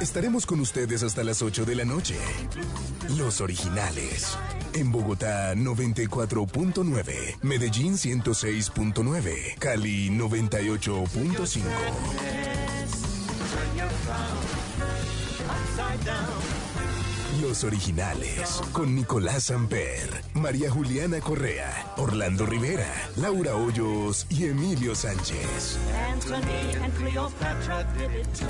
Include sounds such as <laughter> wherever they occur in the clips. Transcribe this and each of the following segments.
Estaremos con ustedes hasta las 8 de la noche. Los originales. En Bogotá 94.9, Medellín 106.9, Cali 98.5. Los originales, con Nicolás Amper, María Juliana Correa, Orlando Rivera, Laura Hoyos y Emilio Sánchez. Anthony and Cleopatra did it too.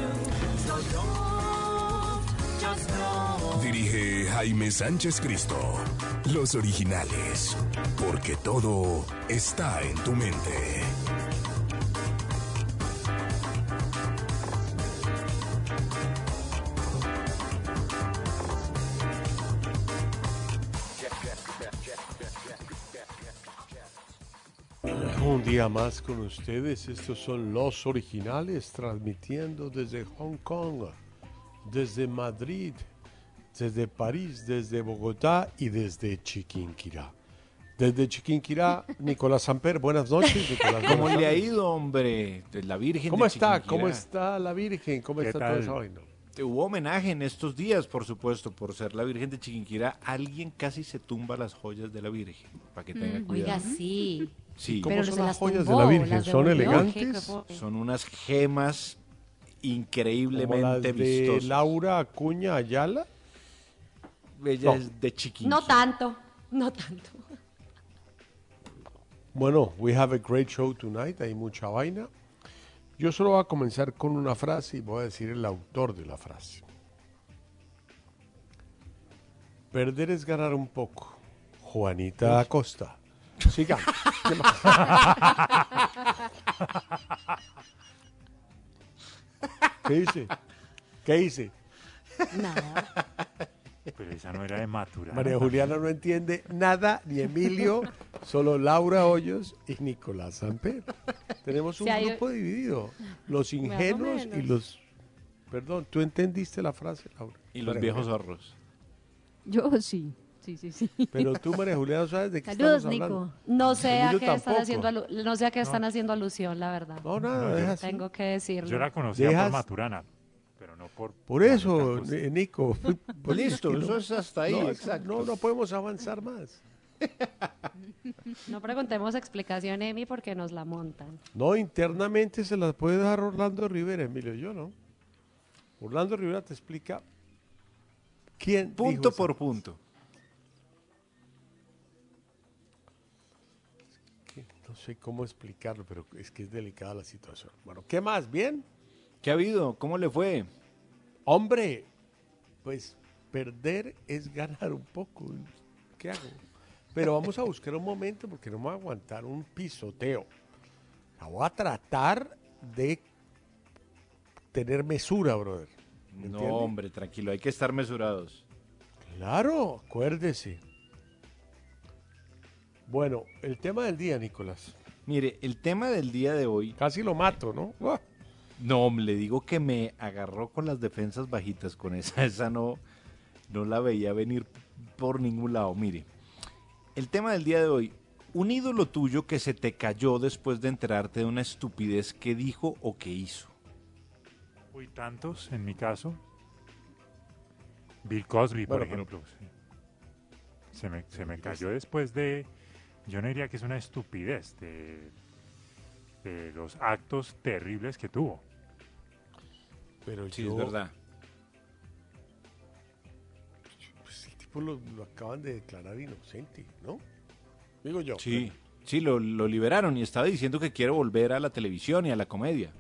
So don't, just know. Dirige Jaime Sánchez Cristo. Los originales, porque todo está en tu mente. Un día más con ustedes, estos son los originales transmitiendo desde Hong Kong, desde Madrid, desde París, desde Bogotá y desde Chiquinquirá. Desde Chiquinquirá, <laughs> Nicolás Samper, buenas noches. Nicolás, ¿Cómo buenas le ha ido, hombre? La Virgen ¿Cómo de está? Chiquinquirá. ¿Cómo está la Virgen? ¿Cómo ¿Qué está tal? esa vaina? Hubo homenaje en estos días, por supuesto, por ser la Virgen de Chiquinquirá. Alguien casi se tumba las joyas de la Virgen, para que tenga Mm, cuidado. Oiga, sí. Sí. ¿Cómo Pero son las las joyas de la Virgen? ¿Son elegantes? ¿Qué- qué- Son unas gemas ¿Como las increíblemente de vistosas. Laura Acuña Ayala? Ella No. es de Chiquinquirá. No tanto, no tanto. Bueno, we have a great show tonight. Hay mucha vaina. Yo solo voy a comenzar con una frase y voy a decir el autor de la frase. Perder es ganar un poco. Juanita Acosta. Siga. ¿Qué más? ¿Qué dice? ¿Qué dice? Nada. Pero esa no era de Maturana. María Juliana no entiende nada, ni Emilio, solo Laura Hoyos y Nicolás Samper. Tenemos un grupo dividido. Los ingenuos y los... Perdón, ¿tú entendiste la frase, Laura? Y los María viejos zorros. Yo sí. Sí, sí, sí. Pero <laughs> tú, María Juliana, ¿sabes de qué Saludos, estamos hablando? Nico. No sé a qué están haciendo alu- no sé a qué están haciendo alusión, la verdad. No, nada, No, así. Tengo que decirlo. Yo la conocía Dejas- por Maturana, pero no por... Por eso, Acosta. Ni- Nico. <laughs> <laughs> pues Listo, es que eso no- es hasta ahí, no, exacto. No, no podemos avanzar más. No preguntemos explicación, Emi, porque nos la montan. No, internamente se las puede dar Orlando Rivera, Emilio, yo no. Orlando Rivera te explica quién dijo Punto esa por punto. Sé cómo explicarlo, pero es que es delicada la situación. Bueno, ¿qué más? ¿Bien? ¿Qué ha habido? ¿Cómo le fue? Hombre, pues perder es ganar un poco. ¿Qué hago? Pero vamos a buscar un momento porque no me voy a aguantar un pisoteo. La voy a tratar de tener mesura, brother. ¿Me No, entiende? hombre, tranquilo, hay que estar mesurados. Claro, acuérdese. Bueno, el tema del día, Nicolás. Mire, el tema del día de hoy, Casi lo mato, ¿no? No, le digo que me agarró con las defensas bajitas, con esa, <laughs> esa no. no la veía venir por ningún lado. Mire, el tema del día de hoy, un ídolo tuyo que se te cayó después de enterarte de una estupidez que dijo o que hizo. Uy, tantos en mi caso. Bill Cosby, por pero- ejemplo. sí. Se me, se me cayó después de. Yo no diría que es una estupidez de, de los actos terribles que tuvo. Pero Sí, yo, es verdad. Pues el tipo lo, lo acaban de declarar inocente, ¿no? Digo yo. Sí, sí, lo, lo liberaron y estaba diciendo que quiere volver a la televisión y a la comedia.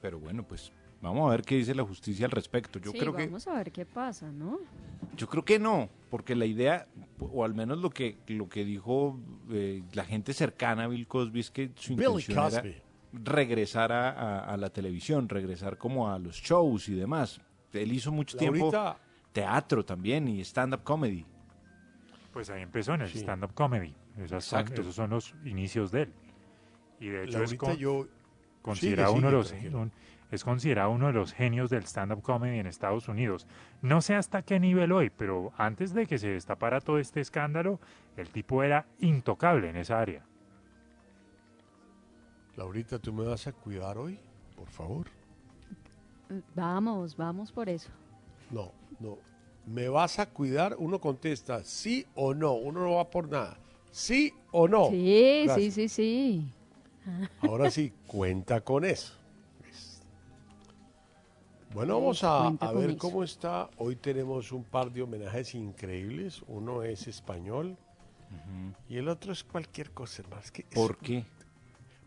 Pero bueno, pues vamos a ver qué dice la justicia al respecto. Yo sí, creo que vamos a ver qué pasa, ¿no? yo creo que no, porque la idea o al menos lo que lo que dijo eh, la gente cercana a Bill Cosby es que su intención era regresar a, a- a la televisión, regresar como a los shows y demás. Él hizo mucho tiempo teatro también y stand-up comedy. Pues ahí empezó en el Sí. stand-up comedy. Esas son- Exacto. esos son los inicios de él. Y de hecho es con- yo... considerado uno de los es considerado uno de los genios del stand-up comedy en Estados Unidos. No sé hasta qué nivel hoy, pero antes de que se destapara todo este escándalo, el tipo era intocable en esa área. Laurita, ¿tú me vas a cuidar hoy? Por favor. Vamos, vamos por eso. No, no. ¿Me vas a cuidar? Uno contesta sí o no. Uno no va por nada. ¿Sí o no? sí, Gracias. sí, sí, sí. Ahora sí, cuenta con eso. Bueno, vamos a, ver eso. cómo está. Hoy tenemos un par de homenajes increíbles. Uno es español y el otro es cualquier cosa. Es que es- ¿Por qué?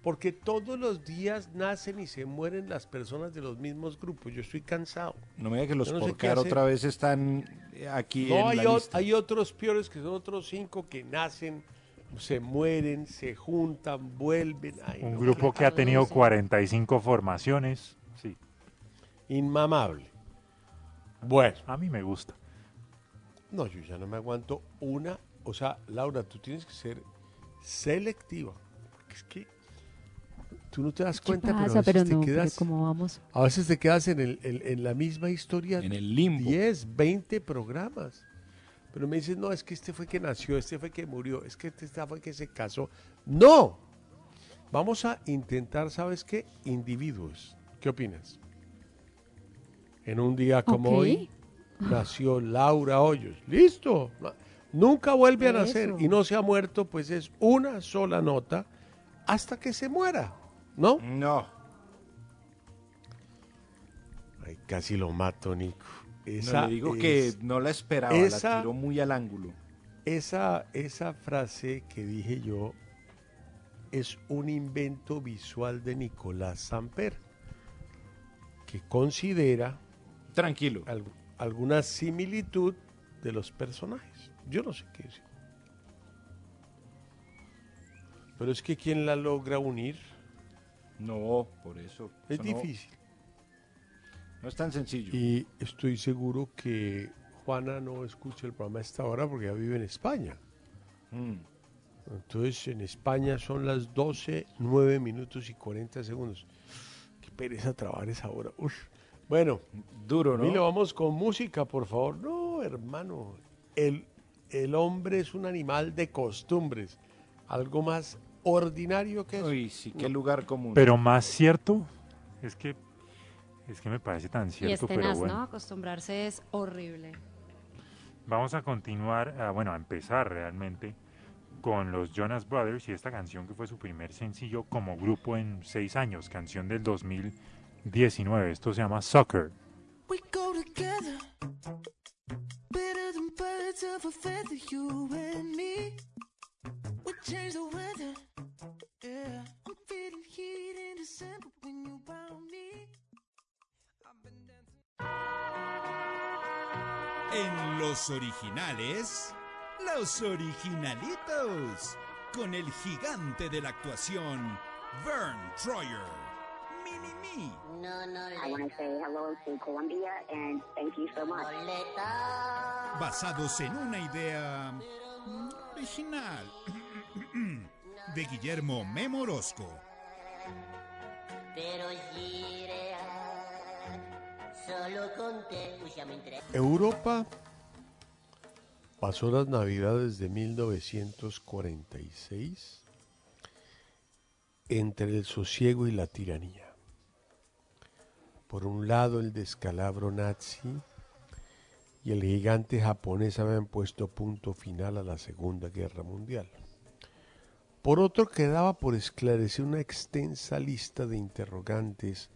Porque todos los días nacen y se mueren las personas de los mismos grupos. Yo estoy cansado. No me diga que los no Porcar otra vez están eh, aquí No, en hay, la o- lista. hay otros peores que son otros cinco que nacen, se mueren, se juntan, vuelven. Ay, Un no, grupo que ha tenido 45 formaciones. Inmamable. Bueno, a mí me gusta. no, yo ya no me aguanto una. O sea, Laura, tú tienes que ser selectiva. Porque es que tú no te das ¿Qué cuenta, pero, a veces Pero te no, quedas, ¿cómo vamos? a veces te quedas en, el- en- en la misma historia En el limbo. 10, 20 programas. Pero me dices, no, es que este fue que nació, este fue que murió, es que este fue que se casó. ¡No! Vamos a intentar, ¿sabes qué? Individuos. ¿Qué opinas? En un día como hoy nació Laura Hoyos. ¡Listo! No- Nunca vuelve a nacer Eso. y no se ha muerto, pues es una sola nota hasta que se muera, ¿no? No. Ay, casi lo mato, Nico. No, Esa le digo es- que no la esperaba, esa- la tiró muy al ángulo. Esa, esa frase que dije yo es un invento visual de Nicolás Samper, que considera Tranquilo. al- alguna similitud de los personajes. Yo no sé qué decir. Pero es que quien la logra unir No, por eso. es Eso no- difícil. No, es tan sencillo. Y estoy seguro que Juana no escucha el programa a esta hora porque ya vive en España. Mm. Entonces en España son las 12, 9 minutos y 40 segundos. Qué pereza trabajar esa hora. Uf. Bueno, Duro, ¿no? Milo, vamos con música, por favor. No, hermano. El, el hombre es un animal de costumbres. Algo más ordinario que eso. Uy, sí, qué lugar común. Pero más cierto, es que es que me parece tan Y es cierto, pero tenaz, bueno. ¿no? Acostumbrarse es horrible. Vamos a continuar, ah, bueno, a empezar realmente con los Jonas Brothers y esta canción que fue su primer sencillo como grupo en seis años, canción del 2019. Esto se llama Soccer. We go together, better than birds of a feather, you and me. We change the weather, yeah. I'm feeling heat in December when you found me. I've been dancing. En los originales, los originalitos, con el gigante de la actuación, Vern Troyer. Mini Me. I want to say hello to Colombia and thank you so much. basados en una idea mm, original <clears throat> de Guillermo Memo Orozco. Però gira solo con te. Usciamo in tre. Europa pasó las navidades de 1946 entre el sosiego y la tiranía. Por un lado el descalabro nazi y el gigante japonés habían puesto punto final a la Segunda Guerra Mundial. Por otro quedaba por esclarecer una extensa lista de interrogantes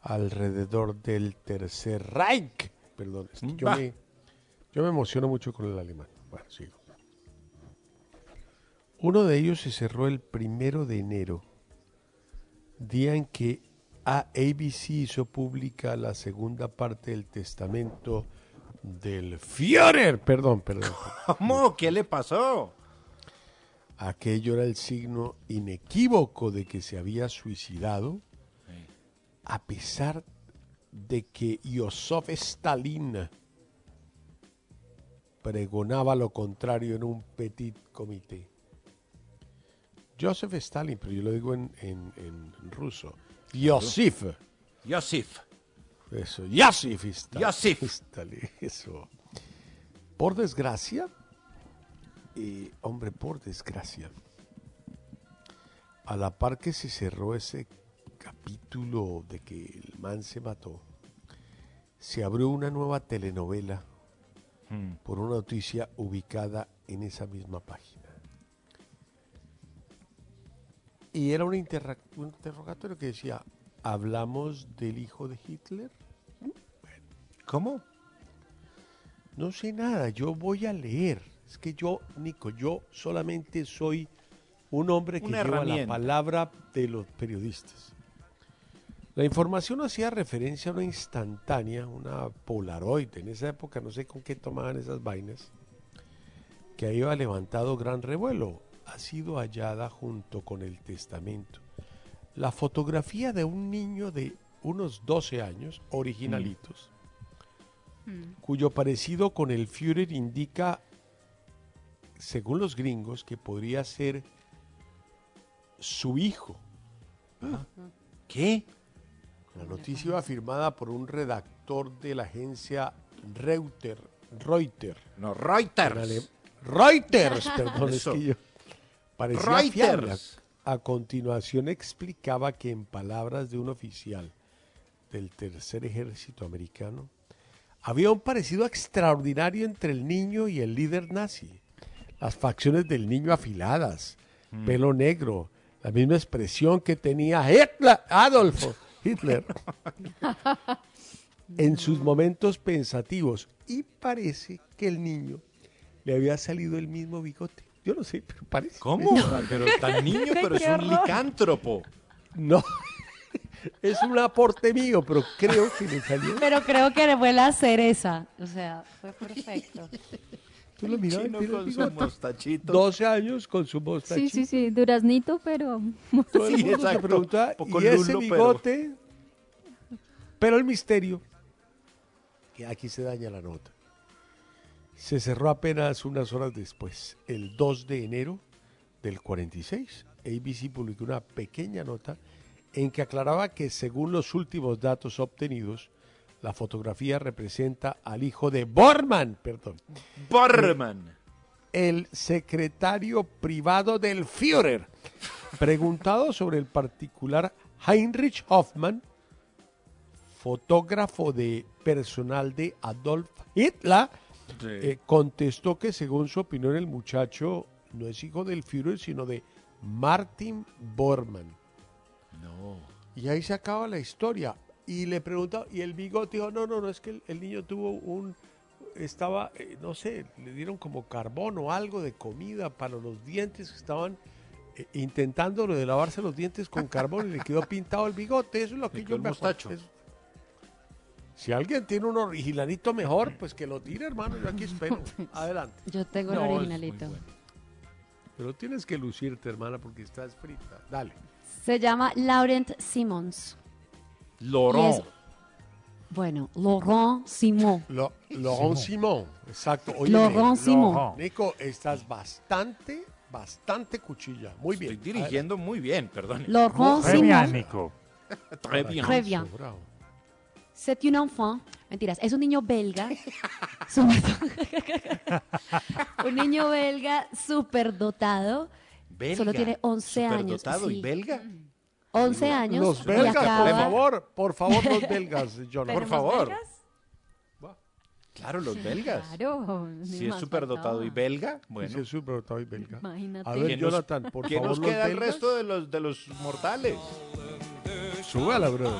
alrededor del Tercer Reich. Perdón, es que yo me, yo me emociono mucho con el alemán. Bueno, sigo. Uno de ellos se cerró el primero de enero, día en que a- ABC hizo pública la segunda parte del testamento del Führer. Perdón, perdón. ¿Cómo? ¿Qué le pasó? Aquello era el signo inequívoco de que se había suicidado, a pesar de que Joseph Stalin pregonaba lo contrario en un petit comité. Joseph Stalin, pero yo lo digo en, en- en ruso. Josif. Yosif. Eso. Stalin, eso. Por desgracia, hombre, por desgracia, a la par que se cerró ese capítulo de que el man se mató, se abrió una nueva telenovela Hmm. por una noticia ubicada en esa misma página. Y era un, interra- un interrogatorio que decía, ¿hablamos del hijo de Hitler? ¿Cómo? No sé nada, yo voy a leer. Es que yo, Nico, yo solamente soy un hombre que Una lleva la palabra de los periodistas. La información hacía referencia a una instantánea, una Polaroid. En esa época no sé con qué tomaban esas vainas, que había levantado gran revuelo. Ha sido hallada junto con el testamento. La fotografía de un niño de unos 12 años, originalitos, cuyo parecido con el Führer indica, según los gringos, que podría ser su hijo. ¿Qué? La noticia iba firmada por un redactor de la agencia Reuters. Reuters. No, Reuters. Reuters, <laughs> perdón, es que yo parecía Reuters. fiable. A continuación explicaba que en palabras de un oficial del tercer ejército americano, había un parecido extraordinario entre el niño y el líder nazi. Las facciones del niño afiladas, Mm. pelo negro, la misma expresión que tenía Hitler, Adolfo Hitler <laughs> en sus momentos pensativos. Y parece que el niño le había salido el mismo bigote. Yo no sé, pero parece. ¿Cómo? Pero tan niño, pero es un horror. licántropo. No, <laughs> es un aporte mío, pero creo que le salió. Pero creo que fue la cereza. O sea, fue perfecto. Tú lo mirabas, Chino mira el con su mostachito. 12 años con su Sí, mostachito. sí, sí, duraznito, pero... Todo el Sí, se ¿y ese lulo, pero- bigote? Pero... el misterio, que aquí se daña la nota, se cerró apenas unas horas después, el 2 de enero del 46. ABC publicó una pequeña nota en que aclaraba que según los últimos datos obtenidos, la fotografía representa al hijo de Bormann, perdón, Borman. el secretario privado del Führer. Preguntado sobre el particular Heinrich Hoffmann, fotógrafo de personal de Adolf Hitler, eh, contestó que según su opinión el muchacho no es hijo del Führer, sino de Martin Bormann. No. Y ahí se acaba la historia. Y le preguntaba, y el bigote dijo, no, no, no, es que el, el niño tuvo un, estaba, eh, no sé, le dieron como carbón o algo de comida para los dientes que estaban eh, intentando lo de lavarse los dientes con carbón y le quedó pintado el bigote. Eso es lo <laughs> que Le yo me acuerdo. Eso. Si alguien tiene un originalito mejor, pues que lo tire, hermano. Yo aquí espero. <laughs> Adelante. Yo tengo No, el originalito. bueno. Pero tienes que lucirte, hermana, porque estás frita. Dale. Se llama Laurent Simons. Laurent. Bueno, Laurent Simon. Lo, Laurent Simon, exacto. Laurent Nico, Simon. Nico, estás bastante, bastante cuchilla. Muy bien. Estoy dirigiendo muy bien, perdón. Laurent Muy bien, Simon. Nico. Très bien. Très bien. Bravo. C'est un enfant. Mentiras, es un niño belga. <laughs> <laughs> un niño belga súper dotado. Belga, Solo tiene 11 años. superdotado y sí. belga. 11 años. Los y belgas, acaba- por favor, por favor, los belgas, <laughs> John. Por favor. Claro, los belgas. Claro. Si es superdotado y belga, bueno. Sí, es superdotado y belga. Imagínate. A ver, ¿Qué nos- Jonathan, por ¿Qué favor, nos los queda el belgas. resto de los, de los mortales? Súbala, bro.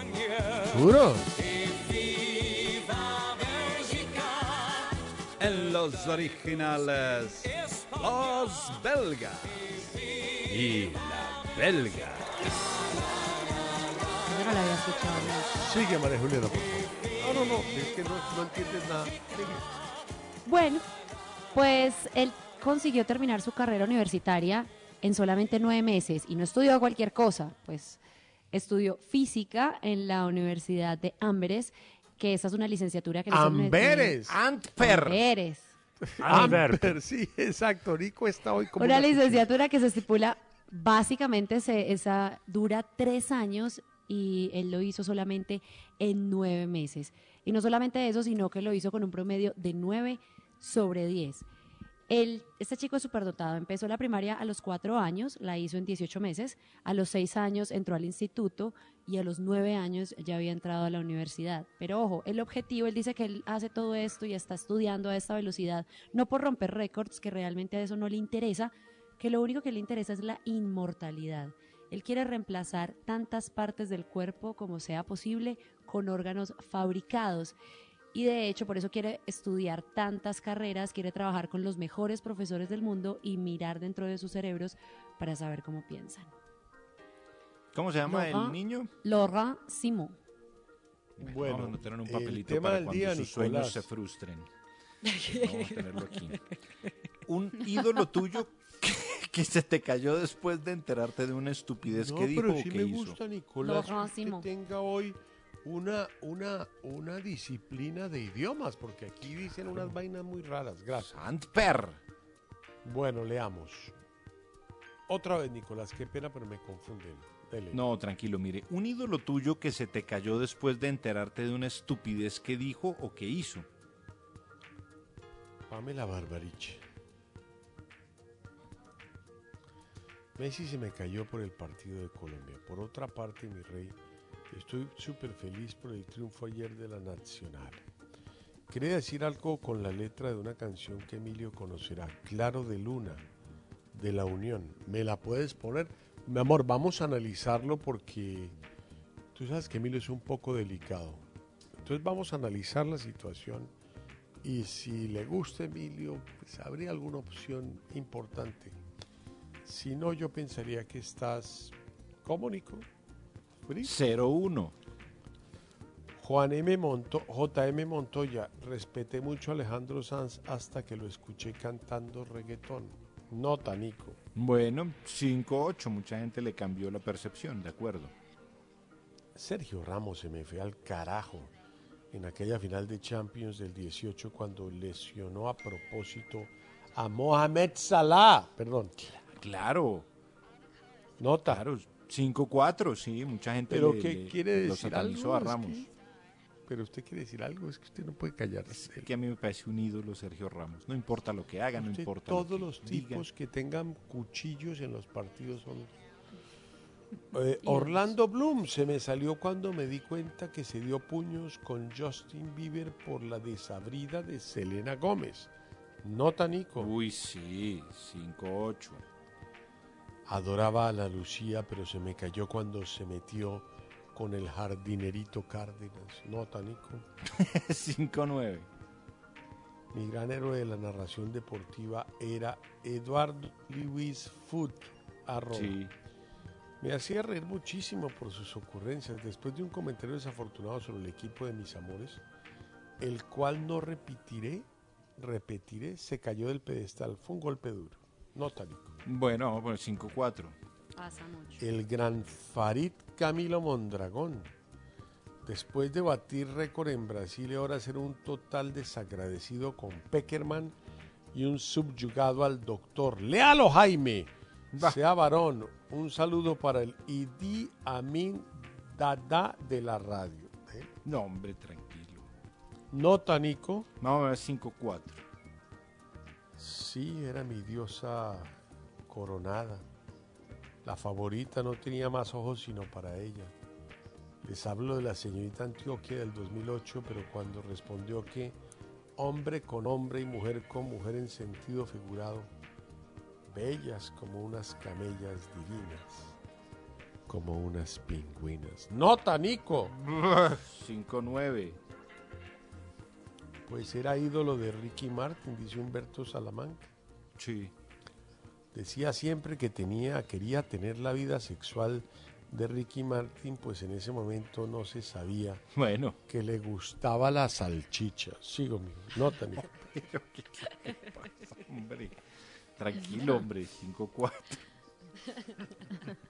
¿Seguro? En los originales, los belgas. Y la belga. Yo no la había escuchado. ¿no? Sigue, María Juliana, por favor. No, no, no, es que no, no entiendes nada. Bueno, pues él consiguió terminar su carrera universitaria en solamente nueve meses y no estudió cualquier cosa, pues estudió física en la Universidad de Amberes, que esa es una licenciatura que Amberes. Antper. Amberes. Amber, <laughs> sí, exacto. Nico está hoy como Una una licenciatura que se estipula, básicamente se, esa dura tres años y él lo hizo solamente en nueve meses. Y no solamente eso, sino que lo hizo con un promedio de nueve sobre diez. Él, este chico es superdotado. Empezó la primaria a los cuatro años, la hizo en 18 meses. A los seis años entró al instituto y a los nueve años ya había entrado a la universidad. Pero ojo, el objetivo, él dice que él hace todo esto y está estudiando a esta velocidad, no por romper récords, que realmente a eso no le interesa, que lo único que le interesa es la inmortalidad. Él quiere reemplazar tantas partes del cuerpo como sea posible con órganos fabricados. Y de hecho, por eso quiere estudiar tantas carreras, quiere trabajar con los mejores profesores del mundo y mirar dentro de sus cerebros para saber cómo piensan. ¿Cómo se llama el niño? Laurent Simon. Bueno, Vamos a en un el papelito tema para del cuando día, sus sueños Nicolás. se frustren. <laughs> Vamos a tenerlo aquí. Un ídolo tuyo que, que se te cayó después de enterarte de una estupidez No, que dijo pero o sí que me hizo. gusta, Nicolás, Lo que tenga hoy una, una, una disciplina de idiomas, porque aquí dicen unas vainas muy raras. Gracias. Antper. Bueno, leamos. Otra vez, Nicolás, qué pena, pero me confunden. Dele. No, tranquilo, mire. Un ídolo tuyo que se te cayó después de enterarte de una estupidez que dijo o que hizo. Pamela Barbarich. Messi se me cayó por el partido de Colombia. Por otra parte, mi rey, estoy súper feliz por el triunfo ayer de la Nacional. Quería decir algo con la letra de una canción que Emilio conocerá, Claro de Luna, de la Unión. ¿Me la puedes poner? Mi amor, vamos a analizarlo porque tú sabes que Emilio es un poco delicado. Entonces vamos a analizar la situación y si le gusta Emilio, pues habría alguna opción importante. Si no, yo pensaría que estás... ¿Cómo, Nico? ¿Free? 0-1. Juan M. Monto, JM Montoya, respeté mucho a Alejandro Sanz hasta que lo escuché cantando reggaetón. Nota, Nico. Bueno, 5-8. Mucha gente le cambió la percepción, de acuerdo. Sergio Ramos se me fue al carajo en aquella final de Champions del 18 cuando lesionó a propósito a Mohamed Salah. Perdón. Claro, Nota. claro. 5-4, sí. Mucha gente Pero le, ¿qué le- quiere lo decir algo? a Es Ramos. que- pero usted quiere decir algo, es que usted no puede callarse. Es que a mí me parece un ídolo Sergio Ramos. No importa lo que haga, no importa lo todos que los diga. tipos que tengan cuchillos en los partidos son... Eh, Orlando Bloom se me salió cuando me di cuenta que se dio puños con Justin Bieber por la desabrida de Selena Gómez. Nota Nico. Uy, sí, 5-8. Adoraba a la Lucía, pero se me cayó cuando se metió con el jardinerito Cárdenas. Nota Nico. 5-9. Mi gran héroe de la narración deportiva era Eduardo Lewis Foot. Arroba. Sí. Me hacía reír muchísimo por sus ocurrencias después de un comentario desafortunado sobre el equipo de mis amores, el cual no repetiré, repetiré, se cayó del pedestal. Fue un golpe duro. Nota, Nico. Bueno, vamos a poner 5-4. Pasa mucho. El gran Farid Camilo Mondragón. Después de batir récord en Brasil y ahora ser un total desagradecido con Peckerman y un subyugado al doctor. Léalo, Jaime. Va. Sea varón. Un saludo para el Idi Amin dada de la radio. ¿eh? No, hombre, tranquilo. Nota, Nico. Vamos a ver 5-4. Sí, era mi diosa coronada. La favorita no tenía más ojos sino para ella. Les hablo de la señorita Antioquia del 2008, pero cuando respondió que hombre con hombre y mujer con mujer en sentido figurado, bellas como unas camellas divinas, como unas pingüinas. ¡Nota, Nico! <laughs> 5-9. Pues era ídolo de Ricky Martin, dice Humberto Salamanca. Sí. Decía siempre que tenía, quería tener la vida sexual de Ricky Martin, pues en ese momento no se sabía Bueno. que le gustaba la salchicha. Sigo, mi nota, Nico. Pero, ¿qué le pasa, hombre? Tranquilo, hombre. 5-4. <laughs>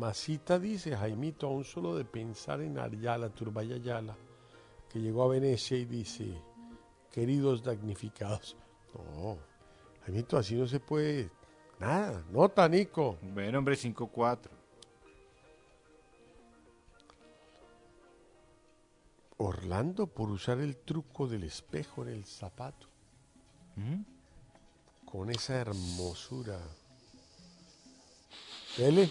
Masita dice, Jaimito, aún solo de pensar en Ayala, Turbay Ayala, que llegó a Venecia y dice, queridos damnificados. No, Jaimito, así no se puede. Nada, nota, Nico. Bueno, hombre, 5-4. Orlando por usar el truco del espejo en el zapato. Con esa hermosura. Dele.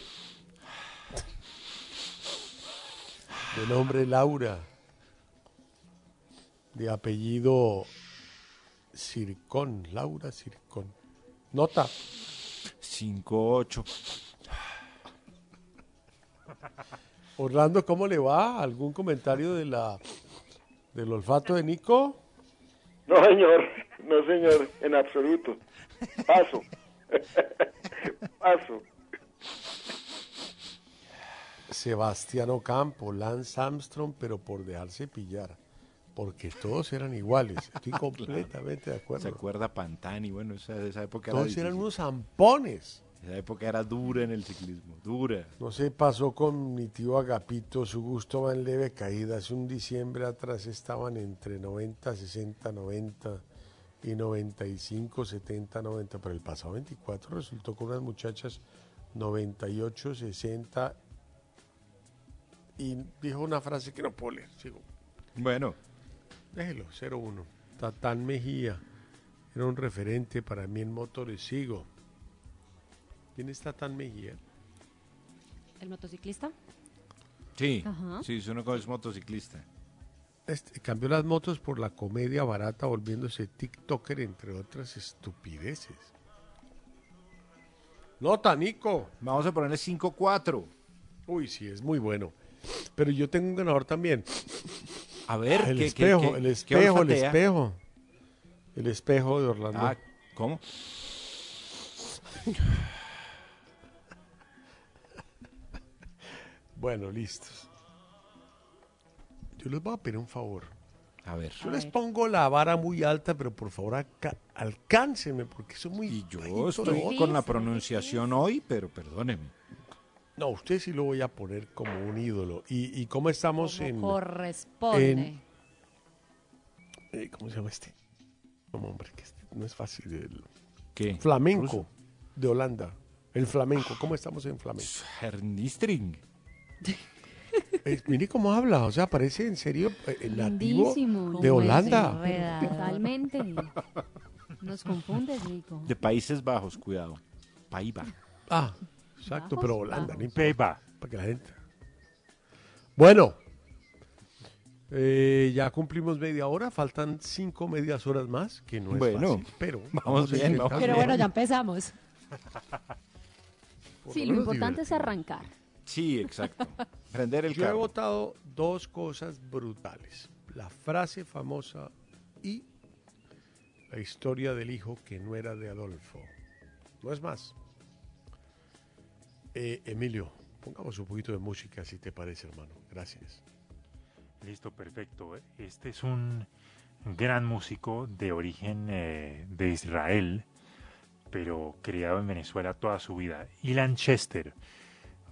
De nombre Laura. De apellido Circón. Laura Circón. Nota. 5-8. Orlando, ¿cómo le va? ¿Algún comentario de la del olfato de Nico? No, señor, no, señor, en absoluto. Paso. <laughs> Paso. Sebastián Ocampo, Lance Armstrong, pero por dejarse pillar. Porque todos eran iguales. Estoy <laughs> completamente de acuerdo. Se acuerda Pantani, bueno, esa, esa época Todos era eran unos zampones. Esa época era dura en el ciclismo, dura. No sé, pasó con mi tío Agapito, su gusto va en leve caída. Hace un diciembre atrás estaban entre 90, 60, 90 y 95, 70, 90. Pero el pasado 24 resultó con unas muchachas 98, 60 y dijo una frase que no puedo leer. Sigo. Bueno, Déjelo, 0-1. Tatán Mejía era un referente para mí en motores. Sigo. ¿Quién es Tatán Mejía? ¿El motociclista? sí, Ajá. sí, es uno que es motociclista. Este, cambió las motos por la comedia barata, volviéndose TikToker, entre otras estupideces. Nota, Nico. Vamos a ponerle 5-4. Uy, sí, es muy bueno. Pero yo tengo un ganador también. A ver, el ¿qué- qué- espejo, qué- el espejo, el espejo. El espejo de Orlando. Ah, ¿cómo? Bueno, listos. Yo les voy a pedir un favor. A ver. Yo les pongo la vara muy alta, pero por favor acá, alcáncenme, porque son muy... Y yo estoy con la pronunciación hoy, pero perdóneme. No, usted sí lo voy a poner como un ídolo. ¿Y, y cómo estamos Como en... corresponde. en- eh, ¿Cómo se llama este? No, hombre, que este no es fácil. El ¿Qué? flamenco ¿Ruso? de Holanda. El flamenco. ¿Cómo estamos en flamenco? Hernistring. <laughs> Eh, mire cómo habla. O sea, parece en serio eh, el nativo Lindísimo. de Holanda. Totalmente. Nos confundes, Rico. De Países Bajos, cuidado. Paiva. Ah, exacto, Bajos, pero Holanda, importa. Peiba. Para que la gente. Bueno, eh, ya cumplimos media hora, faltan cinco medias horas más, que no es Bueno, fácil, pero vamos a bien, vamos Pero bueno, ya empezamos. <laughs> Sí, lo importante es arrancar. Sí, exacto. <laughs> Prender el Yo he votado dos cosas brutales. La frase famosa y la historia del hijo que no era de Adolfo. No es más. Eh, Emilio, pongamos un poquito de música si te parece, hermano. Gracias. Listo, perfecto. Este es un gran músico de origen eh, de Israel, pero criado en Venezuela toda su vida. Ilan Chester,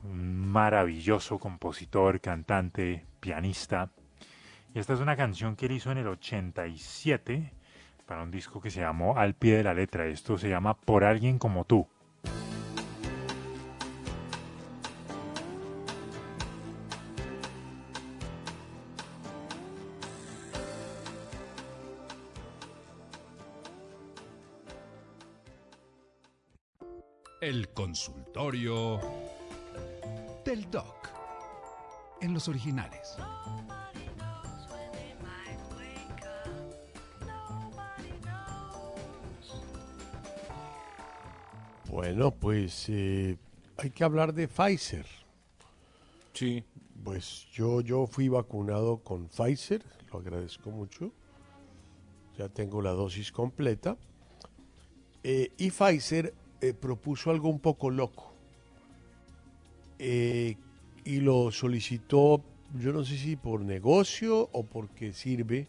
un maravilloso compositor, cantante, pianista. Y esta es una canción que él hizo en el 87 para un disco que se llamó Al pie de la letra. Esto se llama Por alguien como tú. El consultorio del doc. En los originales. Bueno, pues eh, hay que hablar de Pfizer. Sí. Pues yo, yo fui vacunado con Pfizer, lo agradezco mucho. Ya tengo la dosis completa. Eh, y Pfizer eh, propuso algo un poco loco. Eh, y lo solicitó, yo no sé si por negocio o porque sirve,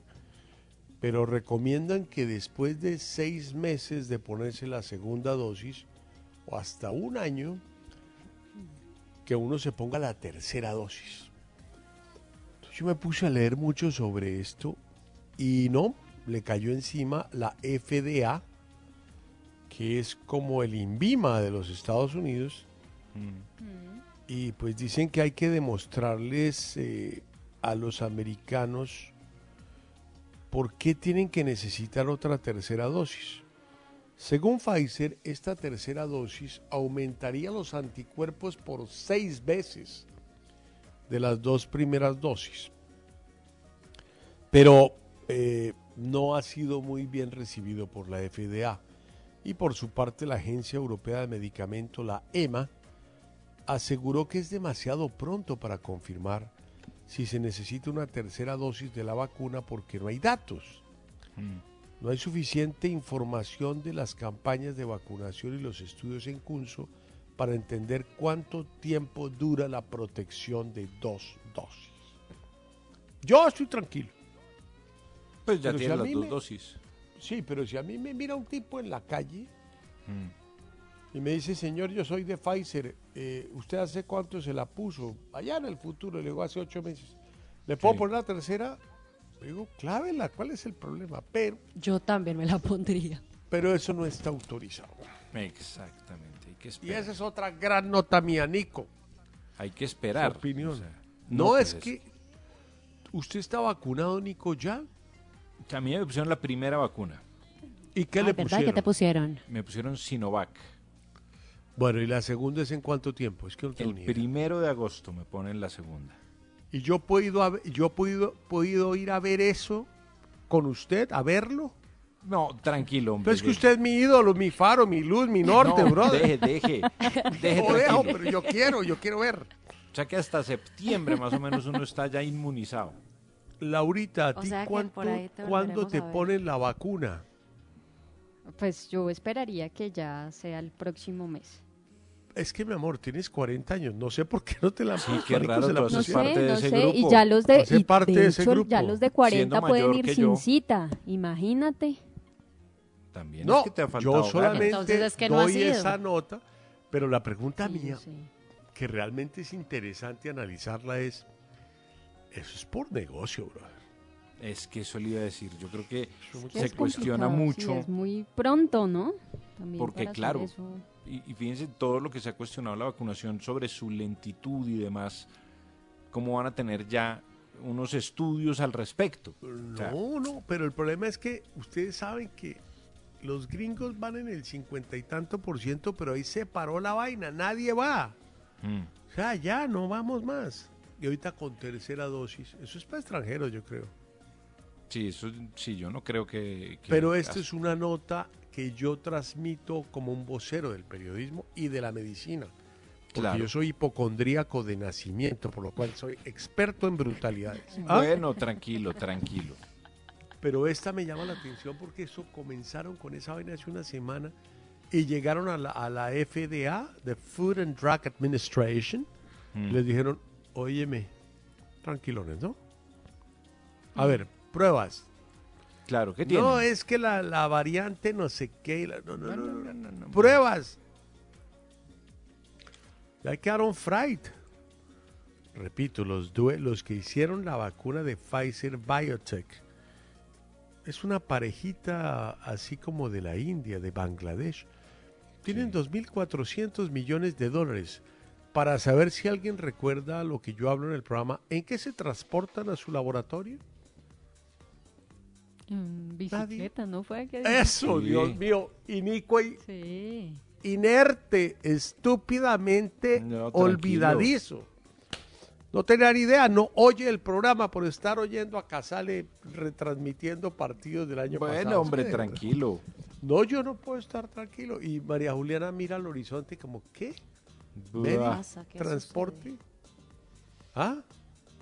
pero recomiendan que después de seis meses de ponerse la segunda dosis, o hasta un año, que uno se ponga la tercera dosis. Entonces yo me puse a leer mucho sobre esto y no, le cayó encima la FDA, que es como el INVIMA de los Estados Unidos, y pues dicen que hay que demostrarles eh, a los americanos por qué tienen que necesitar otra tercera dosis. Según Pfizer, esta tercera dosis aumentaría los anticuerpos por seis veces de las dos primeras dosis. Pero eh, no ha sido muy bien recibido por la FDA. Y por su parte, la Agencia Europea de Medicamento, la EMA, aseguró que es demasiado pronto para confirmar si se necesita una tercera dosis de la vacuna porque no hay datos. No hay suficiente información de las campañas de vacunación y los estudios en curso para entender cuánto tiempo dura la protección de dos dosis. Yo estoy tranquilo. Pues ya si tiene las dos me- dosis. Sí, pero si a mí me mira un tipo en la calle y me dice, señor, yo soy de Pfizer, eh, ¿usted hace cuánto se la puso? Allá en el futuro, le digo, hace ocho meses. ¿Le puedo poner la tercera? Le digo, clávela, ¿cuál es el problema? Pero, Yo también me la pondría. pero eso no está autorizado. Exactamente. Hay que Y esperar. esa es otra gran nota mía, Nico. Hay que esperar. Su opinión. O sea, no, pues es que... ¿Usted está vacunado, Nico, ya? A mí me pusieron la primera vacuna. ¿Y qué Ah, le pusieron? ¿Qué te pusieron? Me pusieron Sinovac. Bueno, ¿y la segunda es en cuánto tiempo? Es que no tengo El ni idea. primero de agosto me ponen la segunda. Y yo he podido, haber- yo podido, podido ir a ver eso con usted, a verlo. No, tranquilo, hombre. Pero es que usted es mi ídolo, mi faro, mi luz, mi norte, No, brother. deje, deje. <laughs> Deje Joder, tranquilo. pero yo quiero, yo quiero ver. O sea que hasta septiembre más o menos uno está ya inmunizado. Laurita, ¿a O ti sea cuánto- te cuándo te ponen la vacuna? Pues yo esperaría que ya sea el próximo mes. Es que, mi amor, tienes 40 años. No sé por qué no te la Sí, Marico, qué raro, se la No parte de ese sé. Y grupo. ya los de, Hace y parte de de ese hecho, grupo. ya los de 40 Siendo pueden ir sin yo. cita. Imagínate. También No, es que te ha faltado yo solamente Entonces es que no ha doy sido. esa nota, pero la pregunta Sí, mía, que realmente es interesante analizarla, es, eso es por negocio, brother. Es que eso le iba a decir. Yo creo que Que se es cuestiona sí, mucho. es muy pronto, ¿no? También Porque, claro. Y, y fíjense todo lo que se ha cuestionado la vacunación sobre su lentitud y demás. ¿Cómo van a tener ya unos estudios al respecto? O sea, No, no, pero el problema es que ustedes saben que los gringos van en el cincuenta y tanto por ciento, pero ahí se paró la vaina, nadie va. mm, O sea, ya no vamos más. Y ahorita con tercera dosis, eso es para extranjeros, yo creo. sí, eso sí, yo no creo que. que- Pero esto es una nota que yo transmito como un vocero del periodismo y de la medicina. Porque Claro. yo soy hipocondríaco de nacimiento, por lo cual soy experto en brutalidades. ¿Ah? Bueno, tranquilo, tranquilo. Pero esta me llama la atención porque eso comenzaron con esa vaina hace una semana y llegaron a la, a la FDA, the Food and Drug Administration, Mm. les dijeron, óyeme, tranquilones, ¿no? A ver, pruebas. Claro, ¿qué tiene? No, es que la, la variante no sé qué. la- no, no, no, no. Pruebas. Ya quedaron fried. Repito, los, los que hicieron la vacuna de Pfizer Biotech es una parejita así como de la India, de Bangladesh. Tienen 2.400 millones de dólares para saber si alguien recuerda lo que yo hablo en el programa. ¿En qué se transportan a su laboratorio? Bicicleta, ¿no fue? que Eso, Sí. Dios mío, inicuo y Sí. inerte, estúpidamente No, olvidadizo. No tenía ni idea, no oye el programa por estar oyendo a Casale retransmitiendo partidos del año Bueno, pasado. hombre, Sí, tranquilo. No, yo no puedo estar tranquilo. Y María Juliana mira al horizonte como, ¿qué? ¿Medio Pasa, ¿qué transporte? ¿Ah?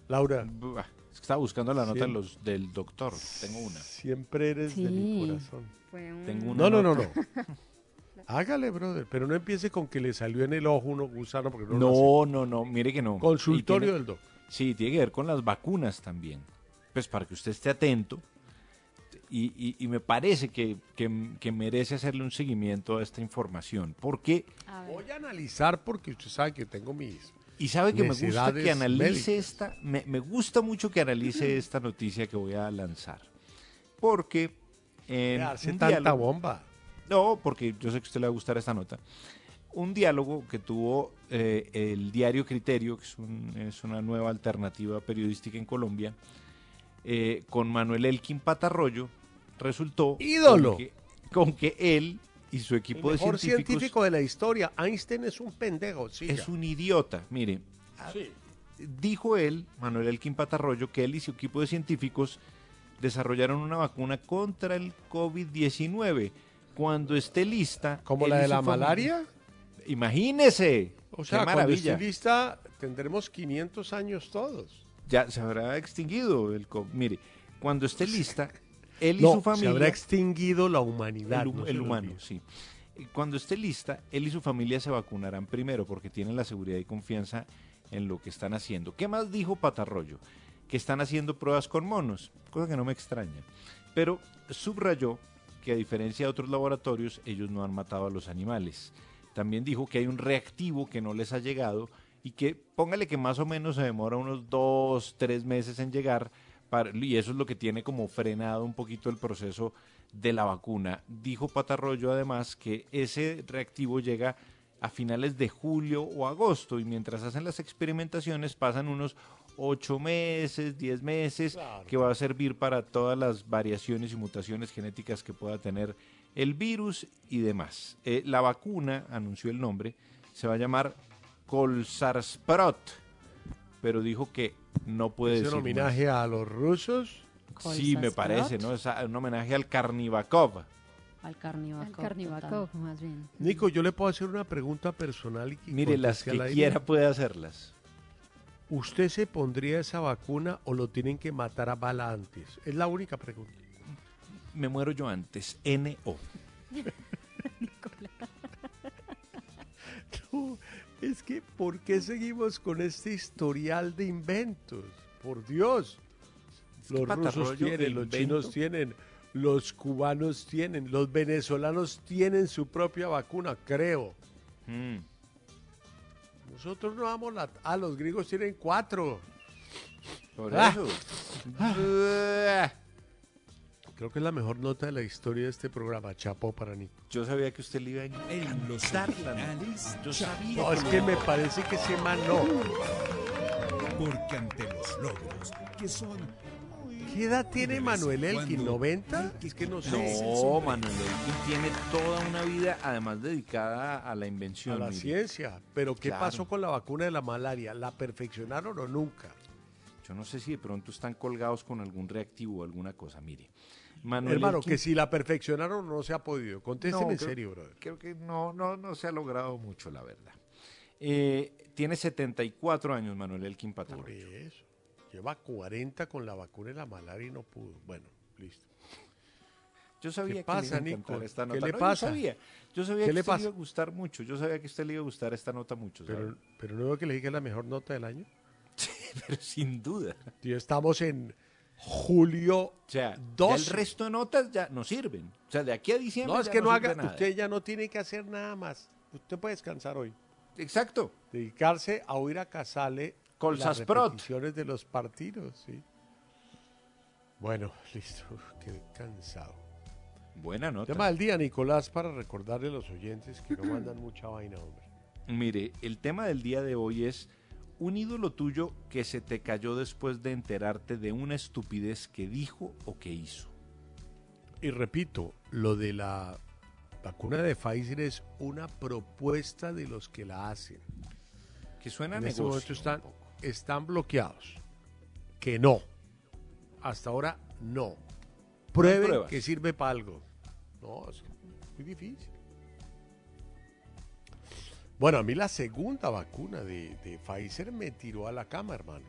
Laura. Buah, Es que estaba buscando la nota de los, del doctor. Tengo una. Siempre eres de mi Sí. corazón. Fue un- Tengo una No, no, no, no. Hágale, brother, pero no empiece con que le salió en el ojo uno gusano porque no, lo No, no, no, mire que no. Consultorio tiene- del doc. Sí, tiene que ver con las vacunas también. Pues para que usted esté atento. Y, y- y me parece que, que- que merece hacerle un seguimiento a esta información. Porque, Voy a analizar porque usted sabe que tengo mis. y sabe que me gusta que analice médicas. esta, me, me gusta mucho que analice esta noticia que voy a lanzar. Porque en Darse un tanta diálogo- bomba. No, porque yo sé que a usted le va a gustar esta nota. Un diálogo que tuvo eh, el diario Criterio, que es, un- es una nueva alternativa periodística en Colombia, eh, con Manuel Elkin Patarroyo, resultó ¡Ídolo! Con, que, con que él y su El equipo de mejor científicos científico de la historia. Einstein es un pendejo, sí. es un idiota. Mire, dijo él, Manuel Elkin Patarroyo, que él y su equipo de científicos desarrollaron una vacuna contra el COVID-19. Cuando esté lista... ¿Como la de la familia- malaria? Imagínese. O sea, qué cuando maravilla. esté lista, tendremos 500 años todos. Ya se habrá extinguido el COVID. Mire, cuando esté lista, él y no, su familia... se habrá extinguido la humanidad. el, no el humano, sí. Cuando esté lista, él y su familia se vacunarán primero porque tienen la seguridad y confianza en lo que están haciendo. ¿Qué más dijo Patarroyo? Que están haciendo pruebas con monos, cosa que no me extraña. Pero subrayó que a diferencia de otros laboratorios, ellos no han matado a los animales. También dijo que hay un reactivo que no les ha llegado y que póngale que más o menos se demora unos dos, tres meses en llegar para- y eso es lo que tiene como frenado un poquito el proceso de la vacuna. Dijo Patarroyo además que ese reactivo llega a finales de julio o agosto y mientras hacen las experimentaciones pasan unos ocho meses, diez meses, que va a servir para todas las variaciones y mutaciones genéticas que pueda tener el virus y demás. Eh, la vacuna, anunció el nombre, se va a llamar Colsarsprot, pero dijo que no puede ¿Es decir un homenaje a los rusos? Sí, me parece, ¿no? Es un homenaje al Karnivakov. Al carnívoro. Al Carnivacov, más bien. Nico, yo le puedo hacer una pregunta personal y que Mire, las que aire? quiera puede hacerlas. ¿Usted se pondría esa vacuna o lo tienen que matar a bala antes? Es la única pregunta. Me muero yo antes. N.O. <laughs> No, <laughs> es que, ¿por qué seguimos con este historial de inventos? Por Dios. Los rusos tienen, los chinos tienen, los cubanos tienen, los venezolanos tienen su propia vacuna, creo. Mm. Nosotros no vamos la... Ah, los griegos tienen cuatro. Por Ah. eso. Creo que es la mejor nota de la historia de este programa, Chapo para Nico. Yo sabía que usted le iba a En los dar la originales, Yo sabía No, es que me parece que ese man no. Porque ante los logros, que son... ¿Qué edad tiene Manuel Elkin? cuando ¿90? Es que no sé. No, Manuel Elkin tiene toda una vida, además dedicada a la a invención. la mire. ciencia. Pero ¿qué Claro. pasó con la vacuna de la malaria? ¿La perfeccionaron o nunca? Yo no sé si de pronto están colgados con algún reactivo o alguna cosa. Mire, Manuel Hermano, que si la perfeccionaron no se ha podido. Contésteme No, en creo- serio, brother. Creo que no, no, no se ha logrado mucho, la verdad. Eh, tiene 74 años Manuel Elkin Por Patarroyo. eso. Lleva 40 con la vacuna de la malaria y no pudo. Bueno, listo. Yo sabía ¿Qué que pasa, le iba a encantar Nico? esta ¿Qué nota. le No, pasa? Yo sabía, yo sabía ¿Qué que le usted pasa? le iba a gustar mucho. Yo sabía que a usted le iba a gustar esta nota mucho. Pero, pero no veo que le dije que es la mejor nota del año. <laughs> Pero sin duda. Y estamos en julio O sea, ya 12. el resto de notas ya no sirven. O sea, de aquí a diciembre No, es ya que no haga, nada. usted ya no tiene que hacer nada más. Usted puede descansar hoy. Exacto. Dedicarse a oír a Casale Con las repeticiones de los partidos, sí. Bueno, <laughs> listo. Qué cansado. Buena nota. Tema del día, Nicolás, para recordarle a los oyentes que no mandan mucha vaina, hombre. Mire, el tema del día de hoy es un ídolo tuyo que se te cayó después de enterarte de una estupidez que dijo o que hizo. Y repito, lo de la vacuna de Pfizer es una propuesta de los que la hacen. Que suena a en este negocio. están, están bloqueados. Que no. Hasta ahora no. Prueben que sirve para algo. No, es muy difícil. Bueno, a mí la segunda vacuna de, de Pfizer me tiró a la cama, hermano.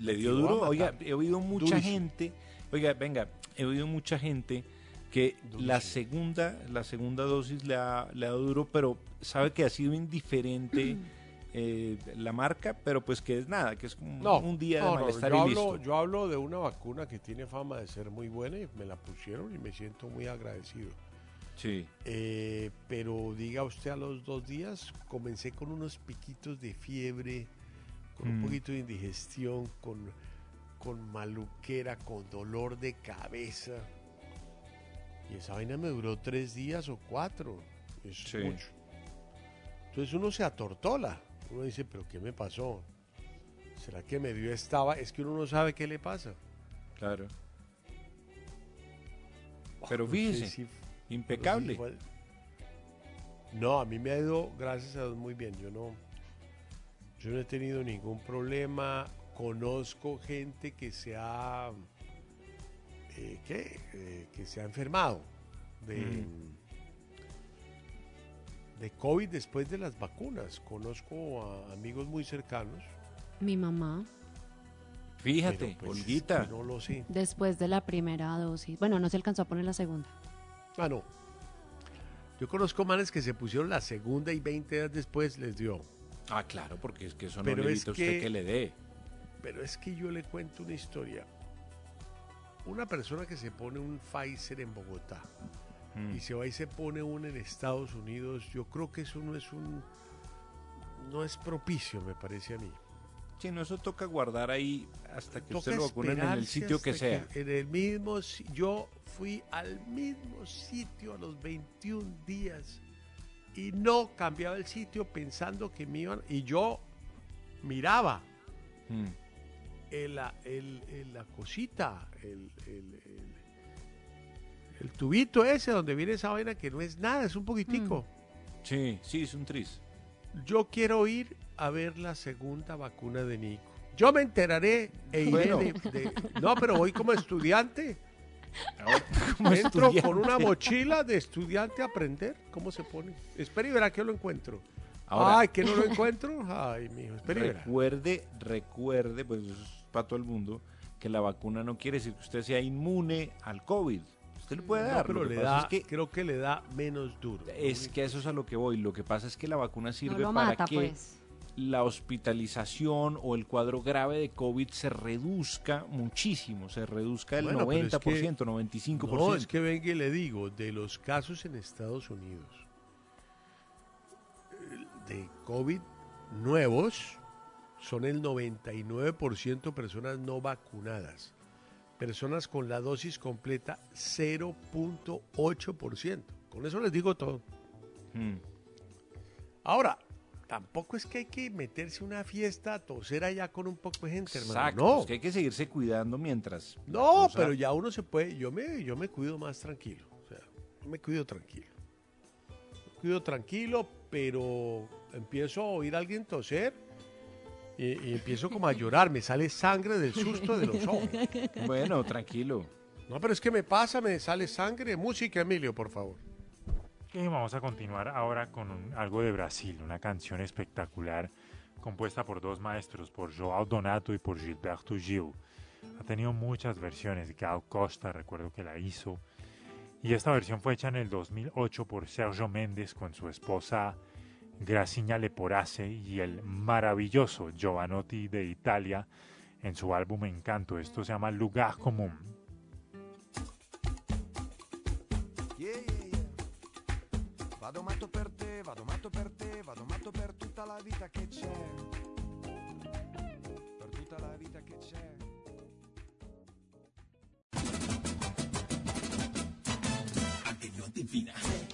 Le dio duro. Oiga, he oído mucha Durísimo. gente. Oiga, venga, he oído mucha gente que la segunda, la segunda dosis le ha, le ha dado duro, pero sabe que ha sido indiferente <clears throat> eh, la marca, pero pues que es nada, que es como No, un día de no, no, malestar yo y hablo, listo. yo hablo de una vacuna que tiene fama de ser muy buena y me la pusieron y me siento muy agradecido. Sí. Eh, pero diga usted a los dos días, comencé con unos piquitos de fiebre, con un Mm. poquito de indigestión, con, con maluquera, con dolor de cabeza. Y esa vaina me duró tres días o cuatro. Es Sí. mucho. Entonces uno se atortola. Uno dice, pero ¿qué me pasó? ¿Será que me dio estaba? Es que uno no sabe qué le pasa. Claro. Pero no sé fíjese, si- impecable. sí fue- No, a mí me ha ido, gracias a Dios, muy bien. Yo no, yo no he tenido ningún problema. Conozco gente que se ha, eh, ¿qué? Eh, que se ha enfermado de, de COVID después de las vacunas. Conozco a amigos muy cercanos. Mi mamá, Fíjate, pues, Olguita. No lo sé. después de la primera dosis, bueno, no se alcanzó a poner la segunda. Ah, no. Yo conozco manes que se pusieron la segunda y 20 días después les dio. Ah, claro, porque es que eso Pero no le es a usted que- que le dé. Pero es que yo le cuento una historia. Una persona que se pone un Pfizer en Bogotá Mm. y se va y se pone uno en Estados Unidos, yo creo que eso no es un no es propicio, me parece a mí. Sí, no, eso toca guardar ahí hasta que usted Toca lo vacunen en el sitio que sea. en el mismo yo fui al mismo sitio a los 21 días y no cambiaba el sitio pensando que me iban y yo miraba Mm. el- la, el- el- la cosita, el, el- tubito ese donde viene esa vaina que no es nada, es un poquitico. Sí, sí, es un tris. Yo quiero ir a ver la segunda vacuna de Nico. Yo me enteraré e iré Bueno. de, de- No, pero voy como estudiante. <laughs> como Entro con una mochila de estudiante a aprender cómo se pone. Espera y verá que lo encuentro. Ahora- Ay, que no lo encuentro. Ay, mijo, espera y verá. Recuerde, recuerde, pues eso es para todo el mundo, que la vacuna no quiere decir que usted sea inmune al COVID. Usted le puede No, dar, pero lo que le da, es que creo que le da menos duro. es que eso es a lo que voy. Lo que pasa es que la vacuna sirve lo para mata, que pues. la hospitalización o el cuadro grave de COVID se reduzca muchísimo, se reduzca del Bueno, pero es 90%, que- 95%. No, es que venga y le digo, de los casos en Estados Unidos de COVID nuevos, son el 99% personas no vacunadas. Personas con la dosis completa, 0.8%. Con eso les digo todo. Mm. Ahora, tampoco es que hay que meterse una fiesta a toser allá con un poco de gente, hermano. Exacto, No. es que hay que seguirse cuidando mientras. No, cosa- pero ya uno se puede, yo me, yo me cuido más tranquilo, o sea, yo me cuido tranquilo. Me cuido tranquilo, pero empiezo a oír a alguien toser y, y empiezo como a llorar, me sale sangre del susto de los ojos. <laughs> Bueno, tranquilo. No, pero es que me pasa, me sale sangre. Música, Emilio, por favor. Y vamos a continuar ahora con un- algo de Brasil, una canción espectacular compuesta por dos maestros, por Joao Donato y por Gilberto Gil. Ha tenido muchas versiones. Gal Costa, recuerdo que la hizo. Y esta versión fue hecha en el 2008 por Sergio Méndez con su esposa Graciña Leporace y el maravilloso Giovanotti de Italia en su álbum Encanto. Esto se llama Lugar Común. Yeah, yeah, yeah. Vado matto per te, vado matto per te, vado matto per tutta la vita che c'è. Per tutta la vita che c'è. En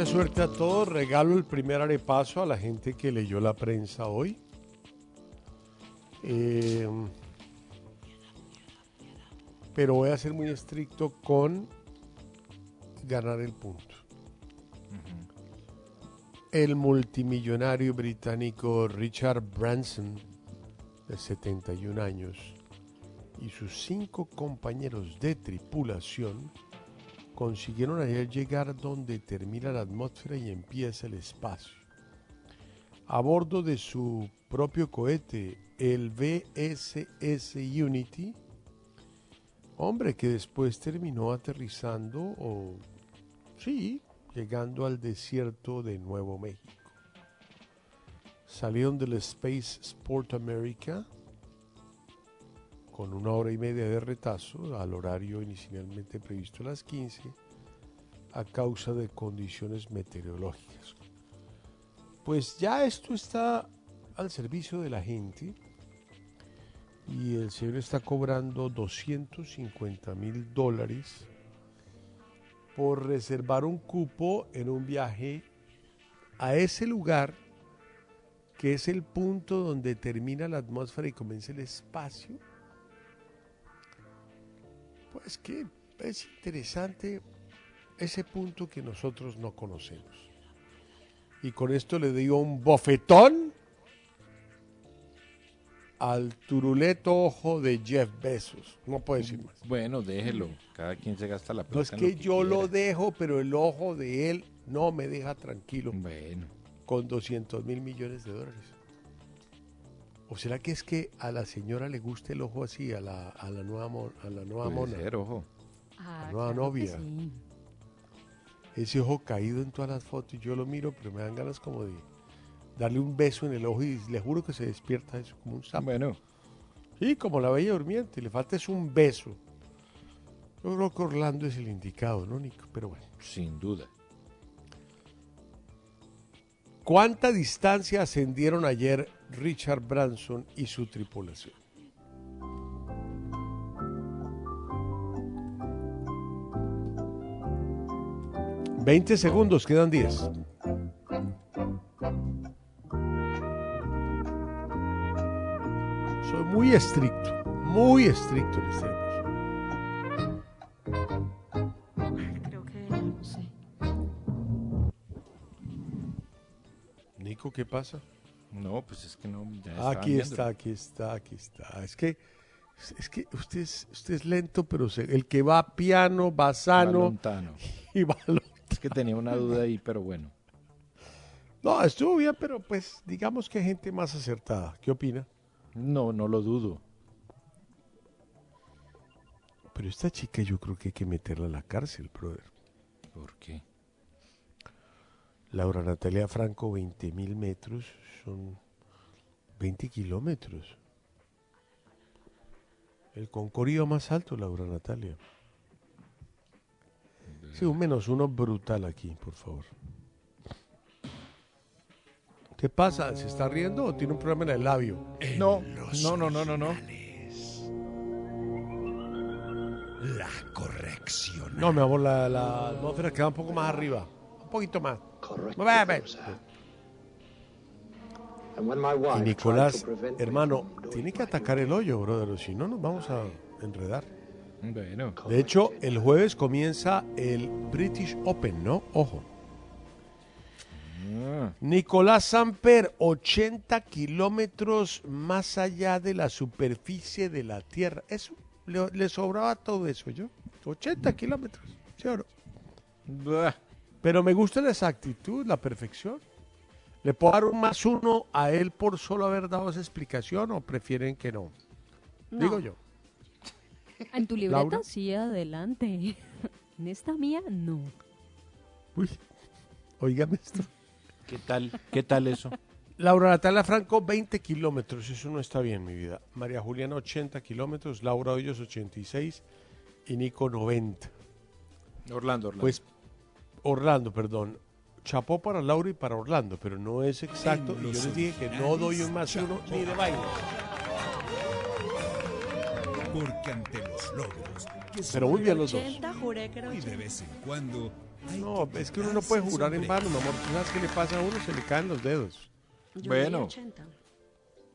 Mucha suerte a todos. Regalo el primer arepaso a la gente que leyó la prensa hoy. Eh, pero voy a ser muy estricto con ganar el punto. El multimillonario británico Richard Branson, de 71 años, y sus cinco compañeros de tripulación consiguieron ayer llegar donde termina la atmósfera y empieza el espacio. A bordo de su propio cohete, el VSS Unity, hombre que después terminó aterrizando o, sí, llegando al desierto de Nuevo México. Salieron del Space Sport America con una hora y media de retazo al horario inicialmente previsto a las 15 a causa de condiciones meteorológicas. Pues ya esto está al servicio de la gente y el señor está cobrando 250 mil dólares por reservar un cupo en un viaje a ese lugar que es el punto donde termina la atmósfera y comienza el espacio pues que es interesante ese punto que nosotros no conocemos. Y con esto le digo un bofetón al turuleto ojo de Jeff Bezos. No puedo decir más. Bueno, déjelo. Cada quien se gasta la plata. No es que, lo que yo lo dejo, pero el ojo de él no me deja tranquilo. Bueno. Con 200 mil millones de dólares. ¿O será que es que a la señora le gusta el ojo así, a la, a la nueva, a la nueva Puede mona? ser, ojo. Ah, La nueva claro que novia. sí. Ese ojo caído en todas las fotos, yo lo miro, pero me dan ganas como de darle un beso en el ojo y le juro que se despierta eso como un sapo. Bueno. Sí, como la bella durmiente, le falta es un beso. Yo creo que Orlando es el indicado, ¿no, Nico? Pero bueno. Sin duda. ¿Cuánta distancia ascendieron ayer Richard Branson y su tripulación? Veinte segundos, quedan 10. Soy muy estricto, muy estricto en este ¿qué pasa? No, pues es que no. ya Aquí está, aquí está, aquí está. Es que, es que usted es, usted es lento, pero se- el que va piano, va Va sano lontano. <laughs> y va Es que tenía una duda ahí, pero bueno. No, estuvo bien, pero pues digamos que hay gente más acertada. ¿Qué opina? No, no lo dudo. Pero esta chica yo creo que hay que meterla a la cárcel, brother. ¿Por qué? Laura Natalia Franco, 20 mil metros, son 20 kilómetros. El concorrido más alto, Laura Natalia. Sí, un menos uno brutal aquí, por favor. ¿Qué pasa? ¿Se está riendo o tiene un problema en el labio? No, no, no, no, no, no. La. Corrección. No, mi amor, la, la atmósfera queda un poco más arriba. Un poquito más. Y Nicolás, hermano, tiene que atacar el hoyo, brother, o si no nos vamos a enredar. Bueno. De hecho, el jueves comienza el British Open, ¿no? Ojo. Ah. Nicolás Samper, 80 kilómetros más allá de la superficie de la Tierra. Eso, le, le sobraba todo eso, ¿yo? 80 kilómetros, ¿sí o no? Pero me gusta esa actitud, la perfección. ¿Le puedo dar un más uno a él por solo haber dado esa explicación o prefieren que no? No. Digo yo. En tu libreta, Laura. sí, adelante. <laughs> En esta mía, no. Uy, oígame esto. ¿Qué tal? ¿Qué tal eso? Laura Natalia Franco, 20 kilómetros. Eso no está bien, mi vida. María Juliana, 80 kilómetros. Laura Hoyos, 86. Y Nico, 90. Orlando, Orlando. Pues, Orlando, perdón. Chapó para Laura y para Orlando, pero no es exacto. Y yo les dije que no doy un más uno ni de baile. Porque ante los logros. que Pero muy bien los dos. 80, juré que era Y de 80. vez en cuando. No, que es que uno no puede jurar en vano, mi amor. ¿Tú sabes qué le pasa a uno? Se le caen los dedos. Yo Bueno. leí 80.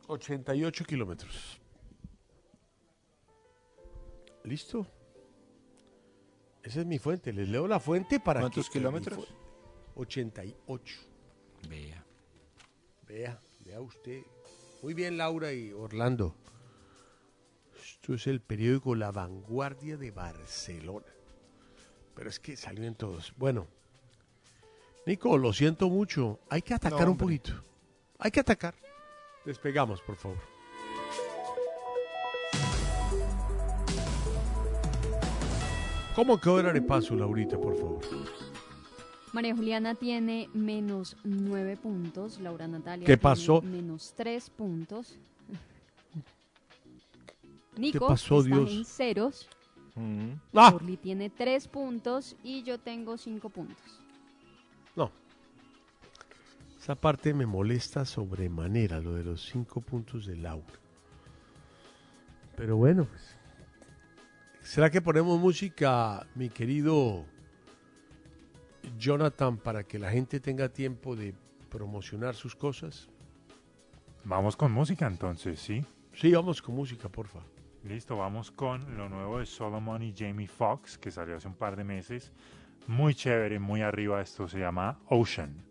88 kilómetros. ¿Listo? Esa es mi fuente. Les leo la fuente para ¿Cuántos que... kilómetros? mi fu- 88. Vea. Vea, vea usted. Muy bien, Laura y Orlando. Esto es el periódico La Vanguardia de Barcelona. Pero es que salió en todos. Bueno, Nico, lo siento mucho. Hay que atacar No, un poquito. Hay que atacar. Despegamos, por favor. ¿Cómo quedó el arepaso, Laurita, por favor? María Juliana tiene menos nueve puntos. Laura Natalia ¿Qué tiene pasó? menos tres puntos. Nico pasó, está Dios? en ceros. Mm. ¡Ah! Orly tiene tres puntos y yo tengo cinco puntos. No. Esa parte me molesta sobremanera, lo de los cinco puntos de Laura. Pero bueno, pues. ¿Será que ponemos música, mi querido Jonathan, para que la gente tenga tiempo de promocionar sus cosas? Vamos con música entonces, ¿sí? Sí, vamos con música, porfa. Listo, vamos con lo nuevo de Solomon y Jamie Foxx, que salió hace un par de meses. Muy chévere, muy arriba. Esto se llama Ocean.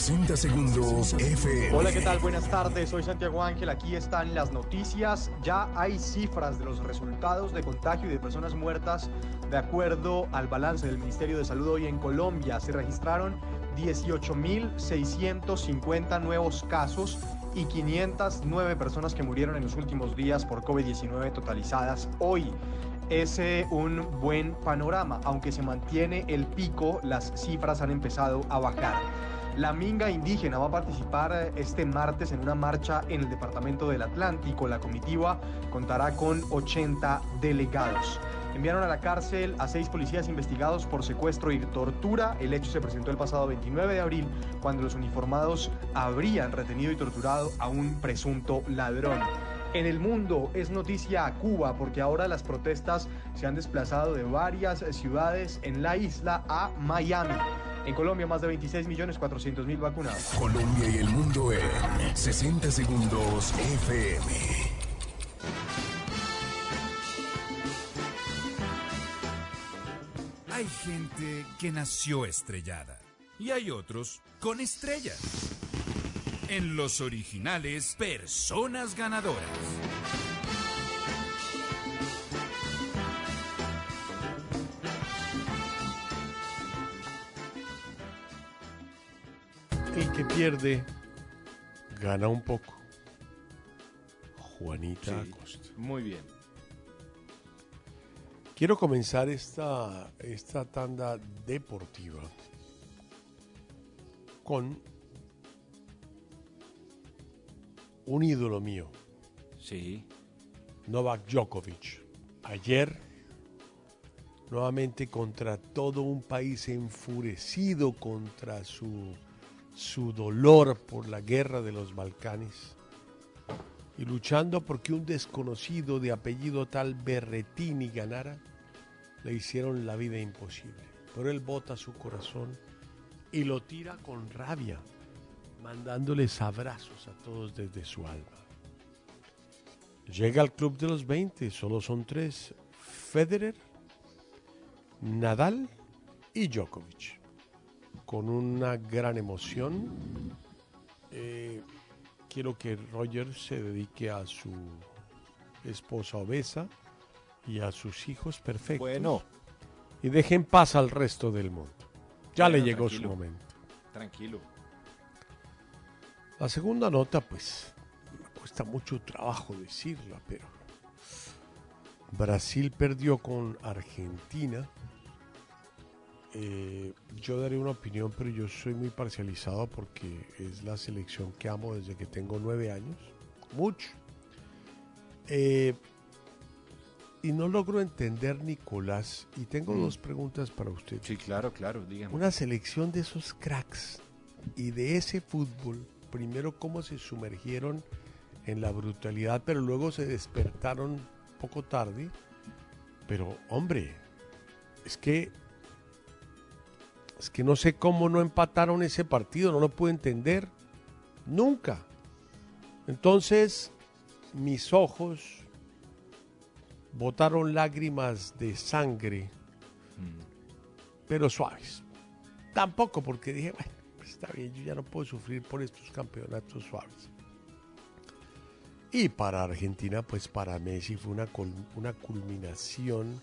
60 segundos. Hola, ¿qué tal? Buenas tardes, soy Santiago Ángel, aquí están las noticias. Ya hay cifras de los resultados de contagio y de personas muertas. De acuerdo al balance del Ministerio de Salud hoy en Colombia, se registraron 18.650 nuevos casos y 509 personas que murieron en los últimos días por COVID-19 totalizadas hoy. Es eh, un buen panorama, aunque se mantiene el pico, las cifras han empezado a bajar. La Minga indígena va a participar eh, este martes en una marcha en el departamento del Atlántico. La comitiva contará con 80 delegados. Enviaron a la cárcel a seis policías investigados por secuestro y tortura. El hecho se presentó el pasado 29 de abril, cuando los uniformados habrían retenido y torturado a un presunto ladrón. En el mundo es noticia a Cuba porque ahora las protestas se han desplazado de varias ciudades en la isla a Miami. En Colombia más de 26 millones 400 mil vacunados. Colombia y el mundo en 60 segundos FM. Hay gente que nació estrellada y hay otros con estrellas. En los originales, personas ganadoras. El que pierde gana un poco. Juanita Sí, Acosta. Muy bien. Quiero comenzar esta, esta tanda deportiva con un ídolo mío. Sí. Novak Djokovic. Ayer, nuevamente contra todo un país enfurecido contra su, su dolor por la guerra de los Balcanes y luchando porque un desconocido de apellido tal Berretini ganara, le hicieron la vida imposible. Pero él bota su corazón y lo tira con rabia, mandándoles abrazos a todos desde su alma. Llega al club de los 20, solo son tres, Federer, Nadal y Djokovic. Con una gran emoción, eh, quiero que Roger se dedique a su esposa obesa y a sus hijos perfectos. Bueno. Y deje en paz al resto del mundo. Ya le llegó su momento. Tranquilo. La segunda nota, pues, me cuesta mucho trabajo decirla, pero Brasil perdió con Argentina. Eh, yo daré una opinión, pero yo soy muy parcializado porque es la selección que amo desde que tengo nueve años. Mucho. Eh, y no logro entender, Nicolás, y tengo Mm. dos preguntas para usted. Sí, claro, claro, dígame. Una selección de esos cracks y de ese fútbol, primero cómo se sumergieron en la brutalidad, pero luego se despertaron poco tarde. Pero hombre, es que es que no sé cómo no empataron ese partido, no lo puedo entender nunca. Entonces, mis ojos botaron lágrimas de sangre, pero suaves. Tampoco porque dije, bueno, pues está bien, yo ya no puedo sufrir por estos campeonatos suaves. Y para Argentina, pues para Messi fue una culminación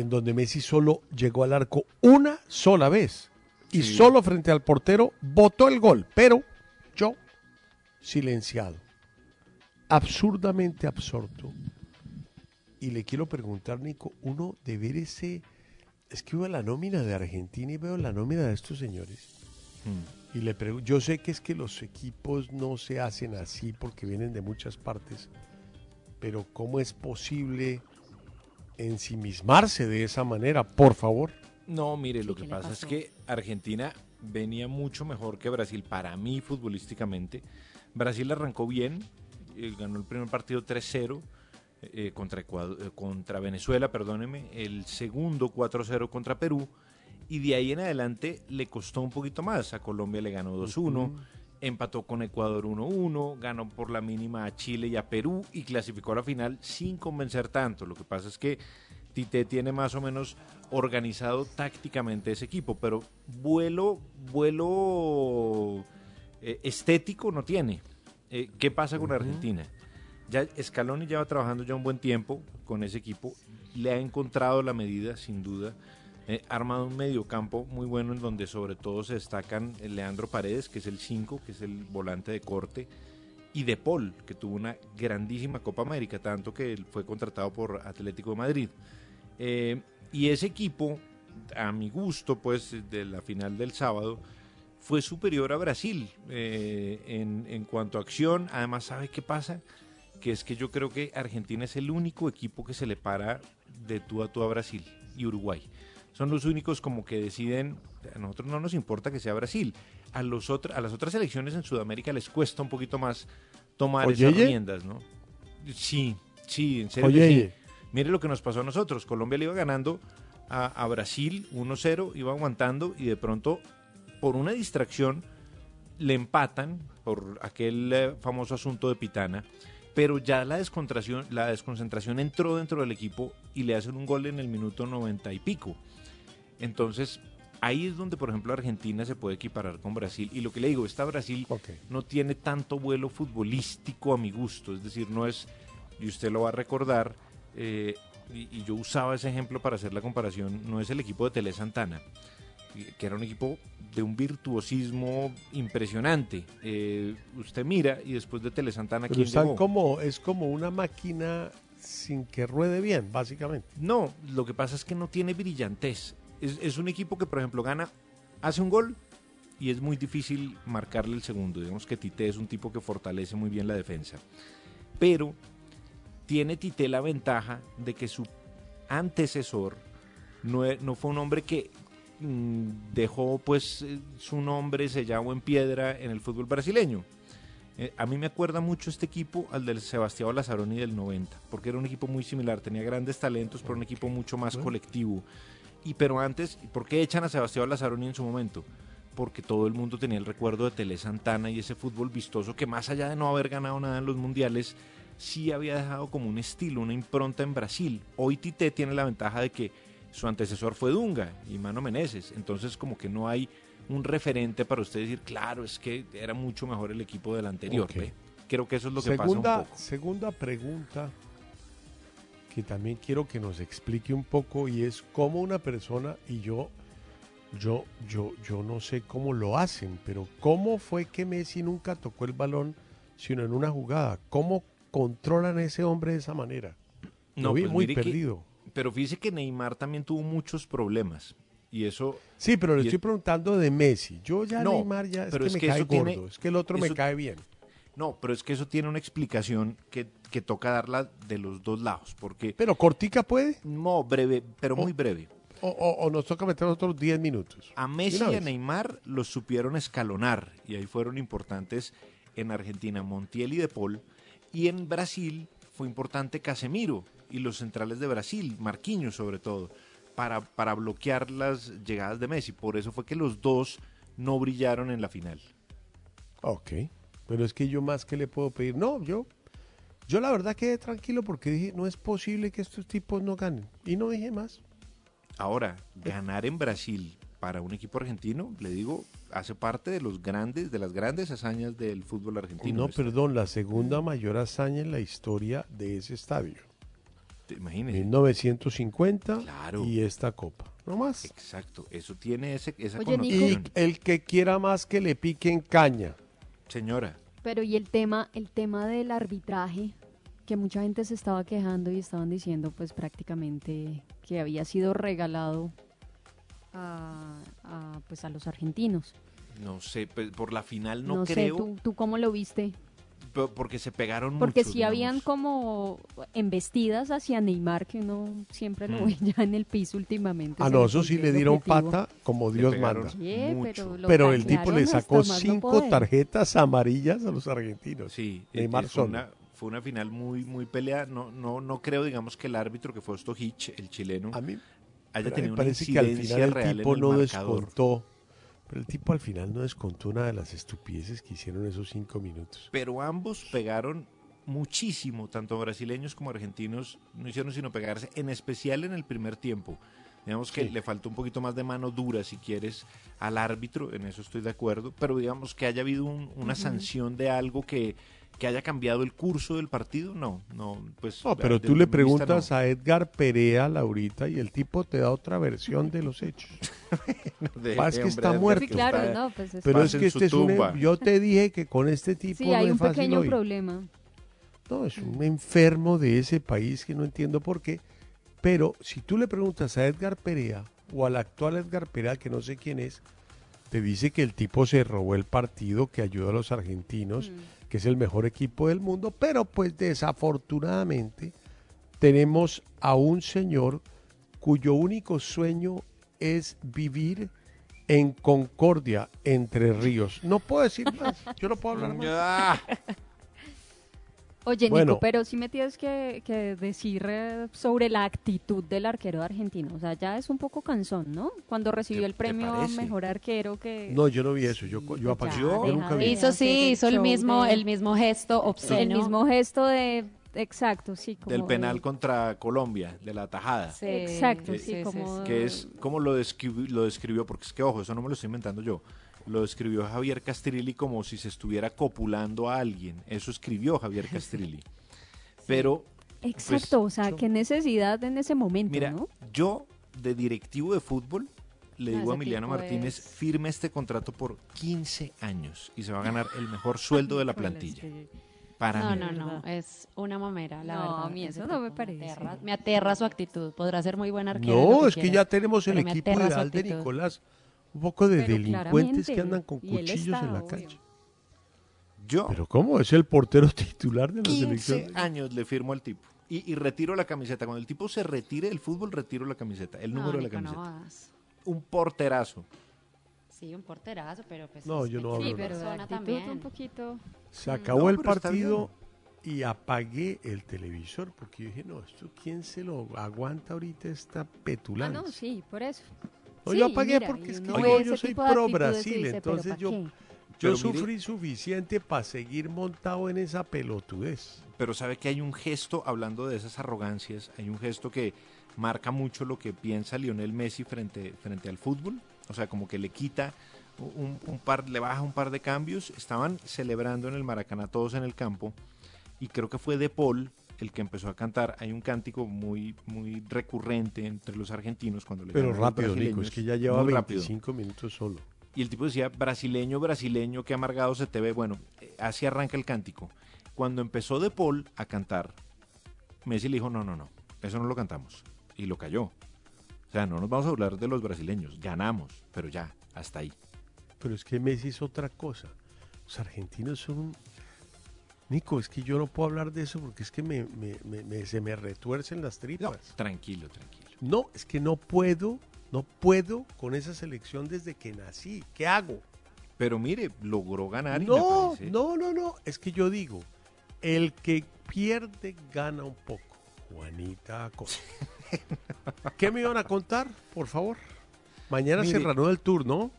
en donde Messi solo llegó al arco una sola vez. Y Sí. solo frente al portero votó el gol, pero yo silenciado. Absurdamente absorto. Y le quiero preguntar, Nico, uno de ver ese... Es que veo la nómina de Argentina y veo la nómina de estos señores. Y le pregunto, yo sé que es que los equipos no se hacen así porque vienen de muchas partes, pero ¿cómo es posible ensimismarse de esa manera? Por favor. No, mire, lo ¿qué que pasa es que Argentina venía mucho mejor que Brasil para mí futbolísticamente. Brasil arrancó bien, eh, ganó el primer partido 3-0 eh, contra, Ecuador- eh, contra Venezuela, perdóneme, el segundo 4-0 contra Perú y de ahí en adelante le costó un poquito más. A Colombia le ganó 2-1, empató con Ecuador 1-1, ganó por la mínima a Chile y a Perú y clasificó a la final sin convencer tanto. Lo que pasa es que Tite tiene más o menos organizado tácticamente ese equipo, pero vuelo, vuelo eh, estético no tiene. Eh, ¿Qué pasa con Argentina? Ya Scaloni lleva trabajando ya un buen tiempo con ese equipo, le ha encontrado la medida, sin duda. Armado un mediocampo muy bueno en donde sobre todo se destacan Leandro Paredes, que es el 5, que es el volante de corte, y De Paul, que tuvo una grandísima Copa América, tanto que fue contratado por Atlético de Madrid. Eh, y ese equipo, a mi gusto, pues, de la final del sábado, fue superior a Brasil eh, en, en cuanto a acción. Además, ¿sabe qué pasa? Que es que yo creo que Argentina es el único equipo que se le para de tú a tú a Brasil y Uruguay. Son los únicos como que deciden, a nosotros no nos importa que sea Brasil. A, los otros a las otras selecciones en Sudamérica les cuesta un poquito más tomar esas riendas, ¿no? Sí, sí, en serio. sí. Mire lo que nos pasó a nosotros. Colombia le iba ganando a, a Brasil 1-0, iba aguantando y de pronto, por una distracción, le empatan por aquel eh, famoso asunto de Pitana. Pero ya la desconcentración, la desconcentración entró dentro del equipo y le hacen un gol en el minuto 90 y pico. Entonces, ahí es donde, por ejemplo, Argentina se puede equiparar con Brasil. Y lo que le digo, esta Brasil no tiene tanto vuelo futbolístico a mi gusto. Es decir, no es, y usted lo va a recordar, eh, y, y yo usaba ese ejemplo para hacer la comparación, no es el equipo de Tele Santana, que era un equipo de un virtuosismo impresionante. Eh, usted mira y después de Tele Santana, ¿quién están llegó? como, es como una máquina sin que ruede bien, básicamente. No, lo que pasa es que no tiene brillantez. Es, es un equipo que, por ejemplo, gana, hace un gol y es muy difícil marcarle el segundo. Digamos que Tite es un tipo que fortalece muy bien la defensa. Pero tiene Tite la ventaja de que su antecesor no, e- no fue un hombre que mm, dejó pues eh, su nombre sellado en piedra en el fútbol brasileño. Eh, a mí me acuerda mucho este equipo al del Sebastián Lazzaroni del 90, porque era un equipo muy similar, tenía grandes talentos, pero un equipo mucho más colectivo. Y pero antes, ¿por qué echan a Sebastián Lazzaroni en su momento? Porque todo el mundo tenía el recuerdo de Tele Santana y ese fútbol vistoso que más allá de no haber ganado nada en los mundiales, sí había dejado como un estilo, una impronta en Brasil. Hoy Tite tiene la ventaja de que su antecesor fue Dunga y Mano Meneses, entonces como que no hay un referente para usted decir, claro, es que era mucho mejor el equipo del anterior. Creo que eso es lo que segunda, pasa un poco. Segunda pregunta que también quiero que nos explique un poco y es cómo una persona y yo yo yo yo no sé cómo lo hacen, pero cómo fue que Messi nunca tocó el balón sino en una jugada, cómo controlan a ese hombre de esa manera. Lo vi pues muy que- perdido. pero fíjese que Neymar también tuvo muchos problemas y eso Sí, pero le estoy preguntando de Messi. Yo ya No, Neymar ya es pero que es me que cae tiene- gordo, es que el otro me cae bien. No, pero es que eso tiene una explicación que, que toca darla de los dos lados, porque... Pero cortica puede. No, breve, pero muy breve. O, o- o nos toca meter otros 10 minutos. A Messi y a. Neymar los supieron escalonar y ahí fueron importantes en Argentina Montiel y De Paul y en Brasil fue importante Casemiro y los centrales de Brasil, Marquinhos sobre todo, para, para bloquear las llegadas de Messi. Por eso fue que los dos no brillaron en la final. Ok, pero es que yo más que le puedo pedir, no, yo, yo la verdad quedé tranquilo porque dije, no es posible que estos tipos no ganen. Y no dije más. Ahora, ganar en Brasil para un equipo argentino, le digo, hace parte de los grandes, de las grandes hazañas del fútbol argentino. No, perdón, la segunda mayor hazaña en la historia de ese estadio. Te- Imagínese. 1950 Claro. y esta copa. No más. Exacto, eso tiene ese, esa Oye, Nico. Y connotación. el que quiera más que le piquen caña. Señora, Pero y el tema, el tema del arbitraje, que mucha gente se estaba quejando y estaban diciendo pues prácticamente que había sido regalado a, a, pues a los argentinos. no sé, pues, por la final no, No, sé, creo, ¿tú, ¿tú cómo lo viste? Porque se pegaron Porque mucho, sí habían como embestidas hacia Neymar, que uno siempre lo Mm. ve ya en el piso últimamente. Ah, se no, eso sí le dieron objetivo. pata como Dios manda. Sí, pero, el tipo le sacó no cinco tarjetas amarillas a los argentinos. Sí, eh, Neymar eh, fue, una, fue una final muy muy peleada. No, no, no creo, digamos, que el árbitro que fue Stojic, el chileno, A mí haya tenido me una parece que al final el tipo no marcador. descontó. Pero el tipo al final no descontó una de las estupideces que hicieron esos cinco minutos. Pero ambos pegaron muchísimo, tanto brasileños como argentinos, no hicieron sino pegarse, en especial en el primer tiempo. Digamos que Sí. le faltó un poquito más de mano dura, si quieres, al árbitro, en eso estoy de acuerdo, pero digamos que haya habido un- una sanción de algo que, que haya cambiado el curso del partido, no, no, pues... No, pero tú le preguntas no. a Edgar Perea, Laurita, y el tipo te da otra versión de los hechos. <laughs> De- es que hombre, está muerto. Sí, claro, está- no, pues es- Pero es Paz que este es un... tumba. Yo te dije que con este tipo Sí, no hay es un fácil pequeño hoy. problema. No, es un enfermo de ese país que no entiendo por qué. Pero si tú le preguntas a Edgar Perea o al actual Edgar Perea, que no sé quién es, te dice que el tipo se robó el partido, que ayudó a los argentinos, Mm. que es el mejor equipo del mundo, pero pues desafortunadamente tenemos a un señor cuyo único sueño es vivir en concordia entre ríos. No puedo decir más, yo no puedo hablar más. Oye, Bueno. Nico, pero sí me tienes que, que decir eh, sobre la actitud del arquero argentino. O sea, ya es un poco cansón, ¿no? Cuando recibió ¿Te- el premio a parece? mejor arquero que... No, yo no vi eso, yo, yo apagué. Ya, Yo deja nunca vi. Hizo sí, el hizo el mismo, de- el mismo gesto el obsceno. mismo gesto de... Exacto, sí. Como del de- penal contra Colombia, de la tajada. Sí, Exacto, Que- sí, sí, como... que es como lo, describi- lo describió, porque es que, ojo, eso no me lo estoy inventando yo, lo describió Javier Castrilli como si se estuviera copulando a alguien, eso escribió Javier <laughs> Castrilli. Pero, Exacto, o sea, yo- qué necesidad en ese momento, mira, ¿no? yo de directivo de fútbol le No, digo a Emiliano Martínez, es- firme este contrato por 15 años y se va a ganar el mejor <laughs> sueldo de la plantilla. Para No, mí. no, no, es una mamera, la No, verdad. a mí eso no me parece. Me aterra, me aterra su actitud. Podrá ser muy buen arquero. No, es que quiera, ya tenemos el equipo ideal de. Nicolás. Un poco de Pero delincuentes que andan con cuchillos en la obvio. cancha. Yo Pero ¿cómo? Es el portero <laughs> titular de la 15 selección. años le firmo al tipo. Y, y retiro la camiseta. Cuando el tipo se retire del fútbol, retiro la camiseta, el No, número de la no camiseta. vas. Un porterazo. Sí, un porterazo, pero pues. No, es yo no hablo sí, Actitud también. un poquito. Se acabó No, el partido y apagué el televisor porque yo dije, no, esto quién se lo aguanta ahorita esta Ah, petulancia. no, sí, por eso. No, Sí, yo apagué mira, porque es que yo, soy pro Brasil, dice, ¿pero entonces yo, yo Pero mire- sufrí suficiente para seguir montado en esa pelotudez. Pero sabe que hay un gesto, hablando de esas arrogancias, hay un gesto que marca mucho lo que piensa Lionel Messi frente, frente al fútbol. O sea, como que le quita un, un par, le baja un par de cambios. Estaban celebrando en el Maracaná todos en el campo. Y creo que fue De Paul el que empezó a cantar. Hay un cántico muy, muy recurrente entre los argentinos cuando le Pero rápido, Nico, es que ya lleva Muy rápido. 25 minutos solo. Y el tipo decía, brasileño, brasileño, qué amargado se te ve. Bueno, eh, así arranca el cántico. Cuando empezó De Paul a cantar, Messi le dijo, no, no, no, eso no lo cantamos. Y lo cayó. O sea, no nos vamos a hablar de los brasileños. Ganamos, pero ya, hasta ahí. Pero es que Messi es otra cosa. Los argentinos son... Nico, es que yo no puedo hablar de eso porque es que me, me- me- me- se me retuercen las tripas. Tranquilo, tranquilo. No, es que no puedo, no puedo con esa selección desde que nací. ¿Qué hago? Pero mire, logró ganar. y No, parece- no, no, no. Es que yo digo, el que pierde gana un poco. Juanita. <laughs> ¿Qué me iban a contar, por favor? Mañana Mire, se reanuda el tour, ¿no?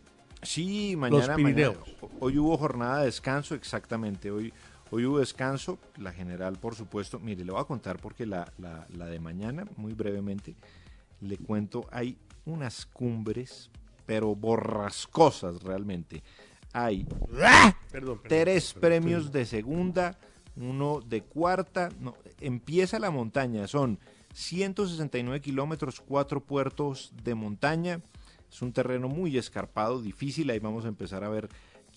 Sí, mañana, Pirineos. mañana- Hoy hubo jornada de descanso, exactamente. Hoy, hoy hubo descanso, la general, por supuesto. Mire, le voy a contar porque la, la- la de mañana, muy brevemente, le cuento, hay unas cumbres, pero borrascosas realmente. Hay Perdón, perdón, tres perdón, premios de segunda, uno de cuarta. No, empieza la montaña, son 169 kilómetros, cuatro puertos de montaña. Es un terreno muy escarpado, difícil. Ahí vamos a empezar a ver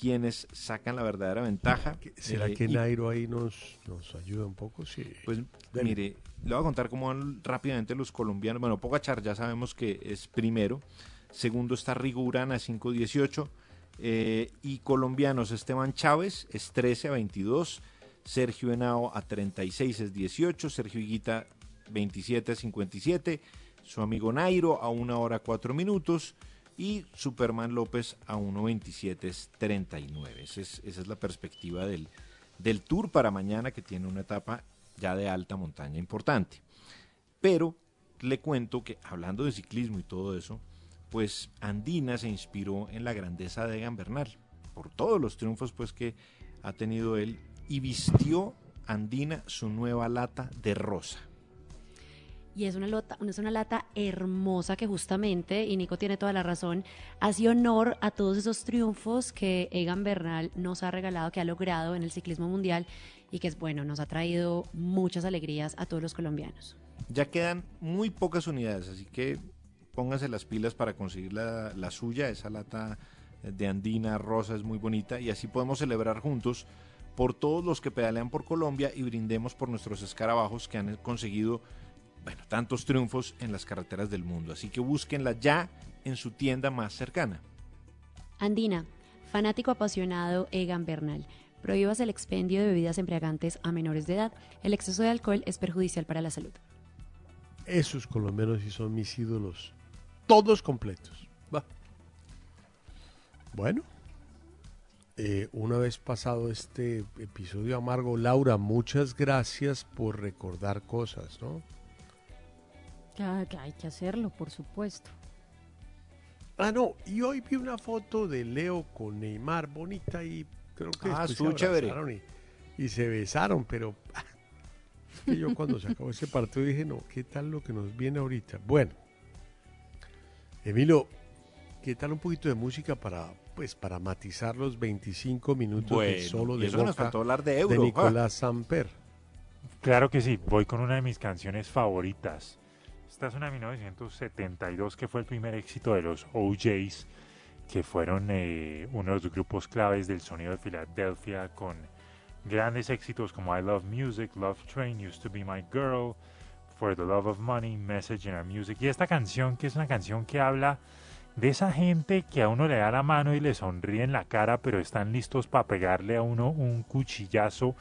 quiénes sacan la verdadera ventaja. ¿Será Eh, que Nairo ahí nos, nos ayuda un poco? Sí. pues Dale. mire, le voy a contar cómo van rápidamente los colombianos. Bueno, Pogachar ya sabemos que es primero. Segundo está Rigurán a 5.18. Eh, y colombianos Esteban Chávez es 13 a 22. Sergio Henao a 36 es 18. Sergio Higuita 27 a 57. Su amigo Nairo a 1 hora 4 minutos. Y Superman López a 1.27 es 39. Esa es, esa es la perspectiva del, del Tour para mañana, que tiene una etapa ya de alta montaña importante. Pero le cuento que hablando de ciclismo y todo eso, pues Andina se inspiró en la grandeza de Egan Bernal, por todos los triunfos pues que ha tenido él, y vistió Andina su nueva lata de rosa. Y es una, lata, es una lata hermosa que justamente, y Nico tiene toda la razón, hace honor a todos esos triunfos que Egan Bernal nos ha regalado, que ha logrado en el ciclismo mundial y que es bueno, nos ha traído muchas alegrías a todos los colombianos. Ya quedan muy pocas unidades, así que pónganse las pilas para conseguir la, la suya. Esa lata de Andina rosa es muy bonita y así podemos celebrar juntos por todos los que pedalean por Colombia y brindemos por nuestros escarabajos que han conseguido bueno, tantos triunfos en las carreteras del mundo. Así que búsquenla ya en su tienda más cercana. Andina, fanático apasionado Egan Bernal. Prohíbas el expendio de bebidas embriagantes a menores de edad. El exceso de alcohol es perjudicial para la salud. Esos colombianos sí son mis ídolos. Todos completos. Va. Bueno. eh, una vez pasado este episodio amargo, Laura, muchas gracias por recordar cosas, ¿no? Que, que hay que hacerlo, por supuesto. Ah, no, y hoy vi una foto de Leo con Neymar, bonita y creo que Ah, se chévere. y, y se besaron, pero ah, <laughs> es que yo cuando se acabó ese partido dije, no, ¿qué tal lo que nos viene ahorita? Bueno, Emilio, ¿qué tal un poquito de música para, pues, para matizar los 25 minutos de solo de eso que nos boca faltó hablar de Euro, ah. Nicolás Samper? Claro que sí, voy con una de mis canciones favoritas. Esta es una de 1972 que fue el primer éxito de los OJs, que fueron eh, uno de los grupos claves del sonido de Filadelfia con grandes éxitos como I Love Music, Love Train, Used to Be My Girl, For the Love of Money, Message in Our Music. Y esta canción que es una canción que habla de esa gente que a uno le da la mano y le sonríe en la cara, pero están listos para pegarle a uno un cuchillazo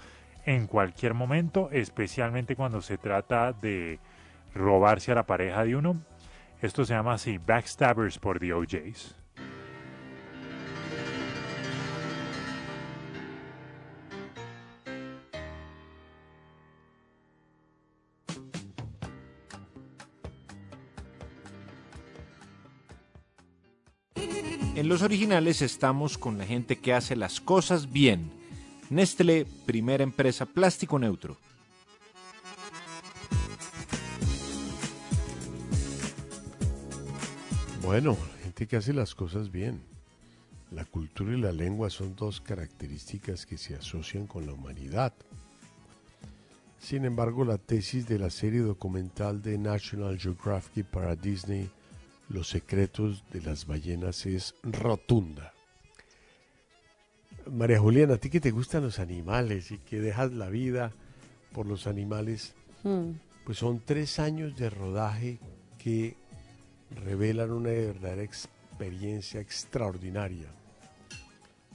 en cualquier momento, especialmente cuando se trata de robarse a la pareja de uno. Esto se llama así, Backstabbers por the OJs. En los originales estamos con la gente que hace las cosas bien. Nestlé, primera empresa plástico neutro. Bueno, gente que hace las cosas bien. La cultura y la lengua son dos características que se asocian con la humanidad. Sin embargo, la tesis de la serie documental de National Geographic para Disney, Los secretos de las ballenas, es rotunda. María Juliana, a ti que te gustan los animales y que dejas la vida por los animales, Mm. pues son tres años de rodaje que revelan una verdadera experiencia extraordinaria.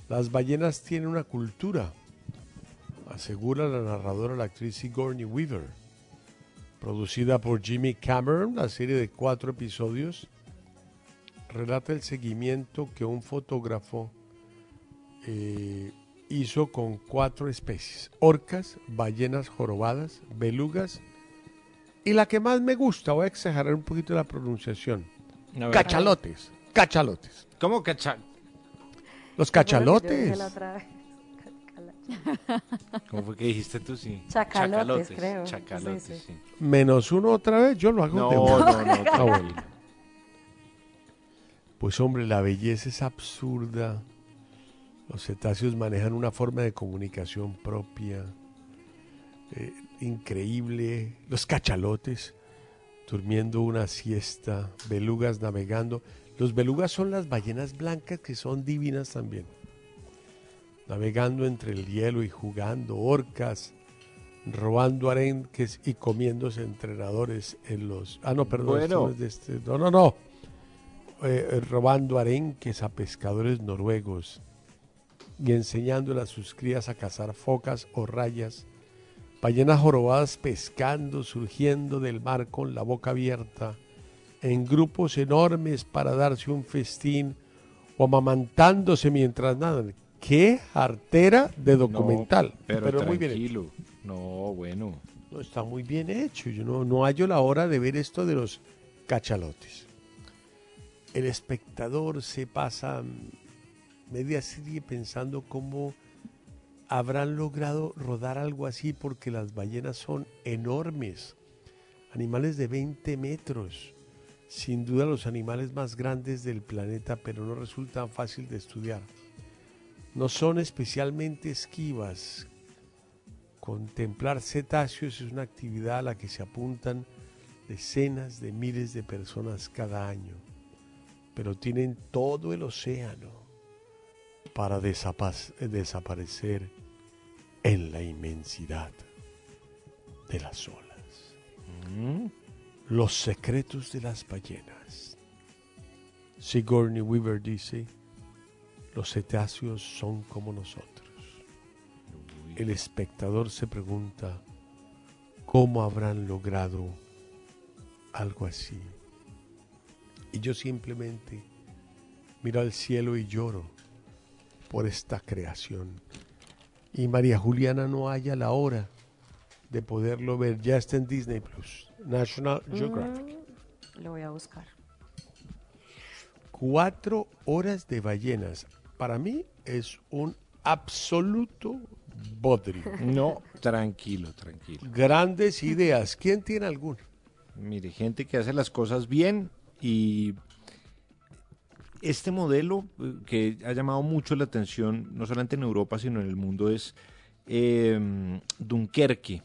Las ballenas tienen una cultura, asegura la narradora, la actriz Sigourney Weaver. Producida por Jimmy Cameron, la serie de cuatro episodios relata el seguimiento que un fotógrafo eh, hizo con cuatro especies: orcas, ballenas jorobadas, belugas y la que más me gusta, voy a exagerar un poquito la pronunciación: cachalotes. Cachalotes. ¿Cómo cacha? Los cachalotes. <laughs> ¿Cómo fue que dijiste tú? Sí. Chacalotes, creo. Chacalotes, Sí, sí. sí. Menos uno otra vez, yo lo hago No, de una. no, no, Ah. Pues hombre, la belleza es absurda. Los cetáceos manejan una forma de comunicación propia, eh, increíble. Los cachalotes durmiendo una siesta, belugas navegando. Los belugas son las ballenas blancas que son divinas también. Navegando entre el hielo y jugando, orcas, robando arenques y comiéndose entrenadores en los... Ah, no, perdón. Bueno. no es de este- No, no, no. Eh, eh, robando arenques a pescadores noruegos y enseñándole a sus crías a cazar focas o rayas, ballenas jorobadas pescando, surgiendo del mar con la boca abierta, en grupos enormes para darse un festín o amamantándose mientras nadan. ¡Qué artera de documental! No, pero, muy bien hecho. No, bueno. No, está muy bien hecho. Yo no, no hallo la hora de ver esto de los cachalotes. El espectador se pasa media serie pensando cómo habrán logrado rodar algo así porque las ballenas son enormes. Animales de 20 metros. Sin duda los animales más grandes del planeta, pero no resultan fácil de estudiar. No son especialmente esquivas, Contemplar cetáceos es una actividad a la que se apuntan decenas de miles de personas cada año, pero tienen todo el océano para desapa- desaparecer en la inmensidad de las olas. Los secretos de las ballenas. Sigourney Weaver dice, los cetáceos son como nosotros. El espectador se pregunta, ¿cómo habrán logrado algo así? Y yo simplemente miro al cielo y lloro por esta creación. Y María Juliana no haya la hora de poderlo ver. Ya está en Disney Plus, National Geographic. Mm, Lo voy a buscar. Cuatro horas de ballenas. Para mí es un absoluto bodrio. No, tranquilo, tranquilo. Grandes ideas. ¿Quién tiene alguna? Mire, gente que hace las cosas bien y este modelo eh, que ha llamado mucho la atención, no solamente en Europa, sino en el mundo, es eh, Dunkerque,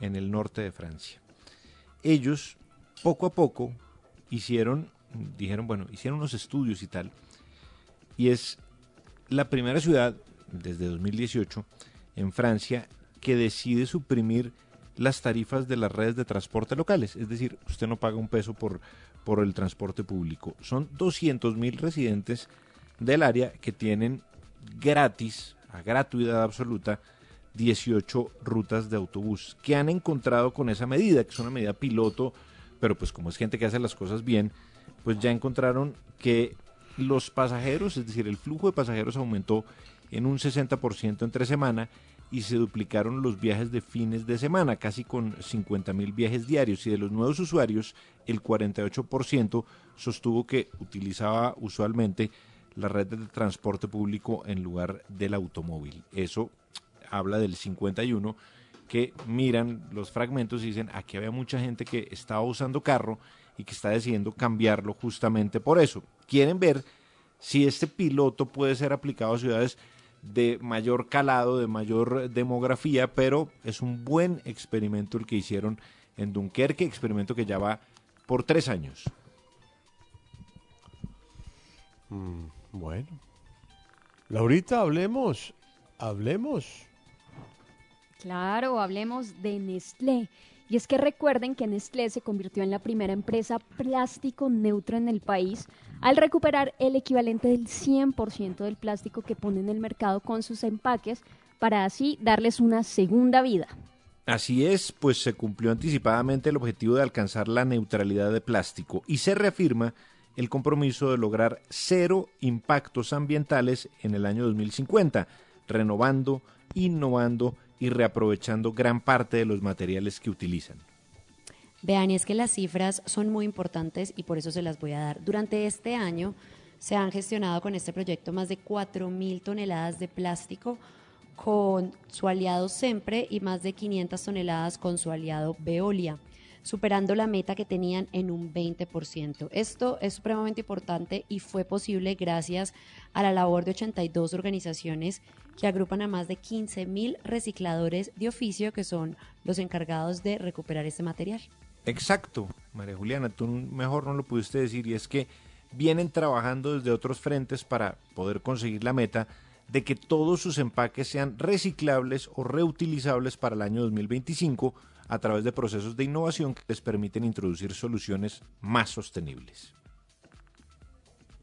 en el norte de Francia. Ellos, poco a poco, hicieron, dijeron, bueno, hicieron unos estudios y tal, y es la primera ciudad, desde 2018, en Francia, que decide suprimir las tarifas de las redes de transporte locales. Es decir, usted no paga un peso por, por el transporte público. Son 200 mil residentes del área que tienen gratis, a gratuidad absoluta, 18 rutas de autobús. ¿Qué han encontrado con esa medida? Que es una medida piloto, pero pues como es gente que hace las cosas bien, pues ya encontraron que los pasajeros, es decir, el flujo de pasajeros aumentó en un 60% entre semana y se duplicaron los viajes de fines de semana, casi con 50 mil viajes diarios. Y de los nuevos usuarios, el 48% sostuvo que utilizaba usualmente la red de transporte público en lugar del automóvil. Eso habla del 51 que miran los fragmentos y dicen aquí había mucha gente que estaba usando carro y que está decidiendo cambiarlo justamente por eso. Quieren ver si este piloto puede ser aplicado a ciudades de mayor calado, de mayor demografía, pero es un buen experimento el que hicieron en Dunkerque, experimento que ya va por tres años. Mm, bueno. Laurita, hablemos, hablemos. Claro, hablemos de Nestlé. Y es que recuerden que Nestlé se convirtió en la primera empresa plástico neutra en el país al recuperar el equivalente del 100% del plástico que pone en el mercado con sus empaques para así darles una segunda vida. Así es, pues se cumplió anticipadamente el objetivo de alcanzar la neutralidad de plástico y se reafirma el compromiso de lograr cero impactos ambientales en el año 2050, renovando, innovando y reaprovechando gran parte de los materiales que utilizan. Vean, y es que las cifras son muy importantes y por eso se las voy a dar. Durante este año se han gestionado con este proyecto más de 4.000 toneladas de plástico con su aliado Sempre y más de 500 toneladas con su aliado Veolia, superando la meta que tenían en un 20%. Esto es supremamente importante y fue posible gracias a la labor de 82 organizaciones que agrupan a más de 15.000 recicladores de oficio que son los encargados de recuperar este material. Exacto, María Juliana, tú mejor no lo pudiste decir y es que vienen trabajando desde otros frentes para poder conseguir la meta de que todos sus empaques sean reciclables o reutilizables para el año 2025 a través de procesos de innovación que les permiten introducir soluciones más sostenibles.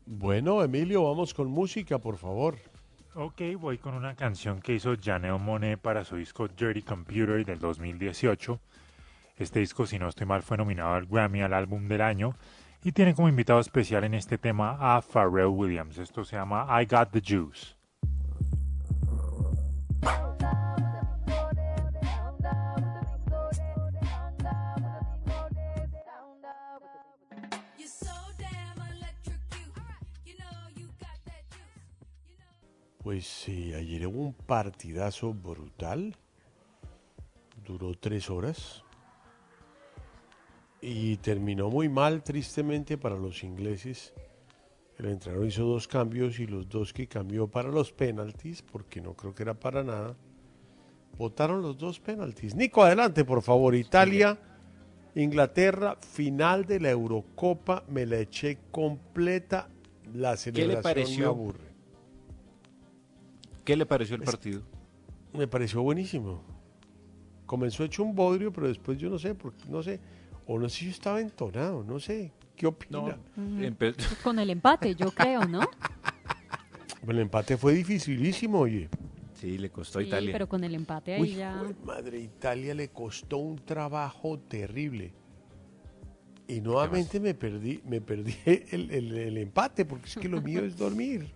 Bueno, Emilio, vamos con música, por favor. Ok, voy con una canción que hizo Janelle Monet para su disco Dirty Computer del 2018. Este disco, si no estoy mal, fue nominado al Grammy al álbum del año y tiene como invitado especial en este tema a Pharrell Williams. Esto se llama I Got the Juice. Pues sí, ayer hubo un partidazo brutal. Duró tres horas. Y terminó muy mal, tristemente, para los ingleses. El entrenador hizo dos cambios y los dos que cambió para los penaltis, porque no creo que era para nada, votaron los dos penaltis. Nico, adelante, por favor. Italia, Inglaterra, final de la Eurocopa, me la eché completa. La celebración me pareció? aburre. ¿Qué le pareció el partido? Me pareció buenísimo. Comenzó hecho un bodrio, pero después yo no sé, porque no sé, o no sé si yo estaba entonado, no sé. ¿Qué opina? No, <laughs> Con el empate, yo creo, ¿no? <laughs> El empate fue dificilísimo, oye. Sí, le costó a Sí, Italia. pero con el empate ahí Uy, ya. madre, Italia le costó un trabajo terrible. Y nuevamente me perdí, me perdí <laughs> el, el- el empate, porque es que lo mío es dormir.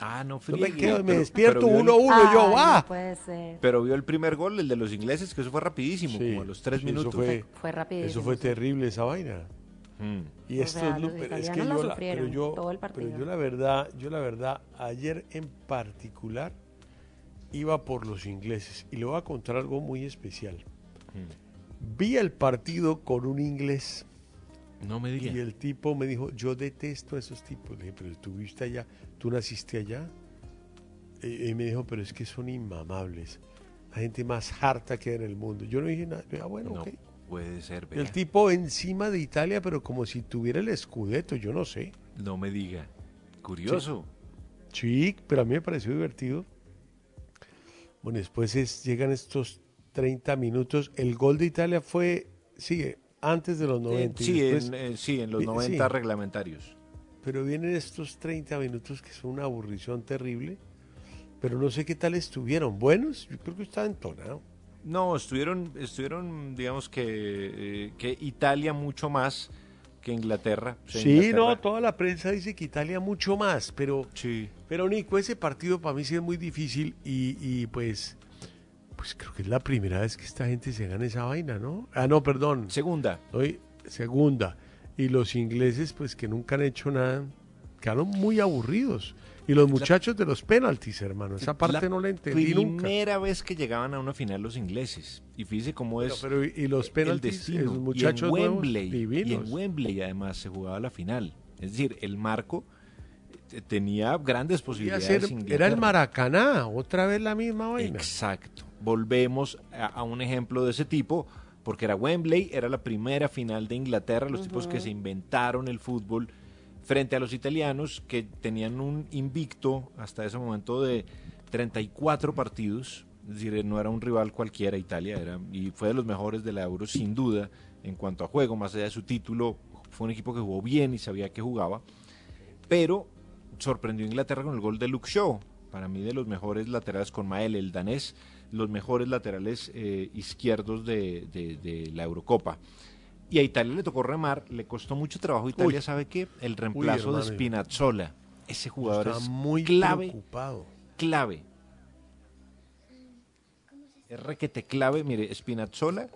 Ah, no, Yo me, me pero- despierto pero vio el- uno a uno, yo, ¡ah! No puede ser. Pero vio el primer gol, el de los ingleses, que eso fue rapidísimo, Sí, como a los tres sí, eso minutos. fue- Fue rapidísimo. Eso fue terrible, esa vaina. Mm. Y esto sea, es lo- los pero es que yo, la pero sufrieron yo, todo el pero partido. yo la verdad, yo la verdad, ayer en particular iba por los ingleses y le voy a contar algo muy especial. Mm. Vi el partido con un inglés No me diga. y el tipo me dijo, yo detesto a esos tipos. Le dije, pero tú viste allá, tú naciste allá. Y, y me dijo, pero es que son inmamables. La gente más harta que hay en el mundo. Yo no dije nada. Ah, bueno, No ok. puede ser, vea. El tipo encima de Italia, pero como si tuviera el escudeto, yo no sé. No me diga. Curioso. Sí, pero a mí me pareció divertido. Bueno, después es- llegan estos 30 minutos. El gol de Italia fue, sigue, antes de los 90. y sí, después- en, eh, sí, en los vi- 90 sí. reglamentarios. Pero vienen estos 30 minutos que son una aburrición terrible. pero no sé qué tal estuvieron. ¿Buenos? Yo creo que estaba entonado. No, estuvieron, estuvieron digamos que, eh, que Italia mucho más que Inglaterra. Sí, Inglaterra- no, toda la prensa dice que Italia mucho más, pero, Sí. pero Nico, ese partido para mí sí es muy difícil y, y pues, pues creo que es la primera vez que esta gente se gana esa vaina, ¿no? Ah, no, perdón. Segunda. Hoy, segunda. Y los ingleses, pues que nunca han hecho nada, quedaron muy aburridos. Y los muchachos de los penaltis, hermano, esa parte no la entendí nunca. primera vez que llegaban a una final los ingleses. Y fíjese cómo es Pero, pero, y los el penaltis, destino. esos muchachos y en Wembley, y en Wembley además se jugaba la final. Es decir, el marco eh, tenía grandes posibilidades. ser- era el. Maracaná, otra vez la misma vaina. Exacto. Volvemos a, a un ejemplo de ese tipo, porque era Wembley, era la primera final de Inglaterra, los tipos que se inventaron el fútbol frente a los italianos que tenían un invicto hasta ese momento de 34 partidos, es decir, no era un rival cualquiera Italia, era y fue de los mejores de la Euro sin duda en cuanto a juego, más allá de su título, fue un equipo que jugó bien y sabía que jugaba, pero sorprendió a Inglaterra con el gol de Luke Shaw, para mí de los mejores laterales con Mael, el danés, los mejores laterales eh, izquierdos de, de- de la Eurocopa. Y a Italia le tocó remar, le costó mucho trabajo. Italia Uy. sabe que el reemplazo de. Spinazzola, ese jugador Está es muy clave, preocupado. clave. Es requete clave, mire, Spinazzola,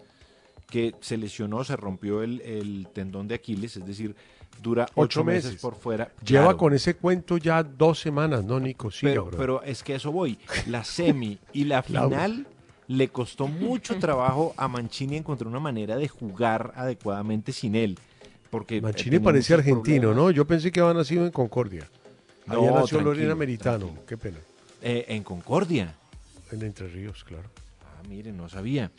que se lesionó, se rompió el, el tendón de Aquiles, es decir, dura ocho, meses. por fuera. Lleva Claro. con ese cuento ya dos semanas, ¿no, Nico? Siga, pero, pero es que eso voy. La semi y la <laughs> final le costó mucho trabajo a Mancini encontrar una manera de jugar adecuadamente sin él. Porque Mancini tenía parecía argentino, problemas. ¿no? Yo pensé que había nacido en Concordia. No, Había nacido tranquilo, Lorena Meritano, qué pena. Eh, en Concordia. En Entre Ríos, claro. Ah, mire, no sabía.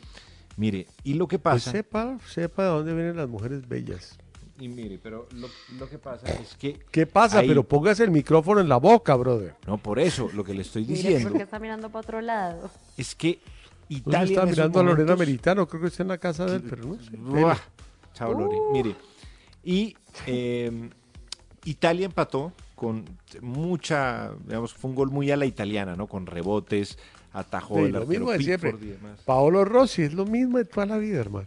Mire, y lo que Pues pasa... sepa, sepa de dónde vienen las mujeres bellas. y mire, pero lo, lo que pasa es que... ¿Qué pasa? ahí- Pero póngase el micrófono en la boca, brother. No, por eso, lo que le estoy Mire, diciendo ¿por qué está mirando para otro lado? es que Italia está en esos mirando a Lorena momentos- Meritano, creo que está en la casa de él, pero no sé. Chao, Lore. Mire, y eh, Italia empató con mucha, digamos, fue un gol muy a la italiana, ¿no? Con rebotes, atajó Sí, el lo mismo de siempre. Paolo Rossi es lo mismo de toda la vida, hermano.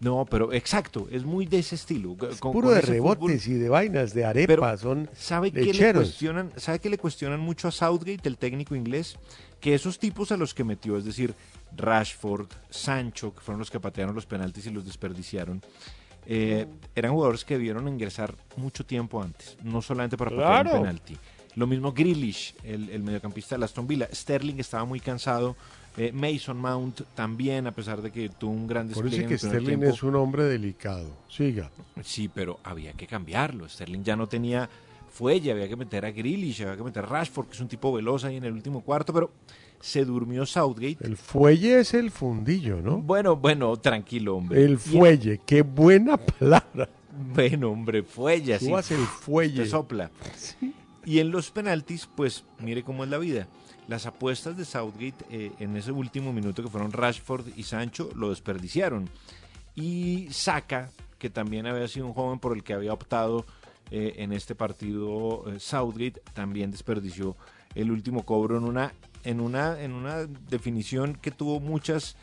No, pero exacto, es muy de ese estilo. Con- Puro con de rebotes fútbol. y de vainas, de arepas, son ¿sabe qué le lecheros. cuestionan? ¿Sabe que le cuestionan mucho a Southgate, el técnico inglés? Que esos tipos a los que metió, es decir, Rashford, Sancho, que fueron los que patearon los penaltis y los desperdiciaron, eh, eran jugadores que debieron ingresar mucho tiempo antes, no solamente para patear un penalti. Lo mismo Grealish, el, el mediocampista de Aston Villa. Sterling estaba muy cansado. eh, Mason Mount también, a pesar de que tuvo un gran despliegue que Sterling tiempo. es un hombre delicado. Siga. Sí, pero había que cambiarlo. Sterling ya no tenía fuelle, había que meter a Grealish, había que meter a Rashford, que es un tipo veloz ahí en el último cuarto, pero se durmió Southgate. El fuelle es el fundillo, ¿no? Bueno, bueno, tranquilo, hombre. El fuelle, qué buena palabra. Bueno, hombre, fuelle así. Subas el fuelle. Te sopla. Y en los penaltis, pues mire cómo es la vida. Las apuestas de Southgate eh, en ese último minuto que fueron Rashford y Sancho lo desperdiciaron. Y Saka, que también había sido un joven por el que había optado eh, en este partido eh, Southgate, también desperdició el último cobro en una, en una, en una definición que tuvo muchas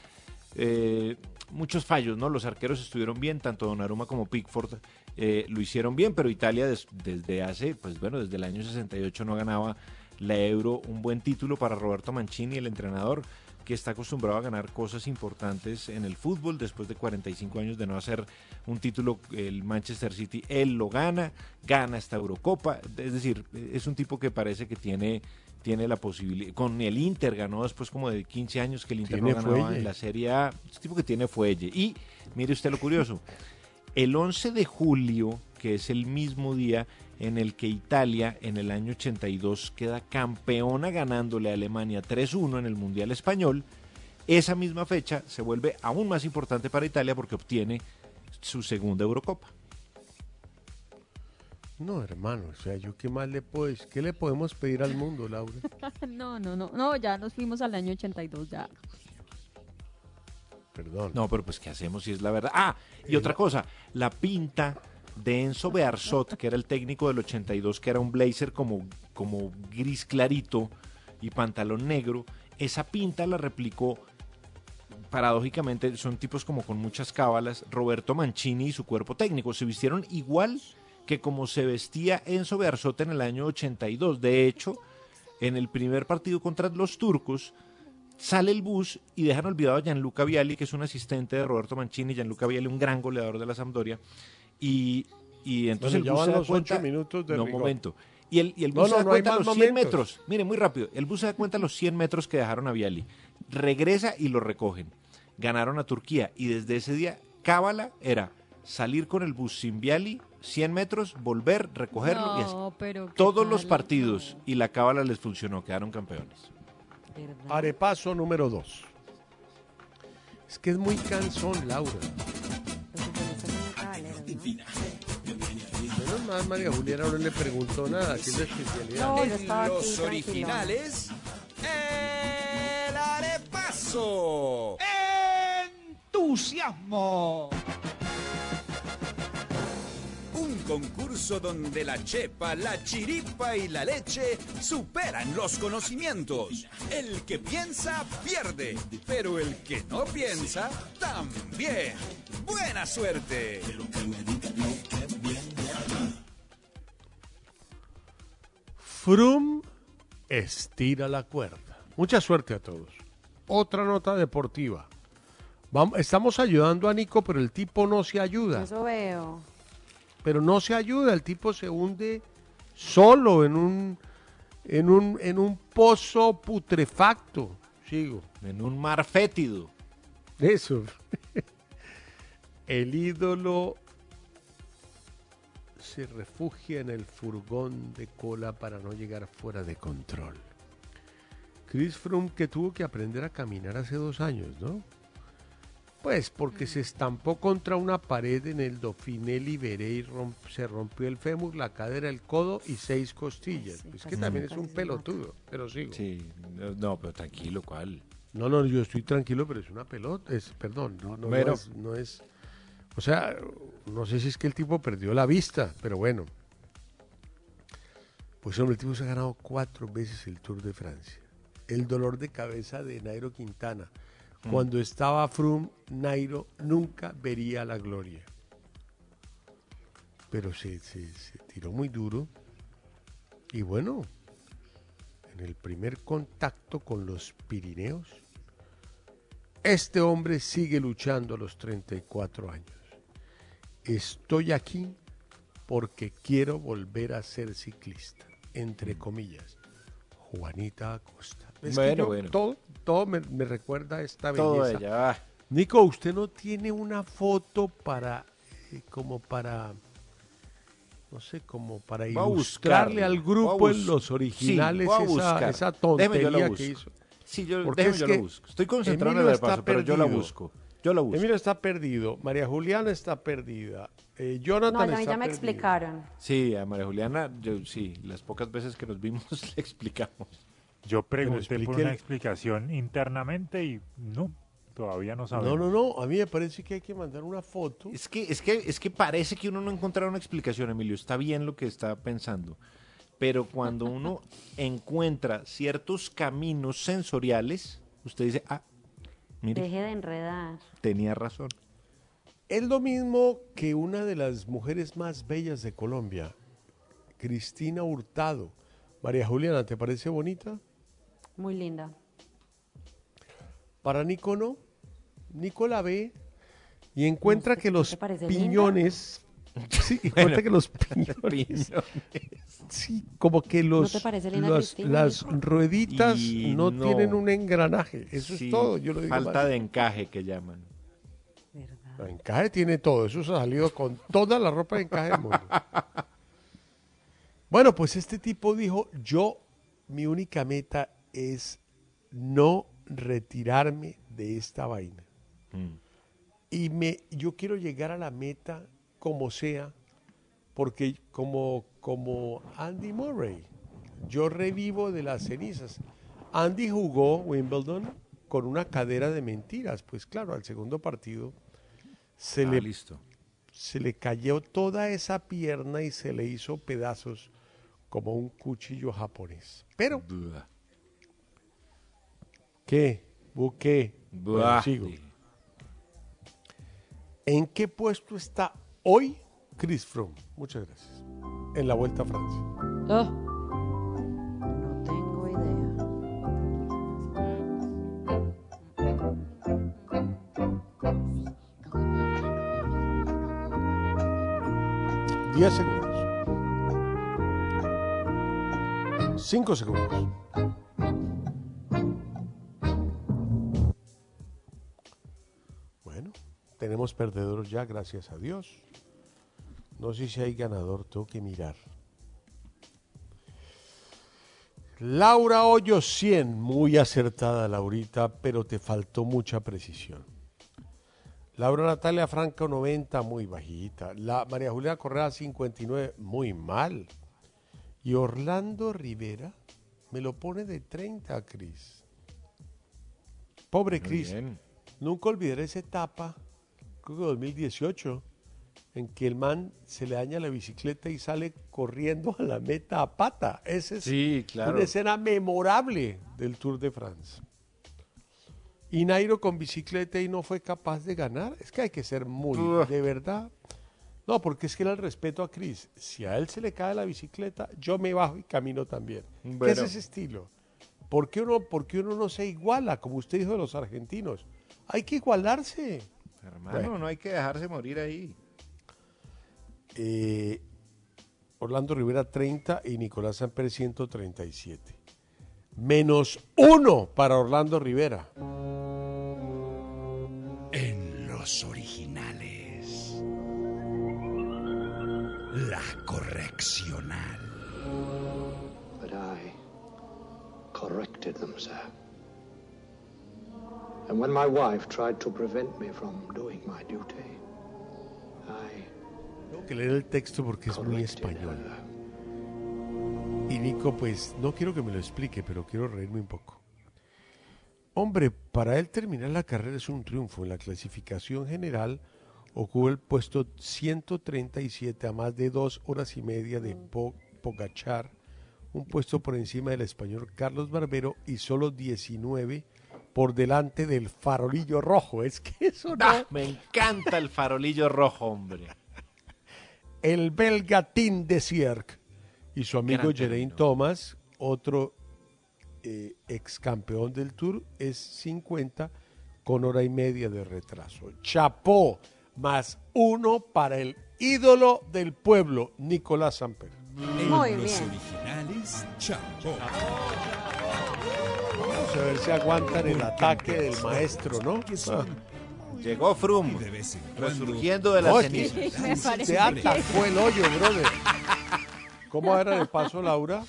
muchos fallos, ¿no? Los arqueros estuvieron bien, tanto Donnarumma como Pickford eh, lo hicieron bien, pero Italia des- desde hace, pues bueno, desde el año 68 no ganaba la Euro, un buen título para Roberto Mancini, el entrenador que está acostumbrado a ganar cosas importantes en el fútbol. Después de 45 años de no hacer un título el Manchester City él lo gana gana esta Eurocopa. Es decir es un tipo que parece que tiene tiene la posibilidad con el Inter ganó después como de 15 años que el Inter no ganaba fuelle. en la Serie A. Es un tipo que tiene fuelle. Y mire usted lo curioso el 11 de julio que es el mismo día en el que Italia en el año 82 queda campeona ganándole a Alemania 3-1 en el Mundial Español, esa misma fecha se vuelve aún más importante para Italia porque obtiene su segunda Eurocopa. No, hermano, o sea, yo qué más le puedo? ¿Qué le podemos pedir al mundo, Laura? <laughs> no, no, no, no, ya nos fuimos al año 82, ya. Perdón. No, pero pues ¿qué hacemos si es la verdad? Ah, y otra cosa, la pinta de Enzo Bearzot, que era el técnico del 82, que era un blazer como, como gris clarito, y pantalón negro. Esa pinta la replicó, paradójicamente, son tipos como con muchas cábalas, Roberto Mancini y su cuerpo técnico. Se vistieron igual que como se vestía Enzo Bearzota en el año 82. De hecho, en el primer partido contra los turcos, sale el bus y dejan olvidado a Gianluca Vialli, que es un asistente de Roberto Mancini, Gianluca Vialli, un gran goleador de la Sampdoria, y, y entonces Bueno, el bus se da los cuenta... ocho minutos de no, rigor. momento. Y el, y el bus no, se da cuenta a los 100 momentos. metros. Mire, muy rápido. El bus se da cuenta a los 100 metros que dejaron a Viali. Regresa y lo recogen. Ganaron a Turquía y desde ese día, cábala era salir con el bus sin Viali, 100 metros, volver, recogerlo y así. No, pero ¿qué Todos los partidos y la cábala les funcionó, quedaron campeones. Arepaso número 2. Es que es muy cansón, Laura. Menos mal, María Juliana no le preguntó nada, que es la especialidad. En los originales, el arepaso. ¡Entusiasmo! Un concurso donde la chepa, la chiripa y la leche superan los conocimientos. El que piensa pierde, pero el que no piensa también. Buena suerte. Frum estira la cuerda. Mucha suerte a todos. Otra nota deportiva. Vamos, estamos ayudando a Nico, pero el tipo no se ayuda. Eso veo. Pero no se ayuda, el tipo se hunde solo en un en un en un pozo putrefacto. Sigo. En un mar fétido. Eso. <laughs> El ídolo se refugia en el furgón de cola para no llegar fuera de control. Chris Froome que tuvo que aprender a caminar hace dos años, ¿no? Pues porque se estampó contra una pared en el Dauphiné Liberé y romp- se rompió el fémur, la cadera, el codo y seis costillas. es que casi- también es un pelotudo, pero sigo. Sí, no, no, pero tranquilo, ¿cuál? No, no, yo estoy tranquilo, pero es una pelota, es, perdón, no, no, no Bueno. es, no es- o sea, no sé si es que el tipo perdió la vista, pero bueno. Pues hombre, el tipo se ha ganado cuatro veces el Tour de Francia. El dolor de cabeza de Nairo Quintana. Mm. Cuando estaba Froome, Nairo nunca vería la gloria. Pero se, se- se tiró muy duro. Y bueno, en el primer contacto con los Pirineos, este hombre sigue luchando a los 34 años. Estoy aquí porque quiero volver a ser ciclista, entre comillas. Juanita Acosta. Es que Bueno, yo- bueno. Todo, todo me, me recuerda a esta Todo belleza. ella. Nico, ¿usted no tiene una foto para, eh, como para, no sé, como para Voy a ilustrarle buscarla, al grupo en los originales Sí, esa, esa Déjeme, yo la tontería busco. que hizo? Sí, yo, Porque déjeme, es yo que la busco. Estoy concentrado en Emilio el está repaso, pero yo la busco. Yo la busco. Emilio está perdido, María Juliana está perdida, eh, Jonathan No, a mí está ya me perdido. explicaron. Sí, a María Juliana, yo, sí, las pocas veces que nos vimos <laughs> le explicamos. Yo pregunté por una explicación internamente y no, todavía no No, sabemos. no, no, a mí me parece que hay que mandar una foto. Es que, es que, es que parece que uno no encontrará una explicación, Emilio. Está bien lo que está pensando. Pero cuando uno <laughs> encuentra ciertos caminos sensoriales, usted dice, ah, mire, Deje de enredar. tenía razón. Es lo mismo que una de las mujeres más bellas de Colombia, Cristina Hurtado. María Juliana, ¿te parece bonita? Muy linda. Para Nico no. Nico la ve y encuentra que los piñones. <laughs> Sí, encuentra que <laughs> los piñones. Piñones. Sí, como que los, te parece linda los- Cristina, las rueditas Y no, no. tienen un engranaje. Eso Sí, es todo. Yo lo digo falta más. de encaje que llaman. El encaje tiene todo. Eso se ha salido con toda la ropa de encaje del mundo. <laughs> Bueno, pues este tipo dijo, yo, mi única meta es no retirarme de esta vaina. Mm. Y me, yo quiero llegar a la meta como sea, porque como, como Andy Murray, yo revivo de las cenizas. Andy jugó Wimbledon con una cadera de mentiras. Pues claro, al segundo partido se, Ah, le, listo. se le cayó toda esa pierna y se le hizo pedazos como un cuchillo japonés. Pero ¿Qué? ¿Buqué? Bueno, Buah. sigo. ¿En qué puesto está hoy Chris Froome? Muchas gracias. En la Vuelta a Francia. Oh. No tengo idea. 10 segundos. 5 segundos. Tenemos perdedores ya, gracias a Dios. No sé si hay ganador, tengo que mirar. Laura Hoyo 100, muy acertada Laurita, pero te faltó mucha precisión. Laura Natalia Franco 90, muy bajita. La María Juliana Correa 59, muy mal. Y Orlando Rivera me lo pone de 30, Cris. Pobre Cris. Nunca olvidaré esa etapa, creo que 2018, en que el man se le daña la bicicleta y sale corriendo a la meta a pata. Esa es Sí, claro. una escena memorable del Tour de France. Y Nairo con bicicleta y no fue capaz de ganar. Es que hay que ser muy, Ugh. de verdad. No, porque es que era el respeto a Chris. Si a él se le cae la bicicleta, yo me bajo y camino también. ¿Qué es Bueno. ese estilo? ¿Por qué, uno, por qué uno no se iguala, como usted dijo de los argentinos? Hay que igualarse. Hermano, Bueno. no hay que dejarse morir ahí. Eh, Orlando Rivera 30 y Nicolás Samper 137. Menos uno para Orlando Rivera. En los originales. La correccional. But I corrected them, sir. And when my wife tried to prevent me from doing my duty, I Tengo que leer el texto porque es muy español. Y Nico, pues no quiero que me lo explique, pero quiero reírme un poco. Hombre, para él terminar la carrera es un triunfo. En la clasificación general ocupó el puesto 137 a más de dos horas y media de Po- Pogachar, un puesto por encima del español Carlos Barbero y solo 19 por delante del farolillo rojo. Es que eso no... Ah, me encanta el farolillo rojo, hombre. el belga Tim de Sierck y su amigo Geraint Thomas, otro eh, ex campeón del Tour, es 50 con hora y media de retraso. Chapó más uno para el ídolo del pueblo, Nicolás Samper. En Muy los bien. originales, Chapo. Vamos a ver si aguantan el ataque del maestro, ¿no? Ah. Llegó Frum, de resurgiendo de las Oye, cenizas. Se atacó el hoyo, brother. ¿Cómo era el paso, Laura?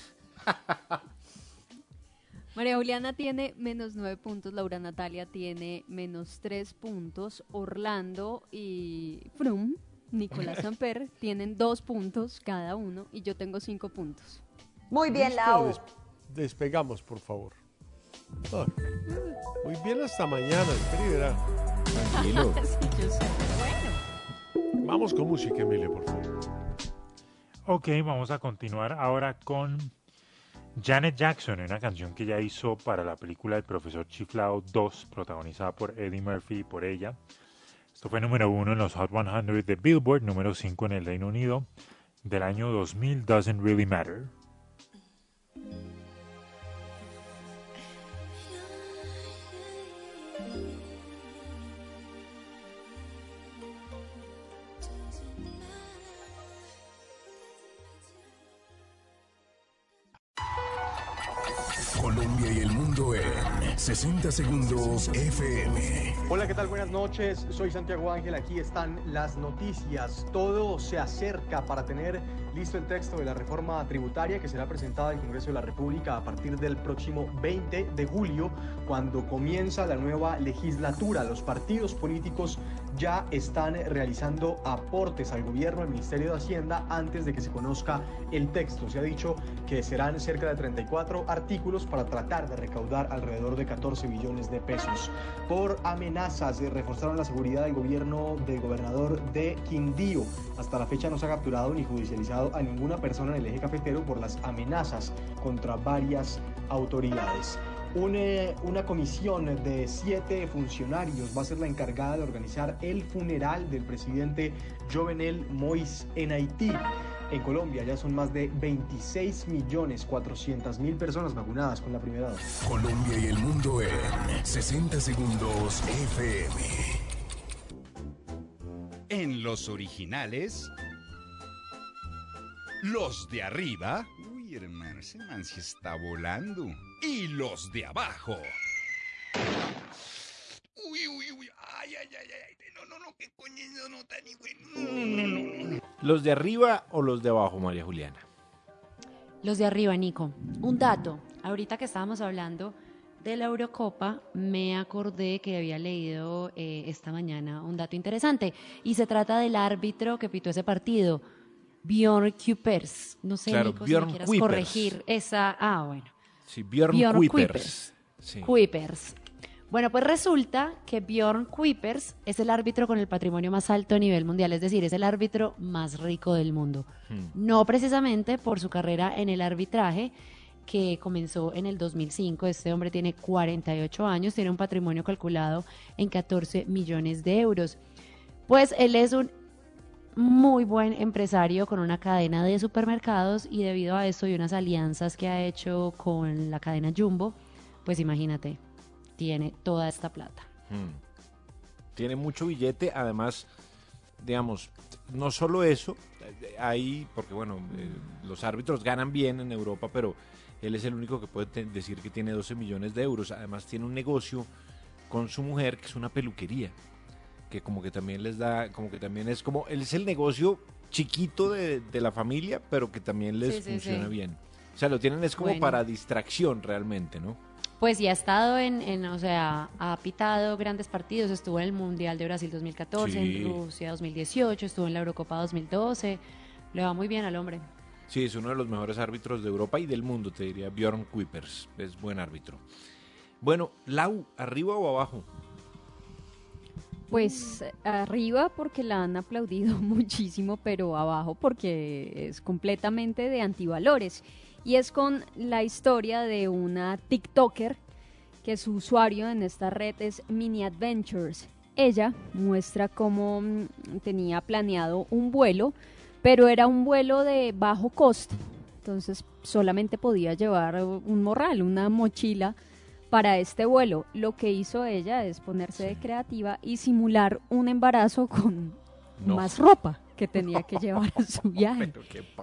María Juliana tiene menos nueve puntos, Laura Natalia tiene menos tres puntos, Orlando y Frum, Nicolás <laughs> Samper tienen dos puntos cada uno y yo tengo cinco puntos. Muy bien, Listo, Lau. des- despegamos, por favor. Ah, muy bien hasta mañana, verá. Tranquilo. <laughs> Sí, yo sé, pero bueno. Vamos con música, Emilia, por favor. Ok, vamos a continuar ahora con Janet Jackson, una canción que ya hizo para la película El Profesor Chiflado 2, protagonizada por Eddie Murphy y por ella. Esto fue número uno en los Hot 100 de Billboard, número 5 en el Reino Unido, del año 2000, Doesn't Really Matter. 60 segundos FM. Hola, ¿qué tal? Buenas noches. Soy Santiago Ángel. Aquí están las noticias. Todo se acerca para tener listo el texto de la reforma tributaria que será presentada al Congreso de la República a partir del próximo 20 de julio, cuando comienza la nueva legislatura. Los partidos políticos ya están realizando aportes al gobierno, al Ministerio de Hacienda, antes de que se conozca el texto. Se ha dicho que serán cerca de 34 artículos para tratar de recaudar alrededor de 14 billones de pesos. Por amenazas, eh, reforzaron la seguridad del gobierno del gobernador de Quindío. Hasta la fecha no se ha capturado ni judicializado a ninguna persona en el eje cafetero por las amenazas contra varias autoridades. Un, una comisión de siete funcionarios va a ser la encargada de organizar el funeral del presidente Jovenel Moïse en Haití. En Colombia ya son más de 26 millones 400 mil personas vacunadas con la primera dosis. Colombia y el mundo en 60 segundos FM. En los originales, los de arriba. Uy, hermano, ese man sí está volando. Y los de abajo. Uy, uy, uy. Ay, ay, ay, ay. No, no, no, qué coño no tan ni bueno. No, no, no, no. ¿Los de arriba o los de abajo, María Juliana? Los de arriba, Nico. Un dato. Ahorita que estábamos hablando de la Eurocopa, me acordé que había leído eh, esta mañana un dato interesante. Y se trata del árbitro que pitó ese partido, Bjorn Kuipers. No sé, Claro, Nico, Bjorn si me quieras Kuipers. corregir esa. Ah, bueno. Sí, Bjorn, Bjorn Kuipers. Kuipers. Sí. Kuipers. Bueno, pues resulta que Bjorn Kuipers es el árbitro con el patrimonio más alto a nivel mundial, es decir, es el árbitro más rico del mundo. Hmm. No precisamente por su carrera en el arbitraje, que comenzó en el 2005. Este hombre tiene 48 años, tiene un patrimonio calculado en 14 millones de euros. Pues él es un muy buen empresario con una cadena de supermercados y debido a eso y unas alianzas que ha hecho con la cadena Jumbo, pues imagínate, tiene toda esta plata. Mm. Tiene mucho billete, además, digamos, no solo eso, hay, porque bueno, eh, los árbitros ganan bien en Europa, pero él es el único que puede decir que tiene 12 millones de euros. Además, tiene un negocio con su mujer que es una peluquería, que como que también les da, como que también es como, él es el negocio chiquito de, de la familia, pero que también les Sí, sí, funciona sí. bien. O sea, lo tienen es como Bueno. para distracción realmente, ¿no? Pues y ha estado en, en, o sea, ha pitado grandes partidos, estuvo en el Mundial de Brasil 2014, Sí. en Rusia 2018, estuvo en la Eurocopa 2012, le va muy bien al hombre. Sí, es uno de los mejores árbitros de Europa y del mundo, te diría Bjorn Kuipers. Es buen árbitro. Bueno, Lau, ¿arriba o abajo? Pues arriba porque la han aplaudido <laughs> muchísimo, pero abajo porque es completamente de antivalores. Y es con la historia de una TikToker que su usuario en esta red es Mini Adventures. Ella muestra cómo mm, tenía planeado un vuelo, pero era un vuelo de bajo costo. Entonces solamente podía llevar un morral, una mochila para este vuelo. Lo que hizo ella es ponerse de creativa y simular un embarazo con No. más ropa que <laughs> tenía que llevar a su viaje.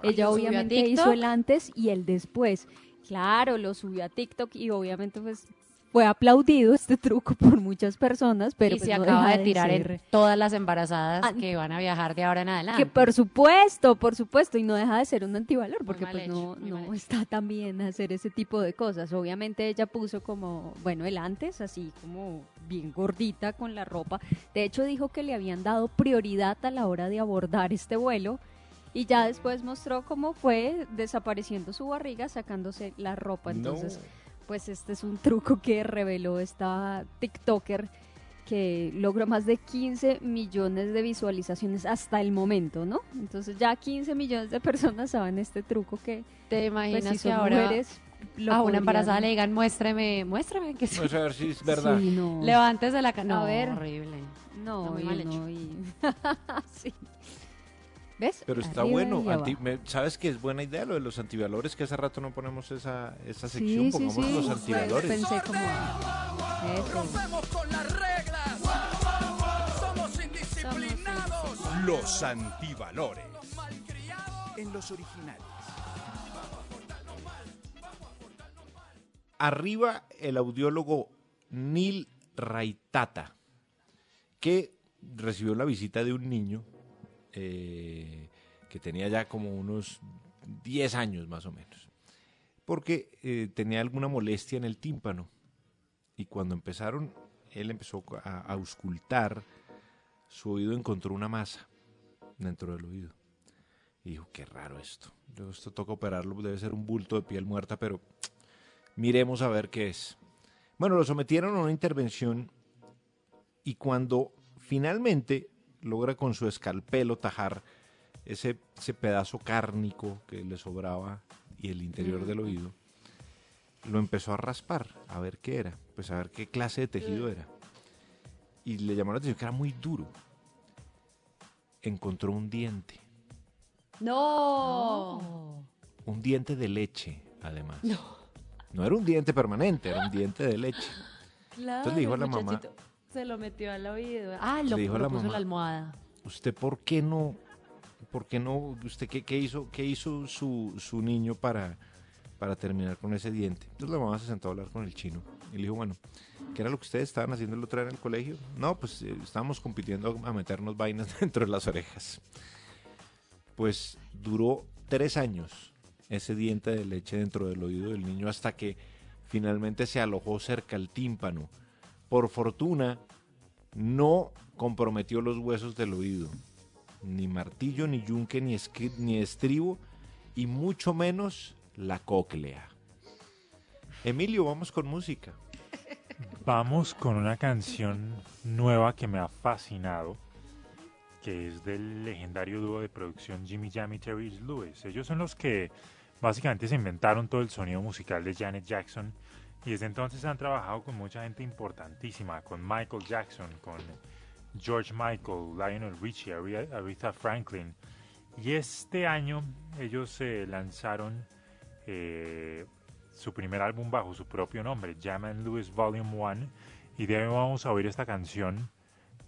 Ella ¿Lo subió a obviamente hizo el antes y el después. Claro, lo subió a TikTok y obviamente pues fue aplaudido este truco por muchas personas, pero y pues, se no acaba deja de tirar en todas las embarazadas Ah, que van a viajar de ahora en adelante. que por supuesto, por supuesto, y no deja de ser un antivalor, porque pues hecho, no, no está tan bien hacer ese tipo de cosas. Obviamente ella puso como, bueno, el antes, así como bien gordita con la ropa. De hecho dijo que le habían dado prioridad a la hora de abordar este vuelo. Y ya después mostró cómo fue desapareciendo su barriga, sacándose la ropa. Entonces, pues este es un truco que reveló esta TikToker que logró más de 15 millones de visualizaciones hasta el momento, ¿no? Entonces ya 15 millones de personas saben este truco que ¿Te imaginas pues, si que ahora mujeres, lo a una podrían- embarazada le digan, muéstreme, muéstreme que sí. Vamos a ver si es verdad. Sí, no. Levántese la cara. A No, ver. horrible. No, Está muy mal no, hecho. y- <laughs> sí. ¿Ves? Pero está Arriba bueno. anti- me- ¿Sabes que es buena idea lo de los antivalores? Que hace rato no ponemos esa, esa sección. sí, Pongamos sí. los antivalores. Pensé como... Eso. Rompemos con las reglas. Somos indisciplinados. Los antivalores. En los originales. Arriba el audiólogo Neil Raitata, que recibió la visita de un niño eh, que tenía ya como unos 10 años más o menos, porque eh, tenía alguna molestia en el tímpano. Y cuando empezaron, él empezó a auscultar, su oído encontró una masa dentro del oído. Y dijo, qué raro esto. Yo, esto toca operarlo, debe ser un bulto de piel muerta, pero miremos a ver qué es. Bueno, lo sometieron a una intervención y cuando finalmente logra con su escalpelo tajar ese, ese pedazo cárnico que le sobraba y el interior del oído, lo empezó a raspar, a ver qué era, pues a ver qué clase de tejido era. Y le llamó la atención que era muy duro. Encontró un diente, No. un diente de leche, además. No era un diente permanente, era un diente de leche. <laughs> Claro. Entonces le dijo a la mamá, Se lo metió al oído. Ah, lo, Le dijo a la puso mamá. la almohada. ¿usted por qué no, por qué no, usted qué, qué hizo, qué hizo su, su niño para, para terminar con ese diente? Entonces la mamá se sentó a hablar con el chino y le dijo, bueno, ¿qué era lo que ustedes estaban haciendo el otro día en el colegio? No, pues eh, estábamos compitiendo a meternos vainas <laughs> dentro de las orejas. Pues duró tres años ese diente de leche dentro del oído del niño hasta que finalmente se alojó cerca al tímpano. Por fortuna, no comprometió los huesos del oído. Ni martillo, ni yunque, ni, ni estribo, y mucho menos la cóclea. Emilio, vamos con música. <laughs> Vamos con una canción nueva que me ha fascinado, que es del legendario dúo de producción Jimmy Jam y Terry Lewis. Ellos son los que básicamente se inventaron todo el sonido musical de Janet Jackson y desde entonces han trabajado con mucha gente importantísima, con Michael Jackson, con George Michael, Lionel Richie, Aretha Franklin. Y este año ellos eh, lanzaron eh, su primer álbum bajo su propio nombre, Jam and Lewis Volume 1, y de ahí vamos a oír esta canción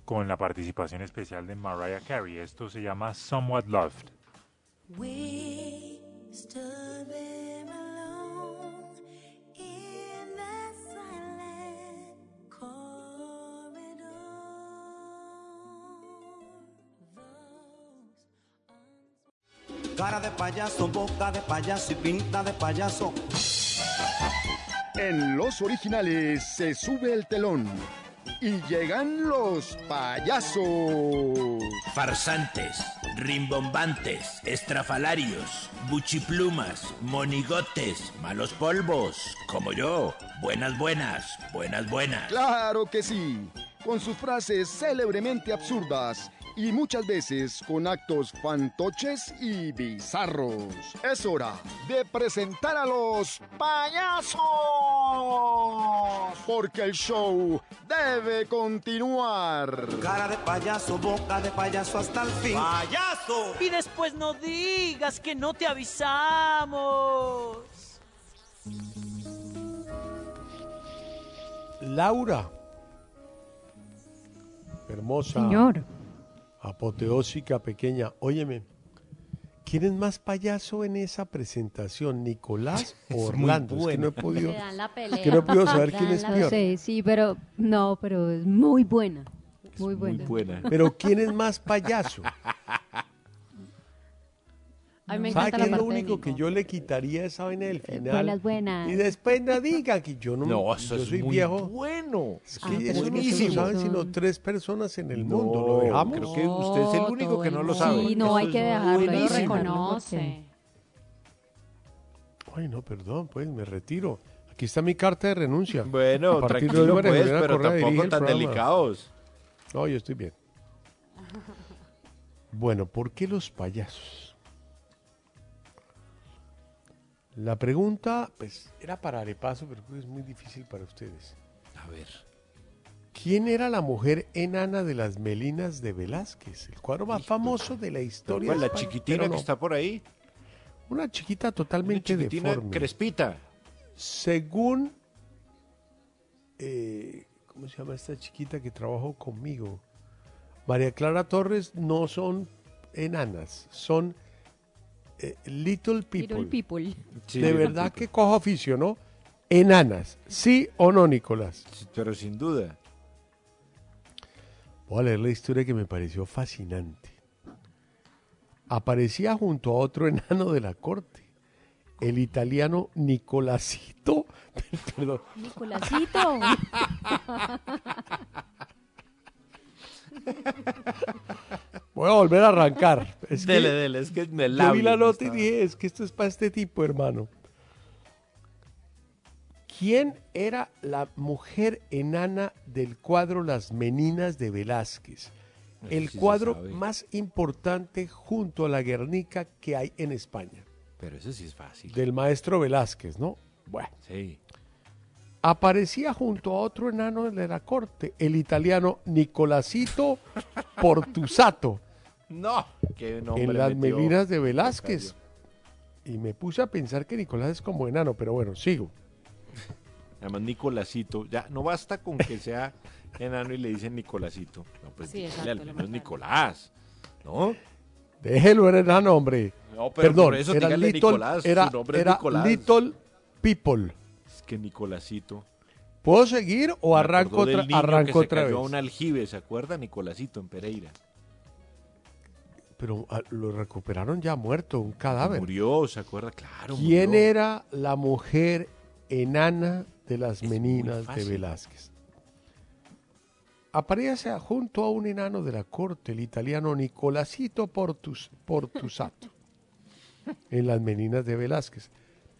con la participación especial de Mariah Carey. Esto se llama Somewhat Loved. Cara de payaso, boca de payaso y pinta de payaso. En los originales se sube el telón y llegan los payasos. Farsantes, rimbombantes, estrafalarios, buchiplumas, monigotes, malos polvos, como yo. Buenas, buenas, buenas, buenas. Claro que sí, con sus frases célebremente absurdas y muchas veces con actos fantoches y bizarros. Es hora de presentar a los payasos, porque el show debe continuar. Cara de payaso, boca de payaso hasta el fin. ¡Payaso! Y después no digas que no te avisamos. Laura. Hermosa. Señor. Apoteósica pequeña. Óyeme. ¿Quién es más payaso en esa presentación? ¿Nicolás o <laughs> Es muy Orlando? Es que no he podido, es que no he podido saber quién es peor. sé, sí, pero no, pero es muy buena. Muy buena. buena. Pero ¿quién es más payaso? <laughs> A mí me ¿Sabe encanta qué la es lo único Nico. que yo le quitaría esa vaina del final? Buenas, buenas. Y después no diga que yo no, <laughs> No, eso yo es soy muy viejo. bueno. Es Ah, que pero eso es que no lo saben sino tres personas en el mundo. ¿Lo dejamos? Creo que usted es el único que no lo sabe. Sí, no, Eso hay que dejarlo, buenísimo. dejarlo. reconoce. Ay, no, perdón, pues me retiro. Aquí está mi carta de renuncia. <laughs> Bueno, A partir de tranquilo María pues, Elena pero Correa dirige tampoco el tan programa. delicados. No, yo estoy bien. <laughs> Bueno, ¿por qué los payasos? La pregunta, pues, era para Arepaso, pero es muy difícil para ustedes. A ver. ¿Quién era la mujer enana de las Melinas de Velázquez? El cuadro más famoso de la historia. ¿Cuál, de la chiquitina que está por ahí? Una chiquita totalmente Una chiquitina deforme. crespita. Según, eh, ¿cómo se llama esta chiquita que trabajó conmigo? María Clara Torres no son enanas, son eh, little people. Little people. Sí, de little verdad people. que cojo oficio, ¿no? Enanas, ¿sí o no, Nicolás? Pero sin duda. Voy a leer la historia que me pareció fascinante. Aparecía junto a otro enano de la corte, el italiano Nicolásito. <laughs> Perdón, Nicolásito. <laughs> voy a volver a arrancar. Es que Dele, dele, es que me yo vi la nota y dije, es que esto es para este tipo, hermano. ¿Quién era la mujer enana del cuadro Las Meninas de Velázquez? El sí cuadro más importante junto a la Guernica que hay en España. Pero eso sí es fácil. Del maestro Velázquez, ¿no? Bueno. Sí. Aparecía junto a otro enano de la corte, el italiano Nicolasito <laughs> Portusato, No, qué nombre en las metió melinas de Velázquez. Y me puse a pensar que Nicolás es como enano, pero bueno, sigo. <laughs> Además, Nicolásito. Ya, no basta con que sea enano y le dicen Nicolásito. No, pues Sí, dígale exacto, al menos. Nicolás. ¿No? Déjelo, era enano, hombre. No, pero Perdón, por eso era dígale Little, Nicolás, su era, nombre es era Nicolás. Little People. Es que Nicolásito. ¿Puedo seguir o Me arranco otra, niño arranco que se otra cayó a vez? un aljibe, ¿se acuerda? Nicolásito en Pereira. Pero ah, lo recuperaron ya muerto, un cadáver. Murió, ¿se acuerda? Claro, ¿Quién murió. era la mujer enana de las meninas de. Velázquez? Aparece junto a un enano de la corte, el italiano Nicolasito Portus, Portusato, <laughs> en las meninas de Velázquez.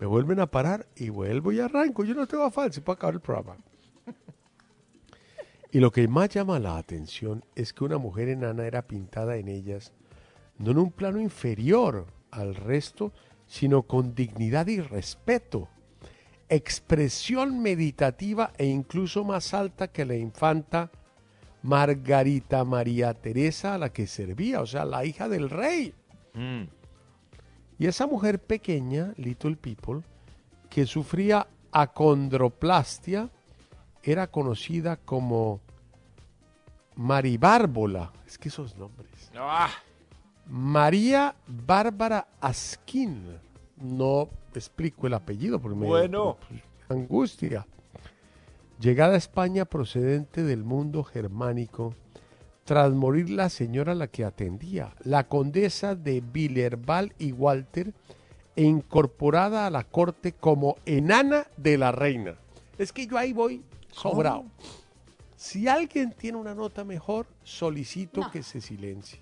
Me vuelven a parar y vuelvo y arranco. Yo no tengo afán, se puede acabar el programa. <laughs> Y lo que más llama la atención es que una mujer enana era pintada en ellas no en un plano inferior al resto, sino con dignidad y respeto, expresión meditativa e incluso más alta que la infanta Margarita María Teresa a la que servía, o sea, la hija del rey. Mm. Y esa mujer pequeña, Little People, que sufría acondroplastia, era conocida como Maribárbola. Es que esos nombres. Ah, María Bárbara Asquín. No explico el apellido porque me Bueno. pues, angustia. Llegada a España procedente del mundo germánico, tras morir la señora a la que atendía, la condesa de Villerval y Walter, e incorporada a la corte como enana de la reina. Es que yo ahí voy sobrado. Si alguien tiene una nota mejor, solicito que se silencie.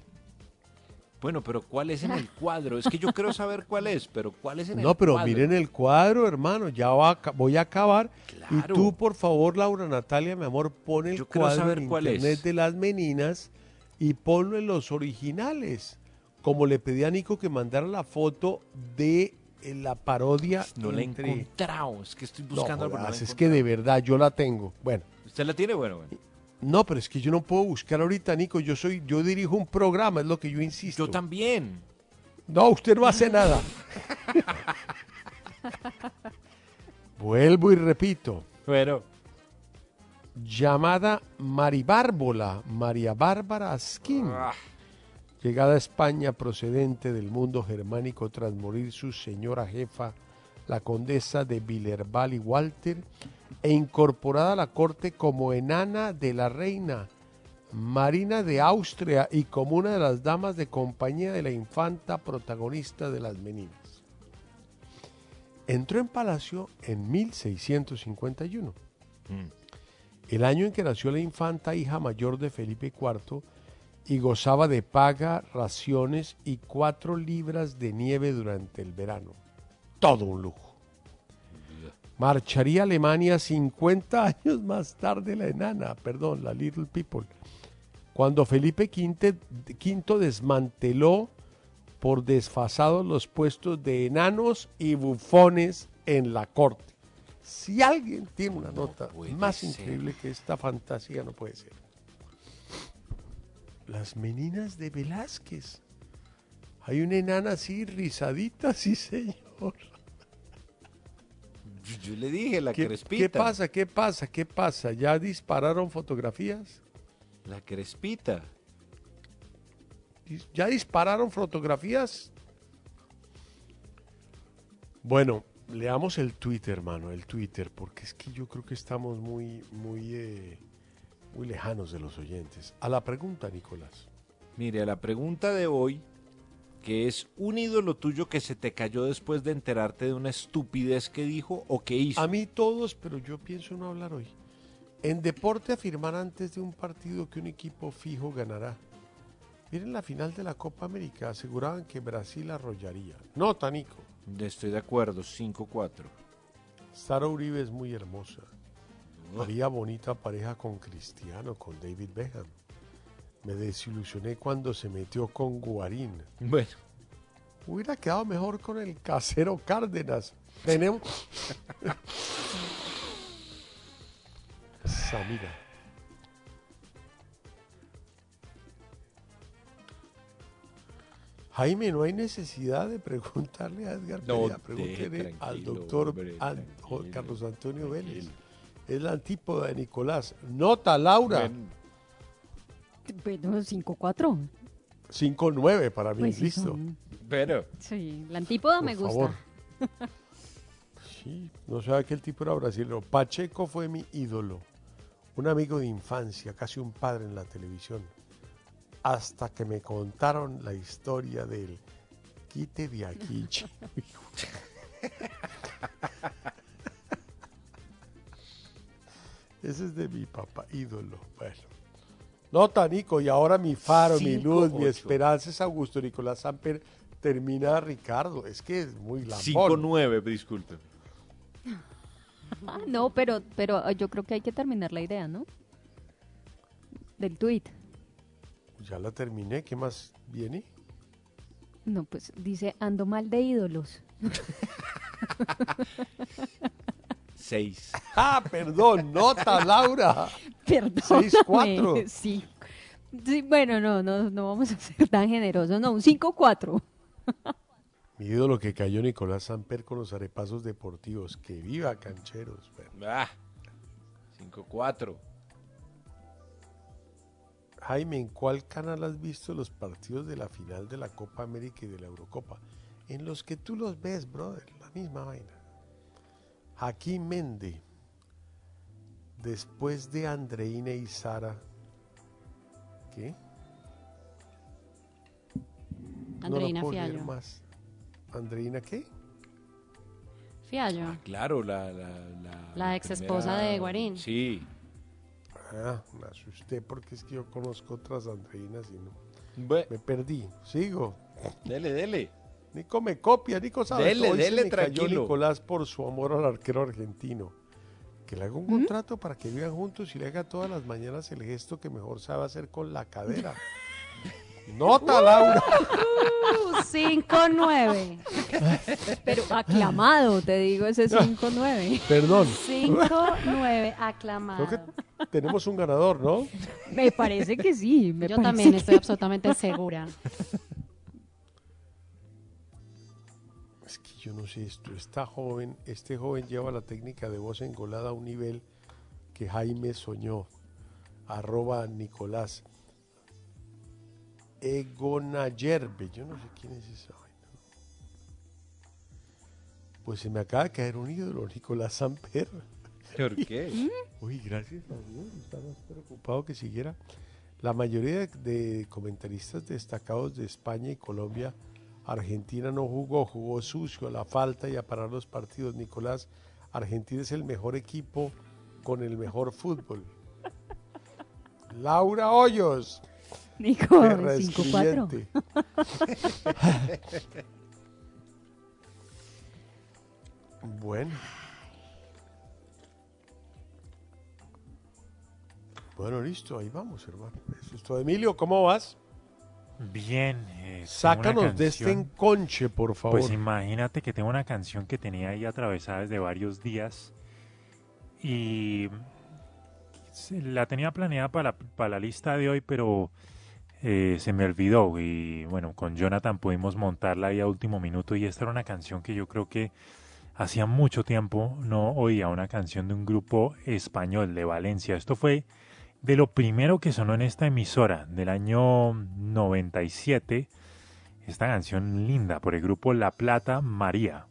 Bueno, pero ¿cuál es en el cuadro? Es que yo quiero saber cuál es, pero ¿cuál es en el No, pero cuadro? miren el cuadro, hermano. Ya va voy a acabar. Claro. Y tú, por favor, Laura Natalia, mi amor, pon el Yo cuadro saber en cuál es. internet de las meninas y ponlo en los originales. Como le pedí a Nico que mandara la foto de eh, la parodia. No la he entre- encontrado, es que estoy No, buscando no la jodas, he es que de verdad yo la tengo. Bueno. ¿Usted la tiene? Bueno, bueno. No, pero es que yo no puedo buscar ahorita, Nico. Yo soy, yo dirijo un programa, es lo que yo insisto. Yo también. No, usted no hace nada. Vuelvo y repito. Bueno. Llamada Maribárbola, María Bárbara Asquín. Ah. Llegada a España procedente del mundo germánico tras morir su señora jefa, la condesa de Villerval y Walter, e incorporada a la corte como enana de la reina Marina de Austria y como una de las damas de compañía de la infanta protagonista de las Meninas. Entró en palacio en 1651, el año en que nació la infanta hija mayor de Felipe IV y gozaba de paga, raciones y cuatro libras de nieve durante el verano. Todo un lujo. Marcharía a Alemania 50 años más tarde la enana, perdón, la Little People, cuando Felipe V, V desmanteló por desfasados los puestos de enanos y bufones en la corte. Si alguien tiene una nota más ser. increíble que esta fantasía, no puede ser. Las meninas de Velázquez. Hay una enana así, rizadita, <laughs> sí señor. Yo, le dije, la ¿Qué, crespita. ¿Qué pasa? ¿Qué pasa? ¿Qué pasa? ¿Ya dispararon fotografías? La crespita. ¿Ya dispararon fotografías? Bueno, leamos el Twitter, hermano, el Twitter, porque es que yo creo que estamos muy, muy, eh, muy lejanos de los oyentes. A la pregunta, Nicolás. Mire, a la pregunta de hoy, que es un ídolo tuyo que se te cayó después de enterarte de una estupidez que dijo o que hizo. A mí todos, pero yo pienso no hablar hoy. En deporte afirmar antes de un partido que un equipo fijo ganará. Miren la final de la Copa América, aseguraban que Brasil arrollaría. No, Tanico. Estoy de acuerdo, 5-4. Sara Uribe es muy hermosa. Haría bonita pareja con Cristiano, con David Beckham. Me desilusioné cuando se metió con Guarín. Bueno. Hubiera quedado mejor con el casero Cárdenas. Tenemos. Samira. Jaime, no hay necesidad de preguntarle a Edgar No, Perea, pregúntele al doctor hombre, An- Carlos Antonio Vélez. Es la antípoda de Nicolás. Nota, Laura. Bueno, 5-4. 5-9 para mí, Pues sí, listo. son- Pero. Sí, la antípoda Por me gusta. favor. <laughs> Sí, no sabía que el tipo era brasileño. Pacheco fue mi ídolo, un amigo de infancia, casi un padre en la televisión, hasta que me contaron la historia del quite de aquí. chico". <laughs> Ese es de mi papá, ídolo. Bueno. Nota, Nico, y ahora mi faro, mi luz, mi esperanza es Augusto Nicolás Samper. Termina Ricardo. Es que es muy lambón. 5-9, disculpe. Ah, <laughs> no, pero, pero ah, yo creo que hay que terminar la idea, ¿no? Del tweet. Ya la terminé. ¿Qué más viene? No, pues dice, ando mal de ídolos. <laughs> 6. <laughs> Ah, perdón, nota, Laura. <laughs> Perdón. 6-4. <laughs> Sí. Sí, bueno, no, no, no vamos a ser tan generosos. No, un 5-4. Mi ídolo que cayó Nicolás Samper con los arepasos deportivos. Que viva Cancheros. Ah, 5-4. Jaime, ¿en cuál canal has visto los partidos de la final de la Copa América y de la Eurocopa? En los que tú los ves, brother, la misma vaina. Joaquín Mende, después de Andreina y Sara, ¿qué? Andreina no puedo leer más. ¿Andreina qué? Fiallo. Claro, la. La, la, La ex esposa de Guarín. Sí. Ah, me asusté porque es que yo conozco otras Andreinas y no. Me perdí. Sigo. Dele, dele. Nico me copia, Nico sabe. Dele, Hoy se dele, me cayó tranquilo. Nicolás por su amor al arquero argentino. Que le haga un contrato para que vivan juntos y le haga todas las mañanas el gesto que mejor sabe hacer con la cadera. <laughs> Nota, Laura. Uh, 5-9. Pero aclamado, te digo, ese 5-9. Perdón. 5-9, aclamado. Creo que tenemos un ganador, ¿no? Me parece que sí. me Yo también que- estoy absolutamente segura. Yo no sé esto. Está joven, este joven lleva la técnica de voz engolada a un nivel que Jaime soñó. Arroba Nicolás. Egonayerbe. Yo no sé quién es esa vaina. Pues se me acaba de caer un ídolo, Nicolás Samper. ¿Por qué? <laughs> Uy, gracias a Dios. Estaba más preocupado que siguiera. La mayoría de, de comentaristas destacados de España y Colombia, Argentina no jugó, jugó sucio, a la falta y a parar los partidos. Nicolás, Argentina es el mejor equipo con el mejor fútbol. <laughs> Laura Hoyos. Nico, perra 5-4. escribiente. Bueno. Bueno, listo, ahí vamos, hermano. Eso es todo. Emilio, ¿cómo vas? Bien. eh, Sácanos de este enconche, por favor. Pues imagínate que tengo una canción que tenía ahí atravesada desde varios días y la tenía planeada para la, para la lista de hoy, pero eh, se me olvidó y bueno, con Jonathan pudimos montarla ahí a último minuto y esta era una canción que yo creo que hacía mucho tiempo no oía una canción de un grupo español de Valencia. Esto fue de lo primero que sonó en esta emisora del año 97. Esta canción linda por el grupo La Plata María.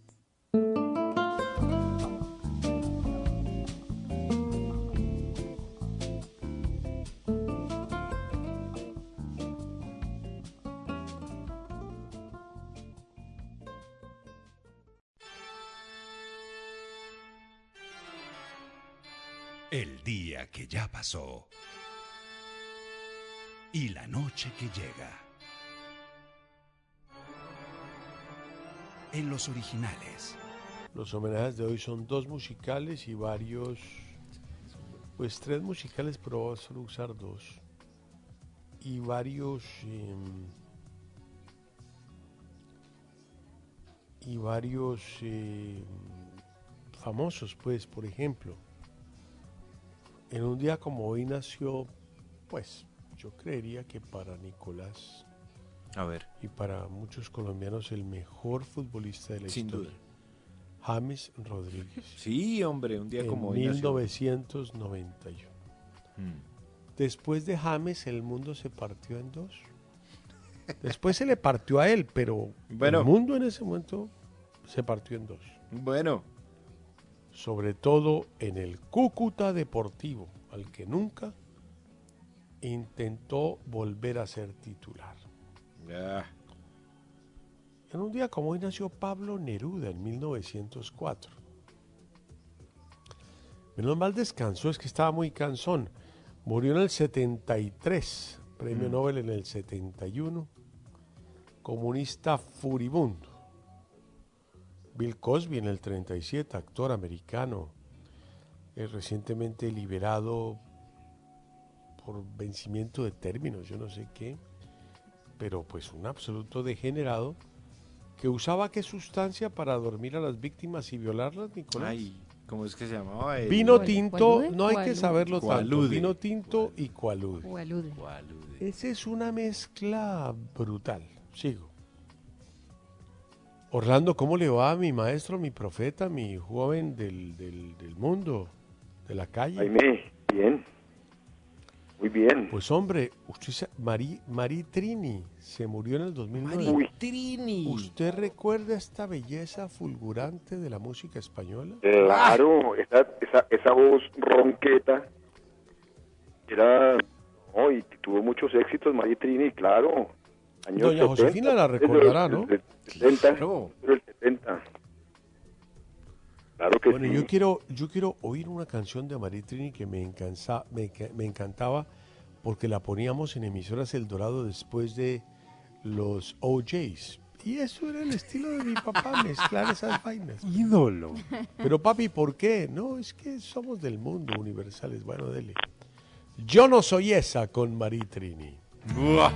Que ya pasó. Y la noche que llega. En los originales. Los homenajes de hoy son dos musicales y varios, pues tres musicales, pero solo usar dos. Y varios em, y varios eh, famosos, pues, por ejemplo. En un día como hoy nació, pues, yo creería que para Nicolás A ver. y para muchos colombianos el mejor futbolista de la Sin historia. James Rodríguez. Sí, hombre, un día en como hoy nació. 1991. Mm. Después de James el mundo se partió en dos. Después se le partió a él, pero Bueno. el mundo en ese momento se partió en dos. Bueno. Sobre todo en el Cúcuta Deportivo, al que nunca intentó volver a ser titular. En un día como hoy nació Pablo Neruda en 1904. Menos mal descansó, es que estaba muy cansón. Murió en el 73, premio Mm. Nobel en el 71. Comunista furibundo. Bill Cosby en el 37, actor americano, eh, recientemente liberado por vencimiento de términos, yo no sé qué, pero pues un absoluto degenerado que usaba qué sustancia para dormir a las víctimas y violarlas, Nicolás. Ay, ¿cómo es que se llamaba? El- Vino tinto, no hay que saberlo tanto. Vino tinto y cualude. Esa es una mezcla brutal. Sigo. Orlando, ¿cómo le va a mi maestro, mi profeta, mi joven del, del- del mundo, de la calle? Jaime, bien. Muy bien. Pues hombre, usted sa- Mari, Mari Trini se murió en el 2009. Uy. Trini. ¿Usted recuerda esta belleza fulgurante de la música española? Claro, esa, esa, esa voz ronqueta era. No, y tuvo muchos éxitos, María Trini, claro. Años Doña 70, Josefina la recordará, ¿no? del 70, del 70. Claro que Bueno, sí. yo quiero, yo quiero oír una canción de María Trini que me, encansa- me, me encantaba porque la poníamos en emisoras El Dorado después de los OJs. Y eso era el estilo de mi papá, <laughs> mezclar esas vainas. Ídolo. Pero papi, ¿por qué? No, es que somos del mundo universales. Bueno, dele. Yo no soy esa con María Trini. Doña-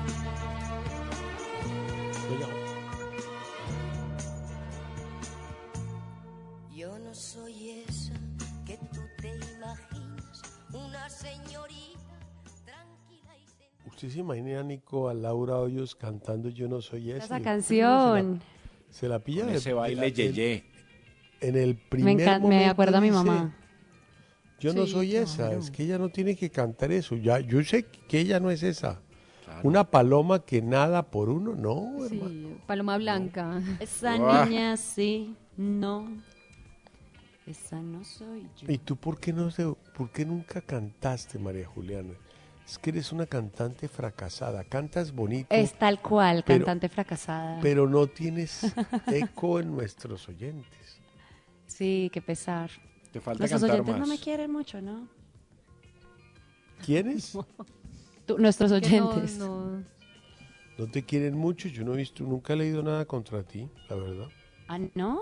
¿Usted se imagina a Nico, a Laura Hoyos cantando Yo no soy esa? Esa Y- canción. Se la pilla Con de- ese de baile la- yeye. En el Me, primer me momento acuerda a mi mamá. Yo no Sí, soy esa, claro. es que ella no tiene que cantar eso. Ya, yo sé que ella no es esa. Una paloma que nada por uno, no, hermano. Sí, Paloma Blanca. Esa Buah. niña sí, no. Esa no soy yo. ¿Y tú por qué no se, por qué nunca cantaste, María Juliana? Es que eres una cantante fracasada, cantas bonito, Es tal cual, Pero- cantante fracasada. pero no tienes <laughs> eco en nuestros oyentes. Sí, qué pesar. Te falta Nuestros cantar oyentes no me quieren mucho, ¿no? ¿Quiénes? <laughs> Tú- nuestros no- oyentes. no- No te quieren mucho, yo no he visto, nunca he leído nada contra ti, la verdad. Ah, ¿no?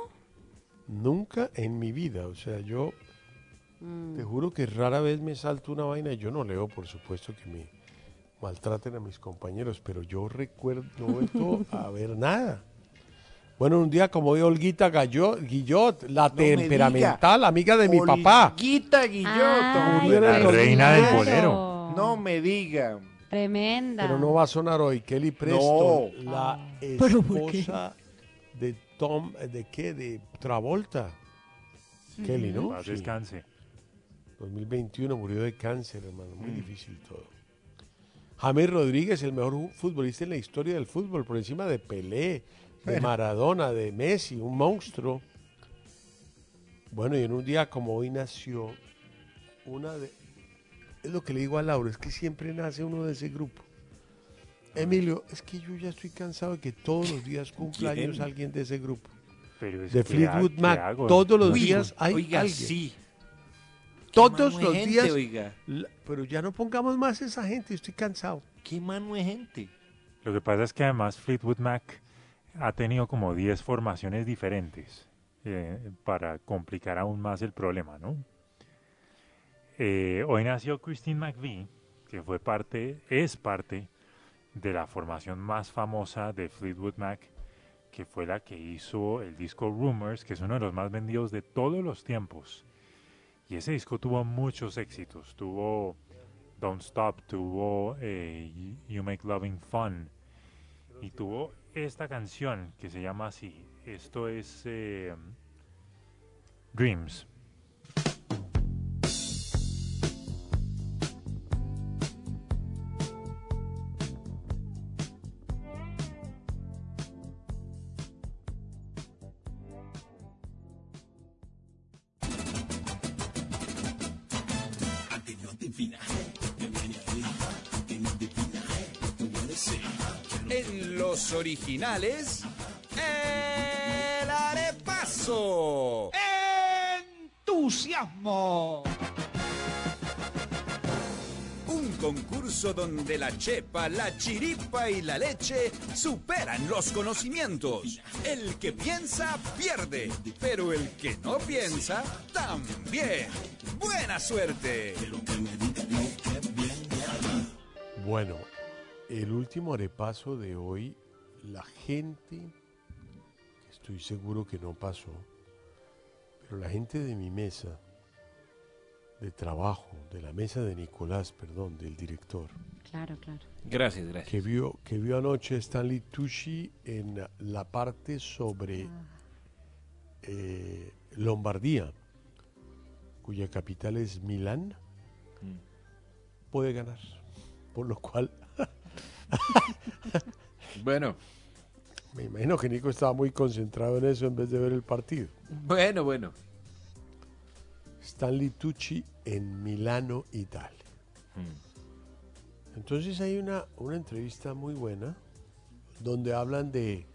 Nunca en mi vida, o sea, yo Mm. te juro que rara vez me salto una vaina y yo no leo, por supuesto, que me maltraten a mis compañeros, pero yo recuerdo, no he vuelto <laughs> a ver nada. Bueno, un día como hoy, Olguita Gallo- Guillot, la No me temperamental, amiga de mi papá. Olguita Guillot. Ay, La reina del 2010. bolero. No me diga. Tremenda. Pero no va a sonar hoy. Kelly Preston, la ¿Pero por qué? esposa de Tom, ¿de qué? De Travolta. Kelly, ¿no? Sí. descanse. 2021 murió de cáncer, hermano. Muy difícil todo. James Rodríguez, el mejor futbolista en la historia del fútbol, por encima de Pelé, de. Maradona, de Messi, un monstruo. Bueno, y en un día como hoy nació una de... Es lo que le digo a Laura, es que siempre nace uno de ese grupo. Emilio, es que yo ya estoy cansado de que todos los días <laughs> cumpla años alguien de ese grupo. Pero es De que, ¿qué ha- Fleetwood Mac, todos los Uy, días hay oiga, alguien. sí. Todos los gente, días. oiga. La- pero ya no pongamos más esa gente, estoy cansado. ¿Qué mano de gente? Lo que pasa es que además Fleetwood Mac ha tenido como 10 formaciones diferentes eh, para complicar aún más el problema, ¿no? Eh, hoy nació Christine McVie, que fue parte, es parte de la formación más famosa de Fleetwood Mac, que fue la que hizo el disco Rumors, que es uno de los más vendidos de todos los tiempos. Y ese disco tuvo muchos éxitos. Tuvo Don't Stop, tuvo eh, You Make Loving Fun. Y tuvo esta canción que se llama así. Esto es eh, Dreams. Los originales, el arepaso. ¡Entusiasmo! Un concurso donde la chepa, la chiripa y la leche superan los conocimientos. El que piensa pierde, pero el que no piensa también. Buena suerte. Bueno, el último arepaso de hoy, la gente, estoy seguro que no pasó, pero la gente de mi mesa, de trabajo, de la mesa de Nicolás, perdón, del director, Claro, claro. Gracias, gracias. que vio, que vio anoche Stanley Tucci en la parte sobre eh, Lombardía, cuya capital es Milán, puede ganar. Por lo cual, <laughs> Bueno, me imagino que Nico estaba muy concentrado en eso en vez de ver el partido. bueno, bueno. Stanley Tucci en Milano, Italia. Entonces hay una, una entrevista muy buena donde hablan de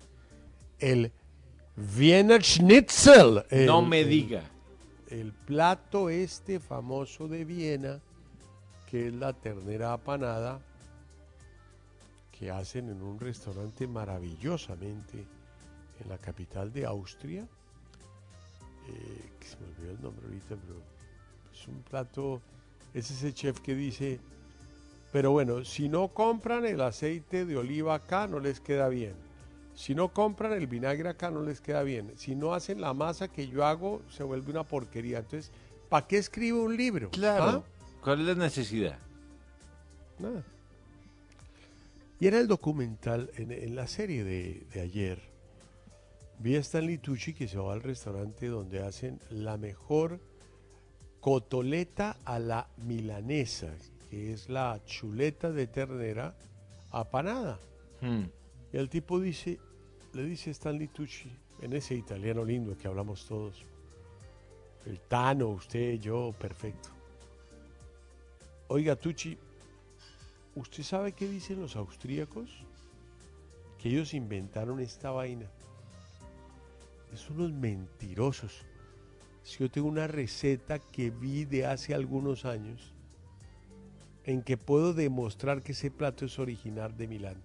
el Wiener Schnitzel. el- No me el- diga. El plato este famoso de Viena, que es la ternera apanada, que hacen en un restaurante maravillosamente en la capital de Austria. eh, que se me olvidó el nombre ahorita, pero es un plato, es ese chef que dice, pero bueno, si no compran el aceite de oliva acá, no les queda bien. Si no compran el vinagre acá, no les queda bien. Si no hacen la masa que yo hago, se vuelve una porquería. Entonces, ¿para qué escribo un libro? Claro. ¿Ah? ¿Cuál es la necesidad? Nada. Y era el documental, en, en la serie de, de ayer, vi a Stanley Tucci que se va al restaurante donde hacen la mejor cotoleta a la milanesa, que es la chuleta de ternera apanada. Hmm. Y el tipo dice, le dice Stanley Tucci, en ese italiano lindo que hablamos todos, el Tano, usted, yo, perfecto. Oiga, Tucci, ¿usted sabe qué dicen los austríacos? Que ellos inventaron esta vaina. Es unos mentirosos. Si yo tengo una receta que vi de hace algunos años, en que puedo demostrar que ese plato es original de Milán.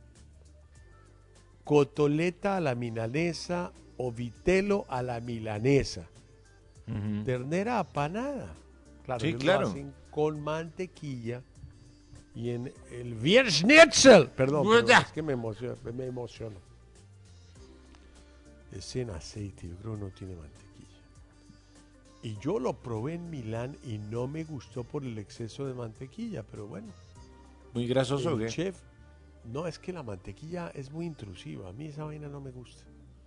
Cotoleta a la milanesa o vitelo a la milanesa. Ternera apanada. Claro, Sí, claro. Lo hacen con mantequilla y en el Wiersnitzel. Perdón, perdón, Buda. es que me emociono, me emociono. Es en aceite, yo creo que no tiene mantequilla. Y yo lo probé en Milán y no me gustó por el exceso de mantequilla, pero bueno. ¿Muy grasoso el qué? chef, no, es que la mantequilla es muy intrusiva. A mí esa vaina no me gusta.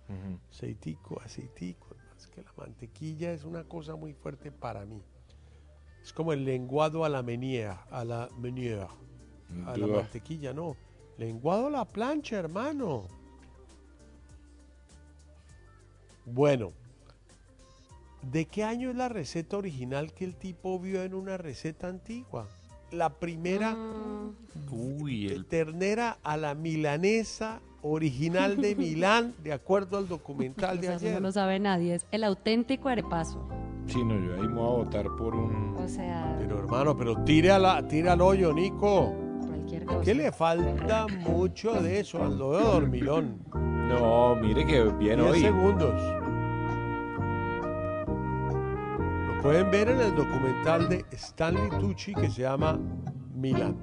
Ujú. Aceitico, aceitico. Es que la mantequilla es una cosa muy fuerte para mí. Es como el lenguado a la menea, a la menea. A la mantequilla, no. Lenguado a la plancha, hermano. Bueno, ¿de qué año es la receta original que el tipo vio en una receta antigua? La primera Uy, el... ternera a la milanesa original de <laughs> Milán, de acuerdo al documental de eso ayer. no lo sabe nadie, es el auténtico arepaso. Sí, no, yo ahí me voy a votar por un... O sea, Pero hermano, pero tire, a la, tire al hoyo, Nico. cualquier cosa. ¿Qué le falta mucho de eso? Lo veo dormilón. No, mire que bien 10 hoy. segundos. Lo pueden ver en el documental de Stanley Tucci que se llama Milán.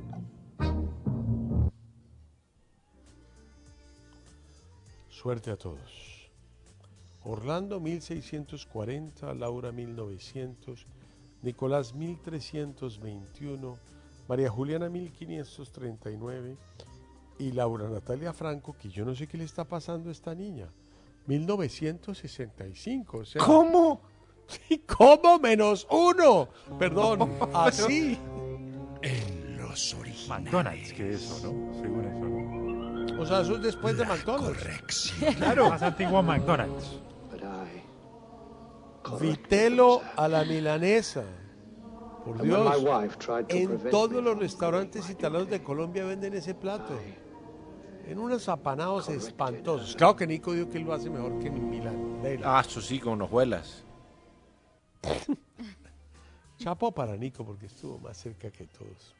Suerte a todos. Orlando 1640, Laura 1900, Nicolás 1321, María Juliana 1539 y Laura Natalia Franco, que yo no sé qué le está pasando a esta niña. 1965. O sea, ¿Cómo? Sí, ¿Cómo? Menos uno. Perdón, así. En los McDonald's, que eso, ¿no? Según eso, ¿no? O sea, eso es después de McDonald's. Claro. Más antiguo McDonald's. Vitelo a la milanesa. Por Dios. En todos los restaurantes italianos de Colombia venden ese plato. En unos apanados espantosos. Claro que Nico dijo que él lo hace mejor que en Milán. Ah, eso sí, con hojuelas. <laughs> Chapo para Nico porque estuvo más cerca que todos.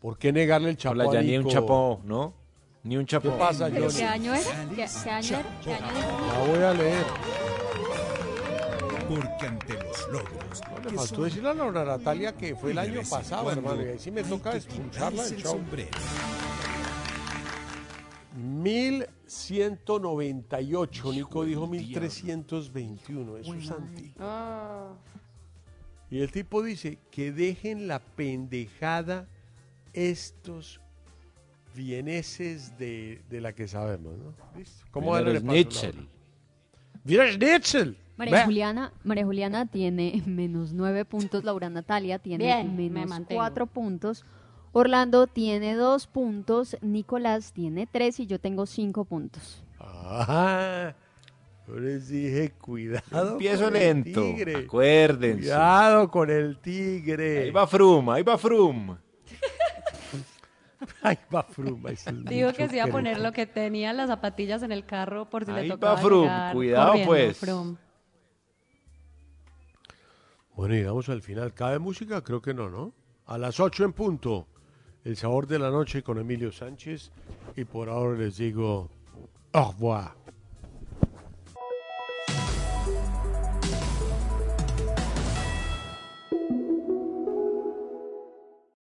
¿Por qué negarle el chapo Hola, a ya ni un Nico? chapo, ¿no? Ni un chapo. ¿Qué pasa, ¿Pero Johnny? qué año era? ¿Qué, qué año era? ¿Qué año era? La voy a leer. Porque ante los logros. Le que faltó decirle a Laura Natalia que fue el año pasado, hermano. Y ahí sí me toca expulsarla del el show. sombrero. 1198. Nico dijo 1321. Eso es antiguo. Ah. Y el tipo dice que dejen la pendejada estos vieneses de, de la que sabemos, ¿no? ¿Listo? ¿Cómo paso, Nietzsche. Laura? ¡Mira Schnitzel! María. Juliana, María Juliana tiene menos nueve puntos, Laura Natalia tiene Bien, menos cuatro puntos, Orlando tiene dos puntos, Nicolás tiene tres y yo tengo cinco puntos. Ah, yo les dije, cuidado. Empiezo con el lento. tigre. Acuérdense. Cuidado con el tigre. Ahí va Frum, ahí va Frum. <laughs> Ahí va Frum. Digo que se iba a poner lo que tenía las zapatillas en el carro por si Ahí le va tocaba Frum, cuidado, pues. Frum. Bueno, llegamos al final. ¿Cabe música? Creo que no, ¿no? A las 8 en punto. El sabor de la noche con Emilio Sánchez. Y por ahora les digo, au revoir.